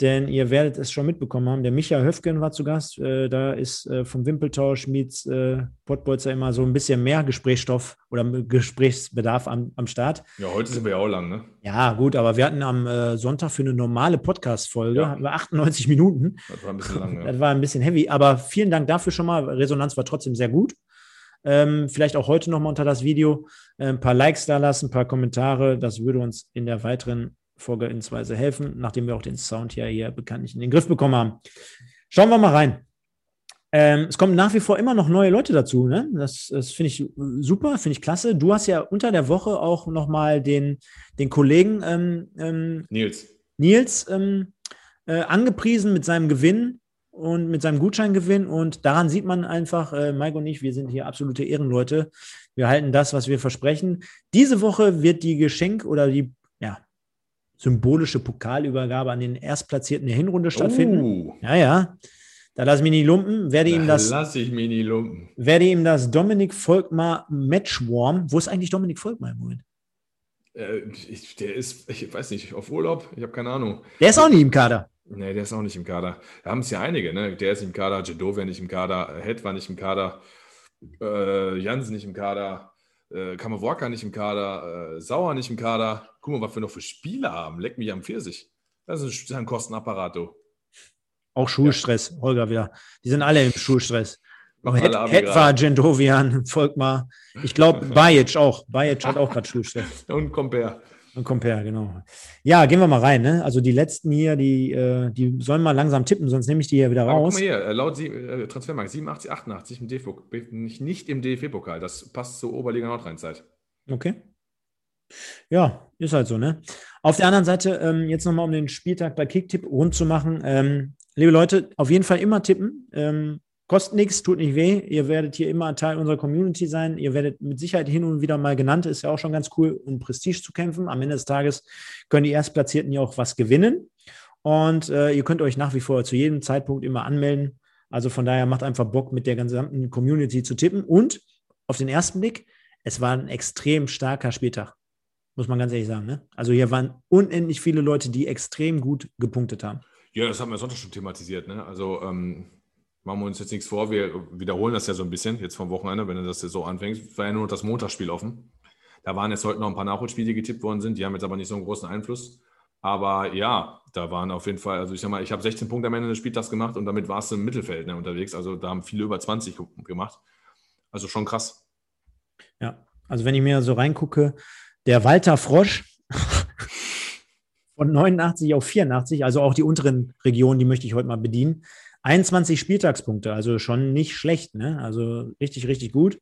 denn ihr werdet es schon mitbekommen haben. Der Micha Höfgen war zu Gast. Äh, da ist äh, vom Wimpeltausch Meets äh, Pottbolzer immer so ein bisschen mehr Gesprächsstoff oder Gesprächsbedarf am, am Start. Ja, heute sind wir ja auch lang, ne? Ja, gut, aber wir hatten am äh, Sonntag für eine normale Podcast-Folge Ja. hatten wir 98 Minuten. Das war ein bisschen lang, ja. Das war ein bisschen heavy, aber vielen Dank dafür schon mal. Resonanz war trotzdem sehr gut. Ähm, vielleicht auch heute nochmal unter das Video äh, ein paar Likes da lassen, ein paar Kommentare. Das würde uns in der weiteren Vorgehensweise helfen, nachdem wir auch den Sound ja hier bekanntlich in den Griff bekommen haben. Schauen wir mal rein. Ähm, es kommen nach wie vor immer noch neue Leute dazu. Ne? Das, das finde ich super, finde ich klasse. Du hast ja unter der Woche auch nochmal den, den Kollegen ähm, ähm, Nils. Nils ähm, äh, angepriesen mit seinem Gewinn und mit seinem Gutscheingewinn. Und daran sieht man einfach, äh, Mike und ich, wir sind hier absolute Ehrenleute. Wir halten das, was wir versprechen. Diese Woche wird die Geschenk- oder die symbolische Pokalübergabe an den Erstplatzierten der Hinrunde stattfinden. Uh, Ja, ja. Da lass mich nicht lumpen. Werde ihm da das, lass ich mich nie lumpen. werde ihm das Dominik Volkmar Matchwarm. Wo ist eigentlich Dominik Volkmar im Moment? Äh, ich, der ist, ich weiß nicht, auf Urlaub? Ich habe keine Ahnung. Der ist auch nicht im Kader. Nee, der ist auch nicht im Kader. Da haben es ja einige, ne? Der ist im Kader, Jado wäre nicht im Kader, Head war nicht im Kader, äh, Jansen nicht im Kader, äh, Kammerwalker nicht im Kader, äh, Sauer nicht im Kader. Guck mal, was wir noch für Spieler haben. Leck mich am Pfirsich. Das ist ein- Kostenapparat, du. Auch Schulstress, Holger wieder. Die sind alle im Schulstress. War Gendovian, Volkmar. Ich glaube, (laughs) Bajic auch. Bajic hat auch gerade Schulstress. (laughs) Und Compare. Und Compare, genau. Ja, gehen wir mal rein. Ne? Also die letzten hier, die, äh, die sollen mal langsam tippen, sonst nehme ich die hier wieder Aber guck raus. mal hier, äh, laut Sie- äh, Transfermarkt 87, 88 im DFB, nicht, nicht im DFB-Pokal. Das passt zur Oberliga Nordrhein-Zeit. Okay. Ja, ist halt so, ne? Auf der anderen Seite, ähm, jetzt nochmal, um den Spieltag bei Kicktipp rund zu machen. Ähm, liebe Leute, auf jeden Fall immer tippen. Ähm, kostet nichts, tut nicht weh. Ihr werdet hier immer Teil unserer Community sein. Ihr werdet mit Sicherheit hin und wieder mal genannt. Ist ja auch schon ganz cool, um Prestige zu kämpfen. Am Ende des Tages können die Erstplatzierten ja auch was gewinnen. Und äh, ihr könnt euch nach wie vor zu jedem Zeitpunkt immer anmelden. Also von daher macht einfach Bock, mit der gesamten Community zu tippen. Und auf den ersten Blick, es war ein extrem starker Spieltag. Muss man ganz ehrlich sagen. Ne? Also hier waren unendlich viele Leute, die extrem gut gepunktet haben. Ja, das haben wir Sonntag schon thematisiert. Ne? Also ähm, machen wir uns jetzt nichts vor. Wir wiederholen das ja so ein bisschen jetzt vom Wochenende, wenn du das jetzt so anfängst. Es war ja nur noch das Montagsspiel offen. Da waren jetzt heute noch ein paar Nachholspiele, die getippt worden sind. Die haben jetzt aber nicht so einen großen Einfluss. Aber ja, da waren auf jeden Fall, also ich sag mal, ich habe 16 Punkte am Ende des Spieltags gemacht und damit warst du im Mittelfeld ne, unterwegs. Also da haben viele über 20 ge- gemacht. Also schon krass. Ja, also wenn ich mir so reingucke, der Walter Frosch (laughs) von 89 auf 84, also auch die unteren Regionen, die möchte ich heute mal bedienen. 21 Spieltagspunkte, also schon nicht schlecht, ne? Also richtig, richtig gut.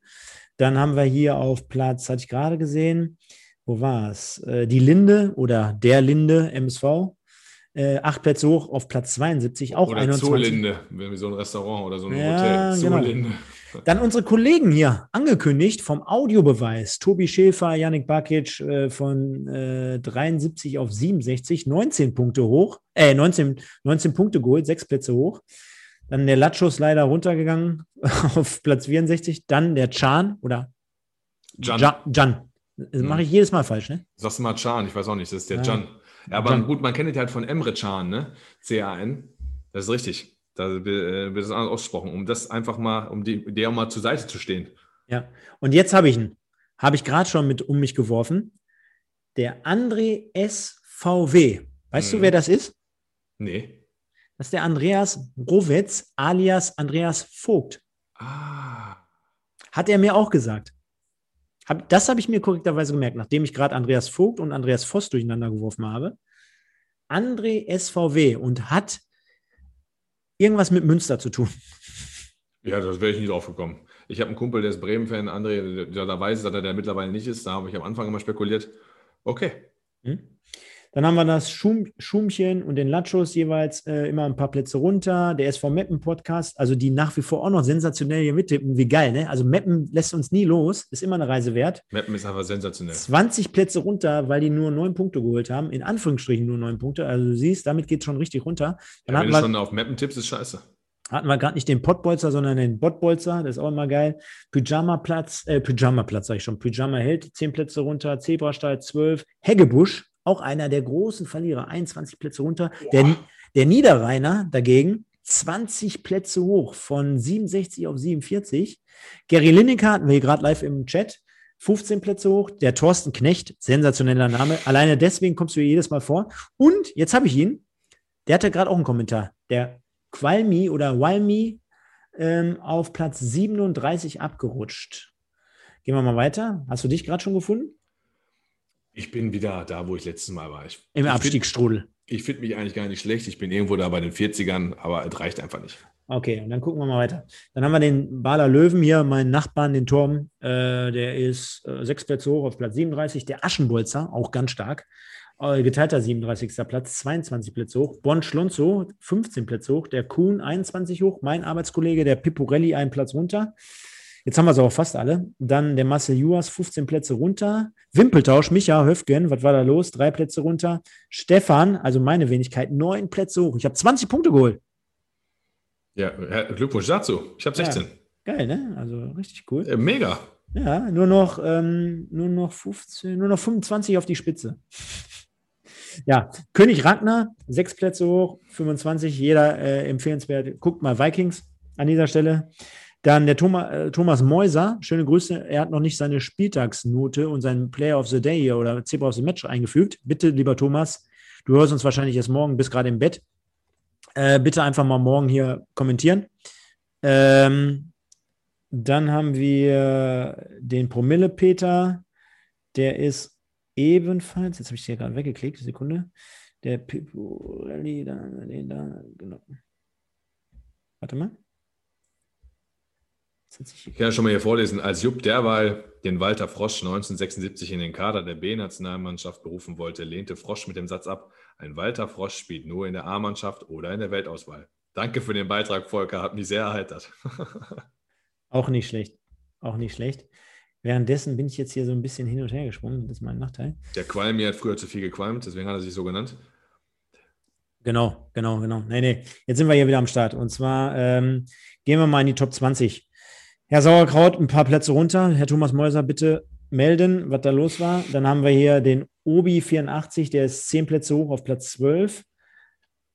Dann haben wir hier auf Platz, hatte ich gerade gesehen, wo war es? Äh, die Linde oder der Linde MSV. Äh, acht Plätze hoch auf Platz 72, auch oder 21. Zoolinde, wie so ein Restaurant oder so ein Ja, Hotel. genau. Zoolinde. Dann unsere Kollegen hier angekündigt vom Audiobeweis. Tobi Schäfer, Yannick Bakic äh, von äh, 73 auf 67, 19 Punkte hoch, äh, 19, 19 Punkte geholt, sechs Plätze hoch. Dann der Latschus leider runtergegangen (laughs) auf Platz 64. Dann der Chan oder Jan. Das Mhm. mache ich jedes Mal falsch, ne? Sagst du mal Can, ich weiß auch nicht, das ist der Ja. Can. Ja, aber Can. gut, man kennt ihn halt von Emre Can, ne? C-A-N. Das ist richtig. Da äh, wird es anders ausgesprochen, um das einfach mal, um die, der mal zur Seite zu stehen. Ja. Und jetzt habe ich ihn. Habe ich gerade schon mit um mich geworfen. Der André SVW. Weißt du, Mhm. wer das ist? Nee. Das ist der Andreas Rowetz alias Andreas Vogt. Ah. Hat er mir auch gesagt. Hab, das habe ich mir korrekterweise gemerkt, nachdem ich gerade Andreas Vogt und Andreas Voss durcheinander geworfen habe. André SVW und hat irgendwas mit Münster zu tun. (laughs) Ja, das wäre ich nicht drauf gekommen. Ich habe einen Kumpel, der ist Bremen-Fan, André, der da weiß, dass er der mittlerweile nicht ist. Da habe ich am Anfang immer spekuliert. Okay. Hm? Dann haben wir das Schum, Schumchen und den Lachos jeweils äh, immer ein paar Plätze runter. Der SV Meppen Podcast, also die nach wie vor auch noch sensationell hier mittippen. Wie geil, ne? Also Meppen lässt uns nie los, ist immer eine Reise wert. Meppen ist einfach sensationell. 20 Plätze runter, weil die nur neun Punkte geholt haben. In Anführungsstrichen nur neun Punkte. Also du siehst, damit geht es schon richtig runter. Dann ja, wenn du schon auf Meppen tippst, ist scheiße. Hatten wir gerade nicht den Pottbolzer, sondern den Bottbolzer. Das ist auch immer geil. Pyjama-Platz, äh, Pyjama-Platz, sag ich schon. Pyjama hält 10 Plätze runter. Zebrastall 12. Heggebusch auch einer der großen Verlierer, 21 Plätze runter. Der, der Niederrheiner dagegen 20 Plätze hoch von 67 auf 47. Gary Lineker hatten wir hier gerade live im Chat. 15 Plätze hoch. Der Thorsten Knecht, sensationeller Name. Alleine deswegen kommst du hier jedes Mal vor. Und jetzt habe ich ihn. Der hatte gerade auch einen Kommentar. Der Qualmi oder Walmi ähm, auf Platz 37 abgerutscht. Gehen wir mal weiter. Hast du dich gerade schon gefunden? Ich bin wieder da, wo ich letztes Mal war. Ich, Im Abstiegsstrudel. Ich finde mich eigentlich gar nicht schlecht. Ich bin irgendwo da bei den 40ern, aber es reicht einfach nicht. Okay, und dann gucken wir mal weiter. Dann haben wir den Baler Löwen hier, meinen Nachbarn, den Turm. Äh, der ist äh, sechs Plätze hoch auf Platz 37. Der Aschenbolzer, auch ganz stark. Äh, geteilter 37. Platz, 22 Plätze hoch. Bon Schlonzo, 15 Plätze hoch. Der Kuhn, 21 hoch. Mein Arbeitskollege, der Piporelli, einen Platz runter. Jetzt haben wir es auch fast alle. Dann der Marcel Juas, 15 Plätze runter. Wimpeltausch, Micha Höfgen, was war da los? Drei Plätze runter. Stefan, also meine Wenigkeit, neun Plätze hoch. Ich habe 20 Punkte geholt. Ja, Glückwunsch dazu. Ich habe 16. Ja, geil, ne? Also richtig cool. Äh, mega. Ja, nur noch, ähm, nur noch 15, nur noch 25 auf die Spitze. (laughs) Ja, König Ragnar, sechs Plätze hoch, 25, jeder äh, empfehlenswert. Guckt mal Vikings an dieser Stelle. Dann der Thomas, äh, Thomas Meuser, schöne Grüße. Er hat noch nicht seine Spieltagsnote und seinen Player of the Day oder Zebra of the Match eingefügt. Bitte, lieber Thomas, du hörst uns wahrscheinlich erst morgen, bist gerade im Bett. Äh, bitte einfach mal morgen hier kommentieren. Ähm, dann haben wir den Promille-Peter. Der ist ebenfalls, jetzt habe ich hier gerade weggeklickt, Sekunde. Der Pipurelli, da, da, genau. Warte mal. Ich kann ja schon mal hier vorlesen. Als Jupp derweil den Walter Frosch 1976 in den Kader der B-Nationalmannschaft berufen wollte, lehnte Frosch mit dem Satz ab, ein Walter Frosch spielt nur in der A-Mannschaft oder in der Weltauswahl. Danke für den Beitrag, Volker, hat mich sehr erheitert. (laughs) Auch nicht schlecht. Auch nicht schlecht. Währenddessen bin ich jetzt hier so ein bisschen hin und her gesprungen. Das ist mein Nachteil. Der Qualmi hat früher zu viel gequalmt, deswegen hat er sich so genannt. Genau, genau, genau. Nee, nee. Jetzt sind wir hier wieder am Start. Und zwar ähm, gehen wir mal in die Top 20. Herr Sauerkraut, ein paar Plätze runter. Herr Thomas Mäuser, bitte melden, was da los war. Dann haben wir hier den Obi 84, der ist zehn Plätze hoch auf Platz 12.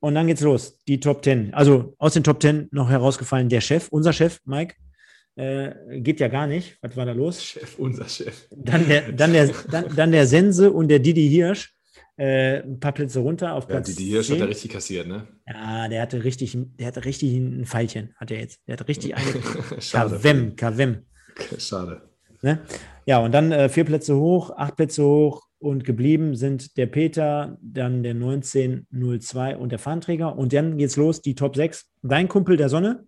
Und dann geht's los, die Top 10. Also aus den Top 10 noch herausgefallen der Chef, unser Chef, Mike. Äh, geht ja gar nicht. Was war da los? Chef, unser Chef. Dann der, dann der, dann, dann der Sense und der Didi Hirsch. Äh, ein paar Plätze runter auf Platz. Ja, die, die Hirsch 10. hat er richtig kassiert, ne? Ja, der hatte richtig, der hatte richtig ein Pfeilchen, hat er jetzt. Der hatte richtig eine (laughs) Kavem, Kavem. Schade. Ne? Ja, und dann äh, vier Plätze hoch, acht Plätze hoch und geblieben sind der Peter, dann der 1902 und der Fahnträger. Und dann geht's los, die Top 6. Dein Kumpel der Sonne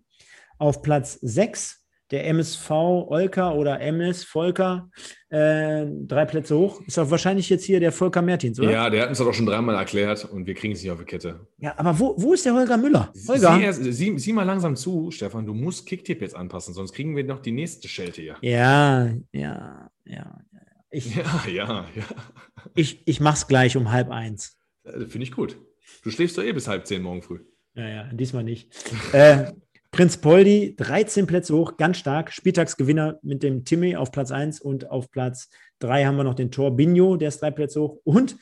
auf Platz 6 der MSV Olka oder MS Volker äh, drei Plätze hoch. Ist doch wahrscheinlich jetzt hier der Volker Mertins, oder? Ja, der hat uns das doch schon dreimal erklärt und wir kriegen es nicht auf die Kette. Ja, aber wo, wo ist der Holger Müller? Holger. Sieh, erst, sieh, sieh mal langsam zu, Stefan. Du musst Kicktipp jetzt anpassen, sonst kriegen wir noch die nächste Schelte hier. Ja, ja, ja. Ich, (laughs) ja, ja, ja. Ich, ich mach's gleich um halb eins. Finde ich gut. Du schläfst doch eh bis halb zehn morgen früh. Ja, ja, diesmal nicht. (laughs) äh, Prinz Poldi, 13 Plätze hoch, ganz stark. Spieltagsgewinner mit dem Timmy auf Platz 1 und auf Platz 3 haben wir noch den Tor Binho, der ist drei Plätze hoch. Und,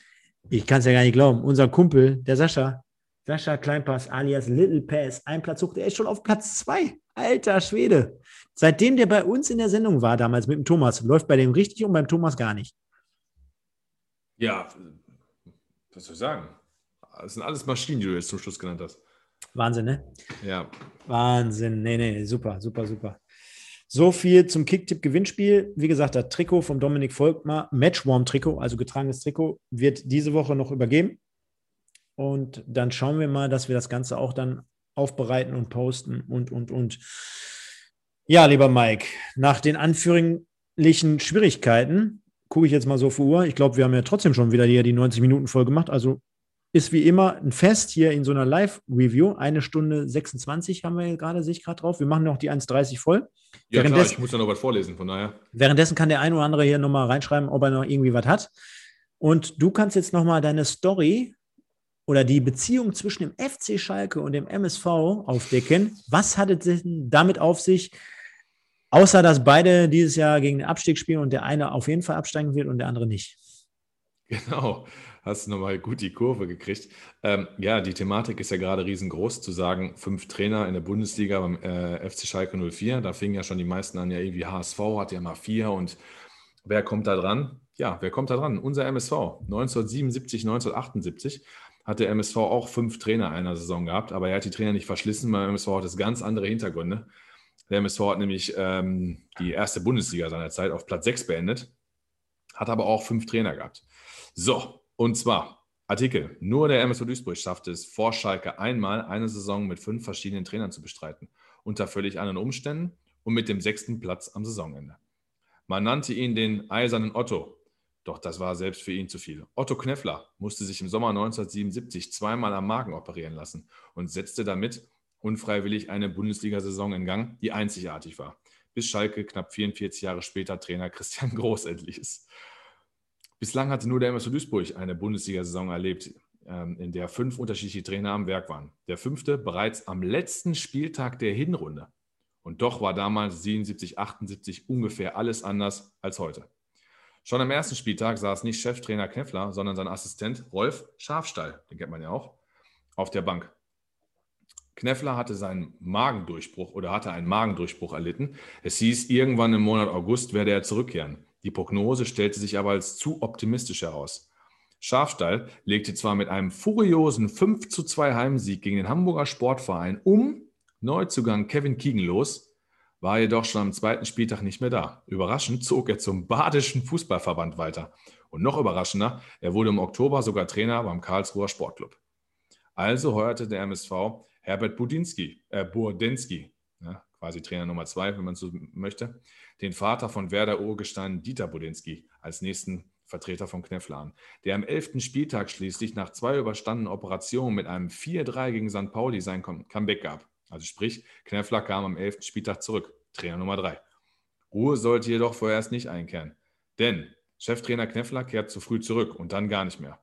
ich kann es ja gar nicht glauben, unser Kumpel, der Sascha, Sascha Kleinpass alias Little Pass, ein Platz hoch, der ist schon auf Platz 2. Alter Schwede. Seitdem der bei uns in der Sendung war, damals mit dem Thomas, läuft bei dem richtig und beim Thomas gar nicht. Ja, was soll ich sagen? Das sind alles Maschinen, die du jetzt zum Schluss genannt hast. Wahnsinn, ne? Ja. Wahnsinn. Nee, nee, super, super, super. So viel zum Kicktipp-Gewinnspiel. Wie gesagt, das Trikot vom Dominik Volkmar, Matchwarm-Trikot, also getragenes Trikot, wird diese Woche noch übergeben. Und dann schauen wir mal, dass wir das Ganze auch dann aufbereiten und posten und, und, und. Ja, lieber Mike, nach den anführlichen Schwierigkeiten gucke ich jetzt mal so Uhr. Ich glaube, wir haben ja trotzdem schon wieder hier die 90 Minuten voll gemacht. Also ist wie immer ein Fest hier in so einer Live-Review. Eine Stunde 26 haben wir gerade, sehe ich gerade drauf. Wir machen noch die 1,30 voll. Ja, klar, ich muss ja noch was vorlesen, von daher. Währenddessen kann der ein oder andere hier nochmal reinschreiben, ob er noch irgendwie was hat. Und du kannst jetzt nochmal deine Story oder die Beziehung zwischen dem FC Schalke und dem MSV aufdecken. Was hat es denn damit auf sich? Außer dass beide dieses Jahr gegen den Abstieg spielen und der eine auf jeden Fall absteigen wird und der andere nicht. Genau, hast du nochmal gut die Kurve gekriegt. Ähm, ja, die Thematik ist ja gerade riesengroß, zu sagen, fünf Trainer in der Bundesliga beim äh, FC Schalke 04. Da fingen ja schon die meisten an, ja, irgendwie HSV hat ja mal vier und wer kommt da dran? Ja, wer kommt da dran? Unser MSV. 1977, 1978 hat der MSV auch fünf Trainer in einer Saison gehabt, aber er hat die Trainer nicht verschlissen. Beim MSV hat es ganz andere Hintergründe. Der MSV hat nämlich ähm, die erste Bundesliga seiner Zeit auf Platz 6 beendet, hat aber auch fünf Trainer gehabt. So, und zwar Artikel. Nur der MSV Duisburg schaffte es vor Schalke einmal eine Saison mit fünf verschiedenen Trainern zu bestreiten, unter völlig anderen Umständen und mit dem sechsten Platz am Saisonende. Man nannte ihn den Eisernen Otto, doch das war selbst für ihn zu viel. Otto Kneffler musste sich im Sommer 1977 zweimal am Magen operieren lassen und setzte damit unfreiwillig eine Bundesliga-Saison in Gang, die einzigartig war, bis Schalke knapp 44 Jahre später Trainer Christian Groß endlich ist. Bislang hatte nur der MSV Duisburg eine Bundesliga-Saison erlebt, ähm, in der fünf unterschiedliche Trainer am Werk waren. Der fünfte bereits am letzten Spieltag der Hinrunde. Und doch war damals 77, 78 ungefähr alles anders als heute. Schon am ersten Spieltag saß nicht Cheftrainer Kneffler, sondern sein Assistent Rolf Schafstall, den kennt man ja auch, auf der Bank. Kneffler hatte seinen Magendurchbruch oder hatte einen Magendurchbruch erlitten. Es hieß, irgendwann im Monat August werde er zurückkehren. Die Prognose stellte sich aber als zu optimistisch heraus. Schafstall legte zwar mit einem furiosen 5 zu 2 Heimsieg gegen den Hamburger Sportverein um Neuzugang Kevin Keegan los, war jedoch schon am zweiten Spieltag nicht mehr da. Überraschend zog er zum Badischen Fußballverband weiter. Und noch überraschender, er wurde im Oktober sogar Trainer beim Karlsruher Sportclub. Also heuerte der MSV Herbert Budinski, äh, Burdensky, ja, quasi Trainer Nummer zwei, wenn man so möchte, den Vater von Werder Urgestein Dieter Budinski als nächsten Vertreter von Kneffler an, der am 11. Spieltag schließlich nach zwei überstandenen Operationen mit einem 4-3 gegen St. Pauli sein Comeback gab. Also sprich, Kneffler kam am 11. Spieltag zurück, Trainer Nummer drei. Ruhe sollte jedoch vorerst nicht einkehren, denn Cheftrainer Kneffler kehrt zu früh zurück und dann gar nicht mehr.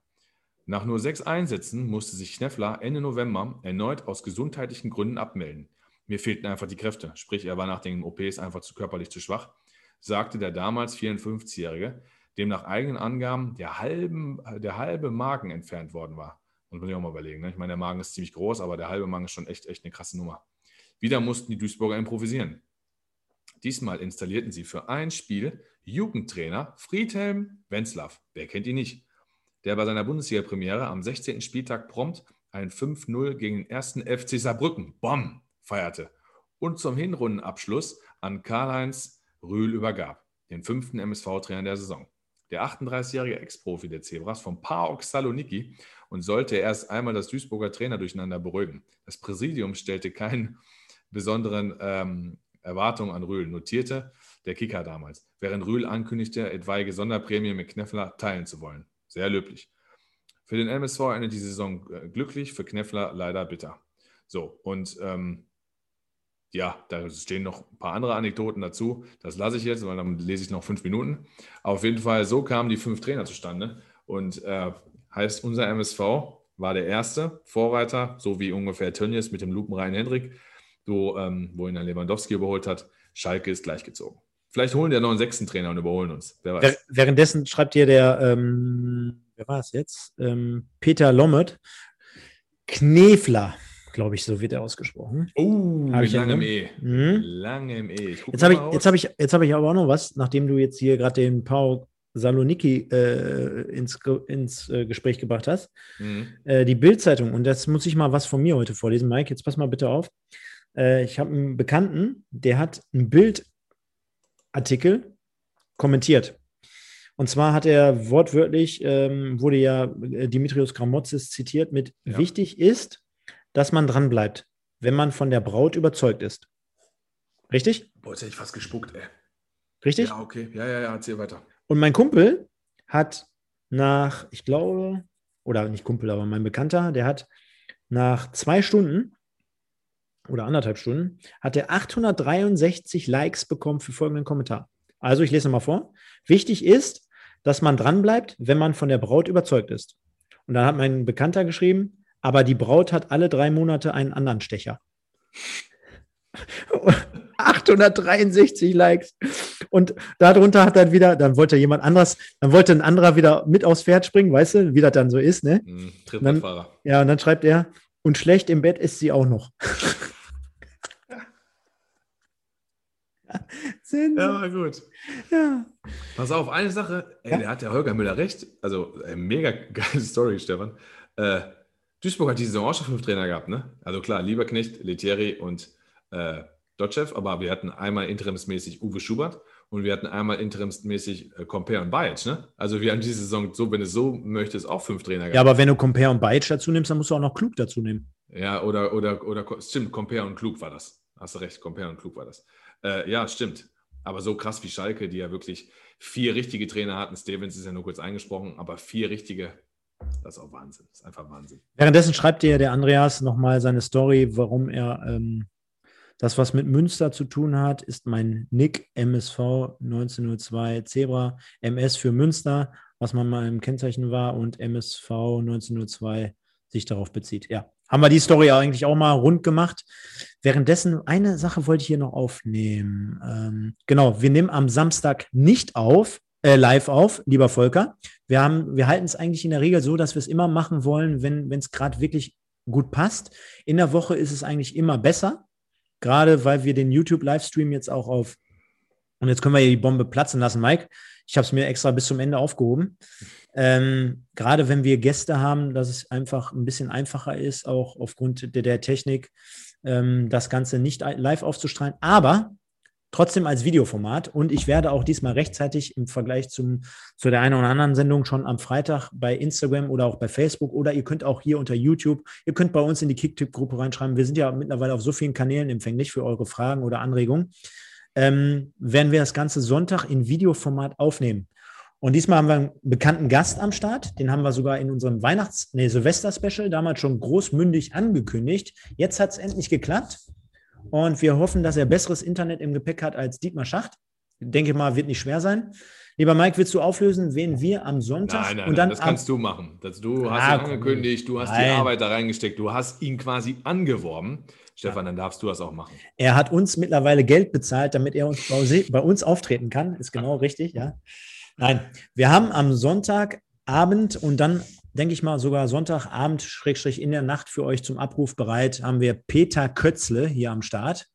Nach nur sechs Einsätzen musste sich Kneffler Ende November erneut aus gesundheitlichen Gründen abmelden. Mir fehlten einfach die Kräfte, sprich er war nach den OPs einfach zu körperlich zu schwach, sagte der damals 54-Jährige, dem nach eigenen Angaben der, halben, der halbe Magen entfernt worden war. Muss man sich auch mal überlegen. Ne? Ich meine, der Magen ist ziemlich groß, aber der halbe Magen ist schon echt, echt eine krasse Nummer. Wieder mussten die Duisburger improvisieren. Diesmal installierten sie für ein Spiel Jugendtrainer Friedhelm Wenzlaff. Wer kennt ihn nicht? der bei seiner Bundesliga-Premiere am 16. Spieltag prompt ein 5-0 gegen den ersten FC Saarbrücken, Bom, feierte und zum Hinrundenabschluss an Karl-Heinz Rühl übergab, den fünften MSV-Trainer der Saison. Der 38-jährige Ex-Profi der Zebras vom PAOK Saloniki und sollte erst einmal das Duisburger Trainer durcheinander beruhigen. Das Präsidium stellte keine besonderen ähm, Erwartungen an Rühl, notierte der Kicker damals, während Rühl ankündigte, etwaige Sonderprämie mit Kneffler teilen zu wollen. Sehr löblich. Für den MSV endet die Saison äh, glücklich, für Kneffler leider bitter. So, und ähm, ja, da stehen noch ein paar andere Anekdoten dazu. Das lasse ich jetzt, weil dann lese ich noch fünf Minuten. Auf jeden Fall, so kamen die fünf Trainer zustande. Und äh, heißt, unser MSV war der erste Vorreiter, so wie ungefähr Tönnies mit dem lupenreinen Hendrik, so, ähm, wo ihn dann Lewandowski überholt hat. Schalke ist gleichgezogen. Vielleicht holen die ja noch einen sechsten Trainer und überholen uns. Währenddessen schreibt hier der, ähm, wer war es jetzt? Ähm, Peter Lommet, Knefler, glaube ich, so wird er ausgesprochen. Oh, hab lange im E. Mhm. Lange im E. Jetzt habe ich, jetzt hab ich, hab ich aber auch noch was, nachdem du jetzt hier gerade den Pau Saloniki äh, ins, ins äh, Gespräch gebracht hast. Mhm. Äh, die Bildzeitung, und das muss ich mal was von mir heute vorlesen, Mike, jetzt pass mal bitte auf. Äh, ich habe einen Bekannten, der hat ein Bild Artikel kommentiert. Und zwar hat er wortwörtlich, ähm, wurde ja äh, Dimitrios Gramotzes zitiert mit, ja. wichtig ist, dass man dran bleibt, wenn man von der Braut überzeugt ist. Richtig? Boah, jetzt hätte ich fast gespuckt, ey. Richtig? Ja, okay. Ja, ja, ja, erzähl weiter. Und mein Kumpel hat nach, ich glaube, oder nicht Kumpel, aber mein Bekannter, der hat nach zwei Stunden oder anderthalb Stunden, hat er 863 Likes bekommen für folgenden Kommentar. Also ich lese mal vor. Wichtig ist, dass man dranbleibt, wenn man von der Braut überzeugt ist. Und dann hat mein Bekannter geschrieben, aber die Braut hat alle drei Monate einen anderen Stecher. (laughs) 863 Likes. Und darunter hat dann wieder, dann wollte jemand anderes, dann wollte ein anderer wieder mit aufs Pferd springen, weißt du, wie das dann so ist, ne? Mm, dann, ja, und dann schreibt er, und schlecht im Bett ist sie auch noch. (laughs) ja, gut. Ja. Pass auf, eine Sache, ey, ja? der hat der Holger Müller recht. Also, ey, mega geile Story, Stefan. Äh, Duisburg hat die Saison auch schon fünf Trainer gehabt, ne? Also klar, Lieberknecht, Letieri und äh, Dotchev, aber wir hatten einmal interimsmäßig Uwe Schubert und wir hatten einmal interimsmäßig äh, Compare und Bajic, ne? Also wir haben diese Saison, so wenn du so möchtest, auch fünf Trainer gehabt. Ja, aber wenn du Compare und Bajic dazu nimmst, dann musst du auch noch Klug dazu nehmen. Ja, oder, oder, oder, stimmt, Compare und Klug war das. Hast du recht, Compare und Klug war das. Äh, ja, stimmt. Aber so krass wie Schalke, die ja wirklich vier richtige Trainer hatten. Stevens ist ja nur kurz eingesprochen, aber vier richtige, das ist auch Wahnsinn. Das ist einfach Wahnsinn. Währenddessen schreibt dir der Andreas nochmal seine Story, warum er ähm, das, was mit Münster zu tun hat, ist mein Nick MSV 1902 Zebra, MS für Münster, was man mal im Kennzeichen war, und MSV 1902 sich darauf bezieht. Ja, haben wir die Story eigentlich auch mal rund gemacht. Währenddessen, eine Sache wollte ich hier noch aufnehmen. Ähm, genau, wir nehmen am Samstag nicht auf, äh, live auf, lieber Volker. Wir, wir halten es eigentlich in der Regel so, dass wir es immer machen wollen, wenn es gerade wirklich gut passt. In der Woche ist es eigentlich immer besser, gerade weil wir den YouTube-Livestream jetzt auch auf, und jetzt können wir hier die Bombe platzen lassen, Mike. Ich habe es mir extra bis zum Ende aufgehoben. Ähm, gerade wenn wir Gäste haben, dass es einfach ein bisschen einfacher ist, auch aufgrund der, der Technik, ähm, das Ganze nicht live aufzustrahlen, aber trotzdem als Videoformat. Und ich werde auch diesmal rechtzeitig im Vergleich zum, zu der einen oder anderen Sendung schon am Freitag bei Instagram oder auch bei Facebook oder ihr könnt auch hier unter YouTube, ihr könnt bei uns in die Kicktipp-Gruppe reinschreiben. Wir sind ja mittlerweile auf so vielen Kanälen empfänglich für eure Fragen oder Anregungen. Ähm, werden wir das Ganze Sonntag in Videoformat aufnehmen. Und diesmal haben wir einen bekannten Gast am Start. Den haben wir sogar in unserem Weihnachts-, nee, Silvester-Special damals schon großmündig angekündigt. Jetzt hat es endlich geklappt. Und wir hoffen, dass er besseres Internet im Gepäck hat als Dietmar Schacht. Denke mal, wird nicht schwer sein. Lieber Mike, willst du auflösen, wen wir am Sonntag nein, nein, und dann nein, das kannst du machen. Das, du hast ah, ihn angekündigt, du hast nein. die Arbeit da reingesteckt, du hast ihn quasi angeworben. Stefan, dann darfst du das auch machen. Er hat uns mittlerweile Geld bezahlt, damit er uns bei uns auftreten kann. Ist genau (laughs) richtig, ja. Nein, wir haben am Sonntagabend und dann denke ich mal sogar Sonntagabend, Schrägstrich in der Nacht für euch zum Abruf bereit, haben wir Peter Kötzle hier am Start.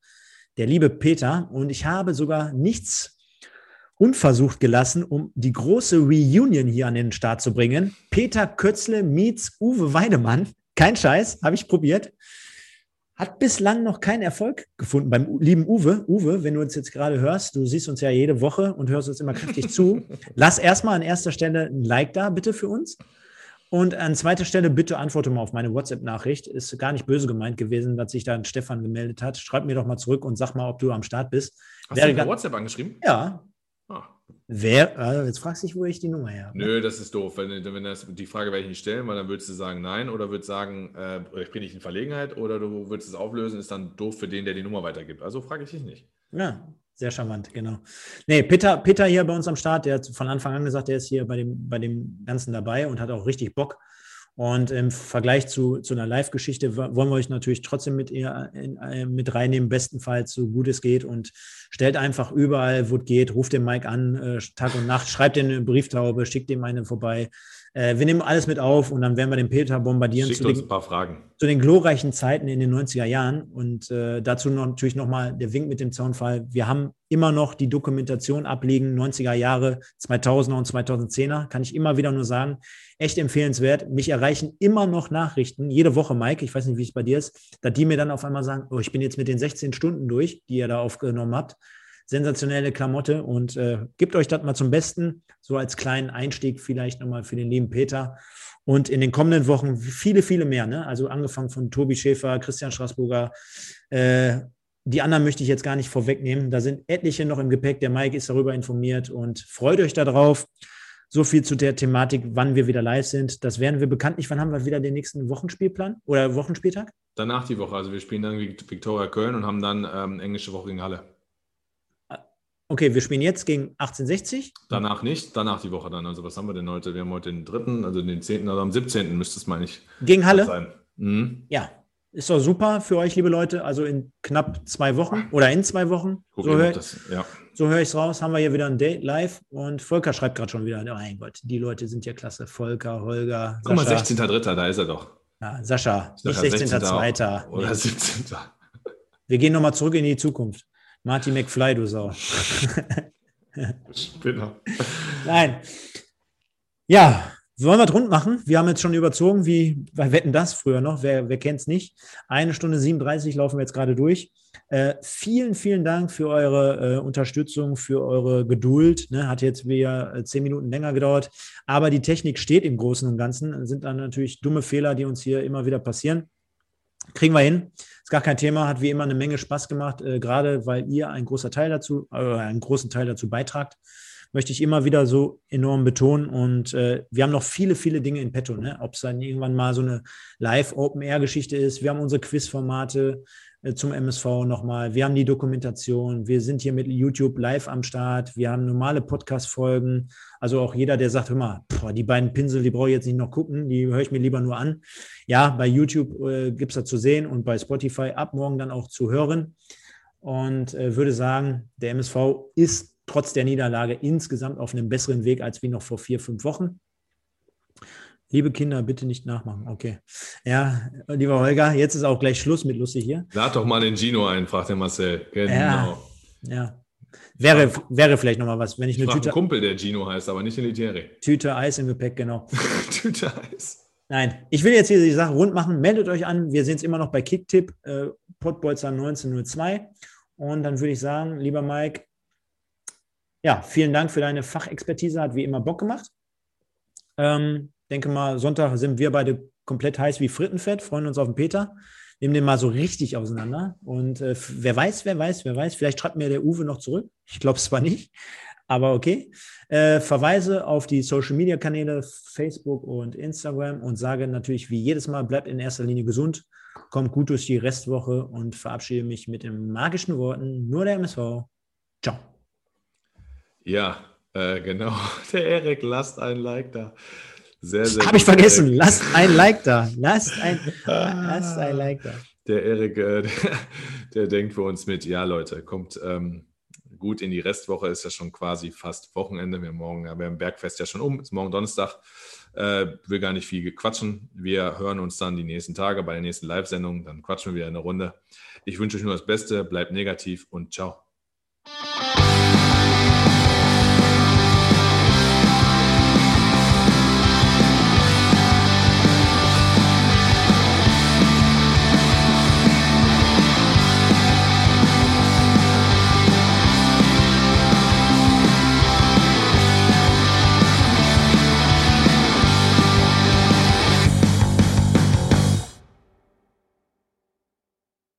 Der liebe Peter. Und ich habe sogar nichts unversucht gelassen, um die große Reunion hier an den Start zu bringen. Peter Kötzle meets Uwe Weidemann. Kein Scheiß, habe ich probiert. Hat bislang noch keinen Erfolg gefunden beim lieben Uwe. Uwe, wenn du uns jetzt gerade hörst, du siehst uns ja jede Woche und hörst uns immer kräftig zu. (laughs) Lass erstmal an erster Stelle ein Like da, bitte für uns. Und an zweiter Stelle, bitte antworte mal auf meine WhatsApp-Nachricht. Ist gar nicht böse gemeint gewesen, dass sich da ein Stefan gemeldet hat. Schreib mir doch mal zurück und sag mal, ob du am Start bist. Hast Wäre du WhatsApp angeschrieben? Ja. Ah. Wer, äh, jetzt fragst du dich, wo ich die Nummer her habe. Nö, das ist doof. Wenn, wenn das, die Frage werde ich nicht stellen, weil dann würdest du sagen nein oder würdest sagen, äh, ich bin nicht in Verlegenheit oder du würdest es auflösen, ist dann doof für den, der die Nummer weitergibt. Also frage ich dich nicht. Ja, sehr charmant, genau. Nee, Peter, Peter hier bei uns am Start, der hat von Anfang an gesagt, der ist hier bei dem, bei dem Ganzen dabei und hat auch richtig Bock. Und im Vergleich zu, zu einer Live-Geschichte wollen wir euch natürlich trotzdem mit, ihr, in, äh, mit reinnehmen, bestenfalls so gut es geht. Und stellt einfach überall, wo es geht, ruft den Mike an, äh, Tag und Nacht, schreibt den eine Brieftaube, schickt ihm eine vorbei. Äh, wir nehmen alles mit auf und dann werden wir den Peter bombardieren. Schickt zu uns den, ein paar Fragen. Zu den glorreichen Zeiten in den 90er Jahren. Und äh, dazu noch, natürlich nochmal der Wink mit dem Zaunfall. Wir haben immer noch die Dokumentation abliegen, 90er Jahre, 2000er und 2010er. Kann ich immer wieder nur sagen. Echt empfehlenswert. Mich erreichen immer noch Nachrichten, jede Woche, Mike, ich weiß nicht, wie es bei dir ist, dass die mir dann auf einmal sagen, oh, ich bin jetzt mit den 16 Stunden durch, die ihr da aufgenommen habt sensationelle Klamotte und äh, gebt euch das mal zum Besten, so als kleinen Einstieg vielleicht nochmal für den lieben Peter. Und in den kommenden Wochen viele, viele mehr. Ne? Also angefangen von Tobi Schäfer, Christian Straßburger, äh, die anderen möchte ich jetzt gar nicht vorwegnehmen. Da sind etliche noch im Gepäck. Der Mike ist darüber informiert und freut euch darauf. So viel zu der Thematik, wann wir wieder live sind. Das werden wir bekanntlich. Wann haben wir wieder den nächsten Wochenspielplan oder Wochenspieltag? Danach die Woche. Also wir spielen dann Viktoria Köln und haben dann ähm, englische Woche gegen Halle. Okay, wir spielen jetzt gegen 1860. Danach nicht, danach die Woche dann. Also was haben wir denn heute? Wir haben heute den dritten, also den 10., also am 17. müsste es, meine ich. Gegen Halle? Sein. Mhm. Ja, ist doch super für euch, liebe Leute. Also in knapp zwei Wochen oder in zwei Wochen. Guck so höre ja. so hör ich es raus. Haben wir hier wieder ein Date live. Und Volker schreibt gerade schon wieder: oh Mein Gott, die Leute sind ja klasse. Volker, Holger. Guck mal, 16.3., da ist er doch. Ja, Sascha, nicht 16.2. Oder nee. 17. Wir gehen nochmal zurück in die Zukunft. Marty McFly, du Sau. Spinner. Nein. Ja, wollen wir rund machen? Wir haben jetzt schon überzogen, wie bei Wetten das früher noch. Wer, wer kennt es nicht? Eine Stunde 37 laufen wir jetzt gerade durch. Äh, vielen, vielen Dank für eure äh, Unterstützung, für eure Geduld. Ne? Hat jetzt wieder äh, zehn Minuten länger gedauert. Aber die Technik steht im Großen und Ganzen. Sind dann natürlich dumme Fehler, die uns hier immer wieder passieren. Kriegen wir hin. Ist gar kein Thema. Hat wie immer eine Menge Spaß gemacht, äh, gerade weil ihr ein großer Teil dazu, äh, einen großen Teil dazu beitragt möchte ich immer wieder so enorm betonen. Und äh, wir haben noch viele, viele Dinge in petto. Ne? Ob es dann irgendwann mal so eine Live-Open-Air-Geschichte ist. Wir haben unsere Quizformate zum MSV nochmal. Wir haben die Dokumentation. Wir sind hier mit YouTube live am Start. Wir haben normale Podcast-Folgen. Also auch jeder, der sagt, hör mal, boah, die beiden Pinsel, die brauche ich jetzt nicht noch gucken, die höre ich mir lieber nur an. Ja, bei YouTube äh, gibt es da zu sehen und bei Spotify ab morgen dann auch zu hören. Und äh, würde sagen, der MSV ist trotz der Niederlage insgesamt auf einem besseren Weg als wie noch vor vier, fünf Wochen. Liebe Kinder, bitte nicht nachmachen. Okay. Ja, lieber Holger, jetzt ist auch gleich Schluss mit lustig hier. Lad doch mal den Gino ein, fragt der Marcel. Genau. Ja. ja. Wäre, wäre vielleicht nochmal was, wenn ich eine ich Tüte. Ein Kumpel, der Gino heißt, aber nicht Elitieri. Tüte Eis im Gepäck, genau. (laughs) Tüte Eis. Nein, ich will jetzt hier die Sache rund machen. Meldet euch an. Wir sehen es immer noch bei Kicktipp, äh, Pottbolzer 1902. Und dann würde ich sagen, lieber Mike, ja, vielen Dank für deine Fachexpertise, hat wie immer Bock gemacht. Ähm, denke mal, Sonntag sind wir beide komplett heiß wie Frittenfett, freuen uns auf den Peter. Nehmen den mal so richtig auseinander. Und äh, wer weiß, wer weiß, wer weiß, vielleicht schreibt mir der Uwe noch zurück. Ich glaube es zwar nicht, aber okay. Äh, verweise auf die Social Media Kanäle Facebook und Instagram und sage natürlich wie jedes Mal, bleibt in erster Linie gesund, kommt gut durch die Restwoche und verabschiede mich mit den magischen Worten, nur der MSV. Ciao. Ja, äh, genau. (laughs) Der Erik, lasst ein Like da. Sehr, sehr Habe ich vergessen. Erik. Lasst ein Like da. Lasst ein, lasst ein Like da. Der Erik, äh, der, (laughs) der, denkt für uns mit. Ja, Leute, kommt ähm, gut in die Restwoche. Ist ja schon quasi fast Wochenende. Wir haben morgen, ja, wir haben Bergfest ja schon um. Ist morgen Donnerstag. Äh, will gar nicht viel quatschen. Wir hören uns dann die nächsten Tage bei der nächsten Live-Sendung. Dann quatschen wir wieder eine Runde. Ich wünsche euch nur das Beste. Bleibt negativ und ciao.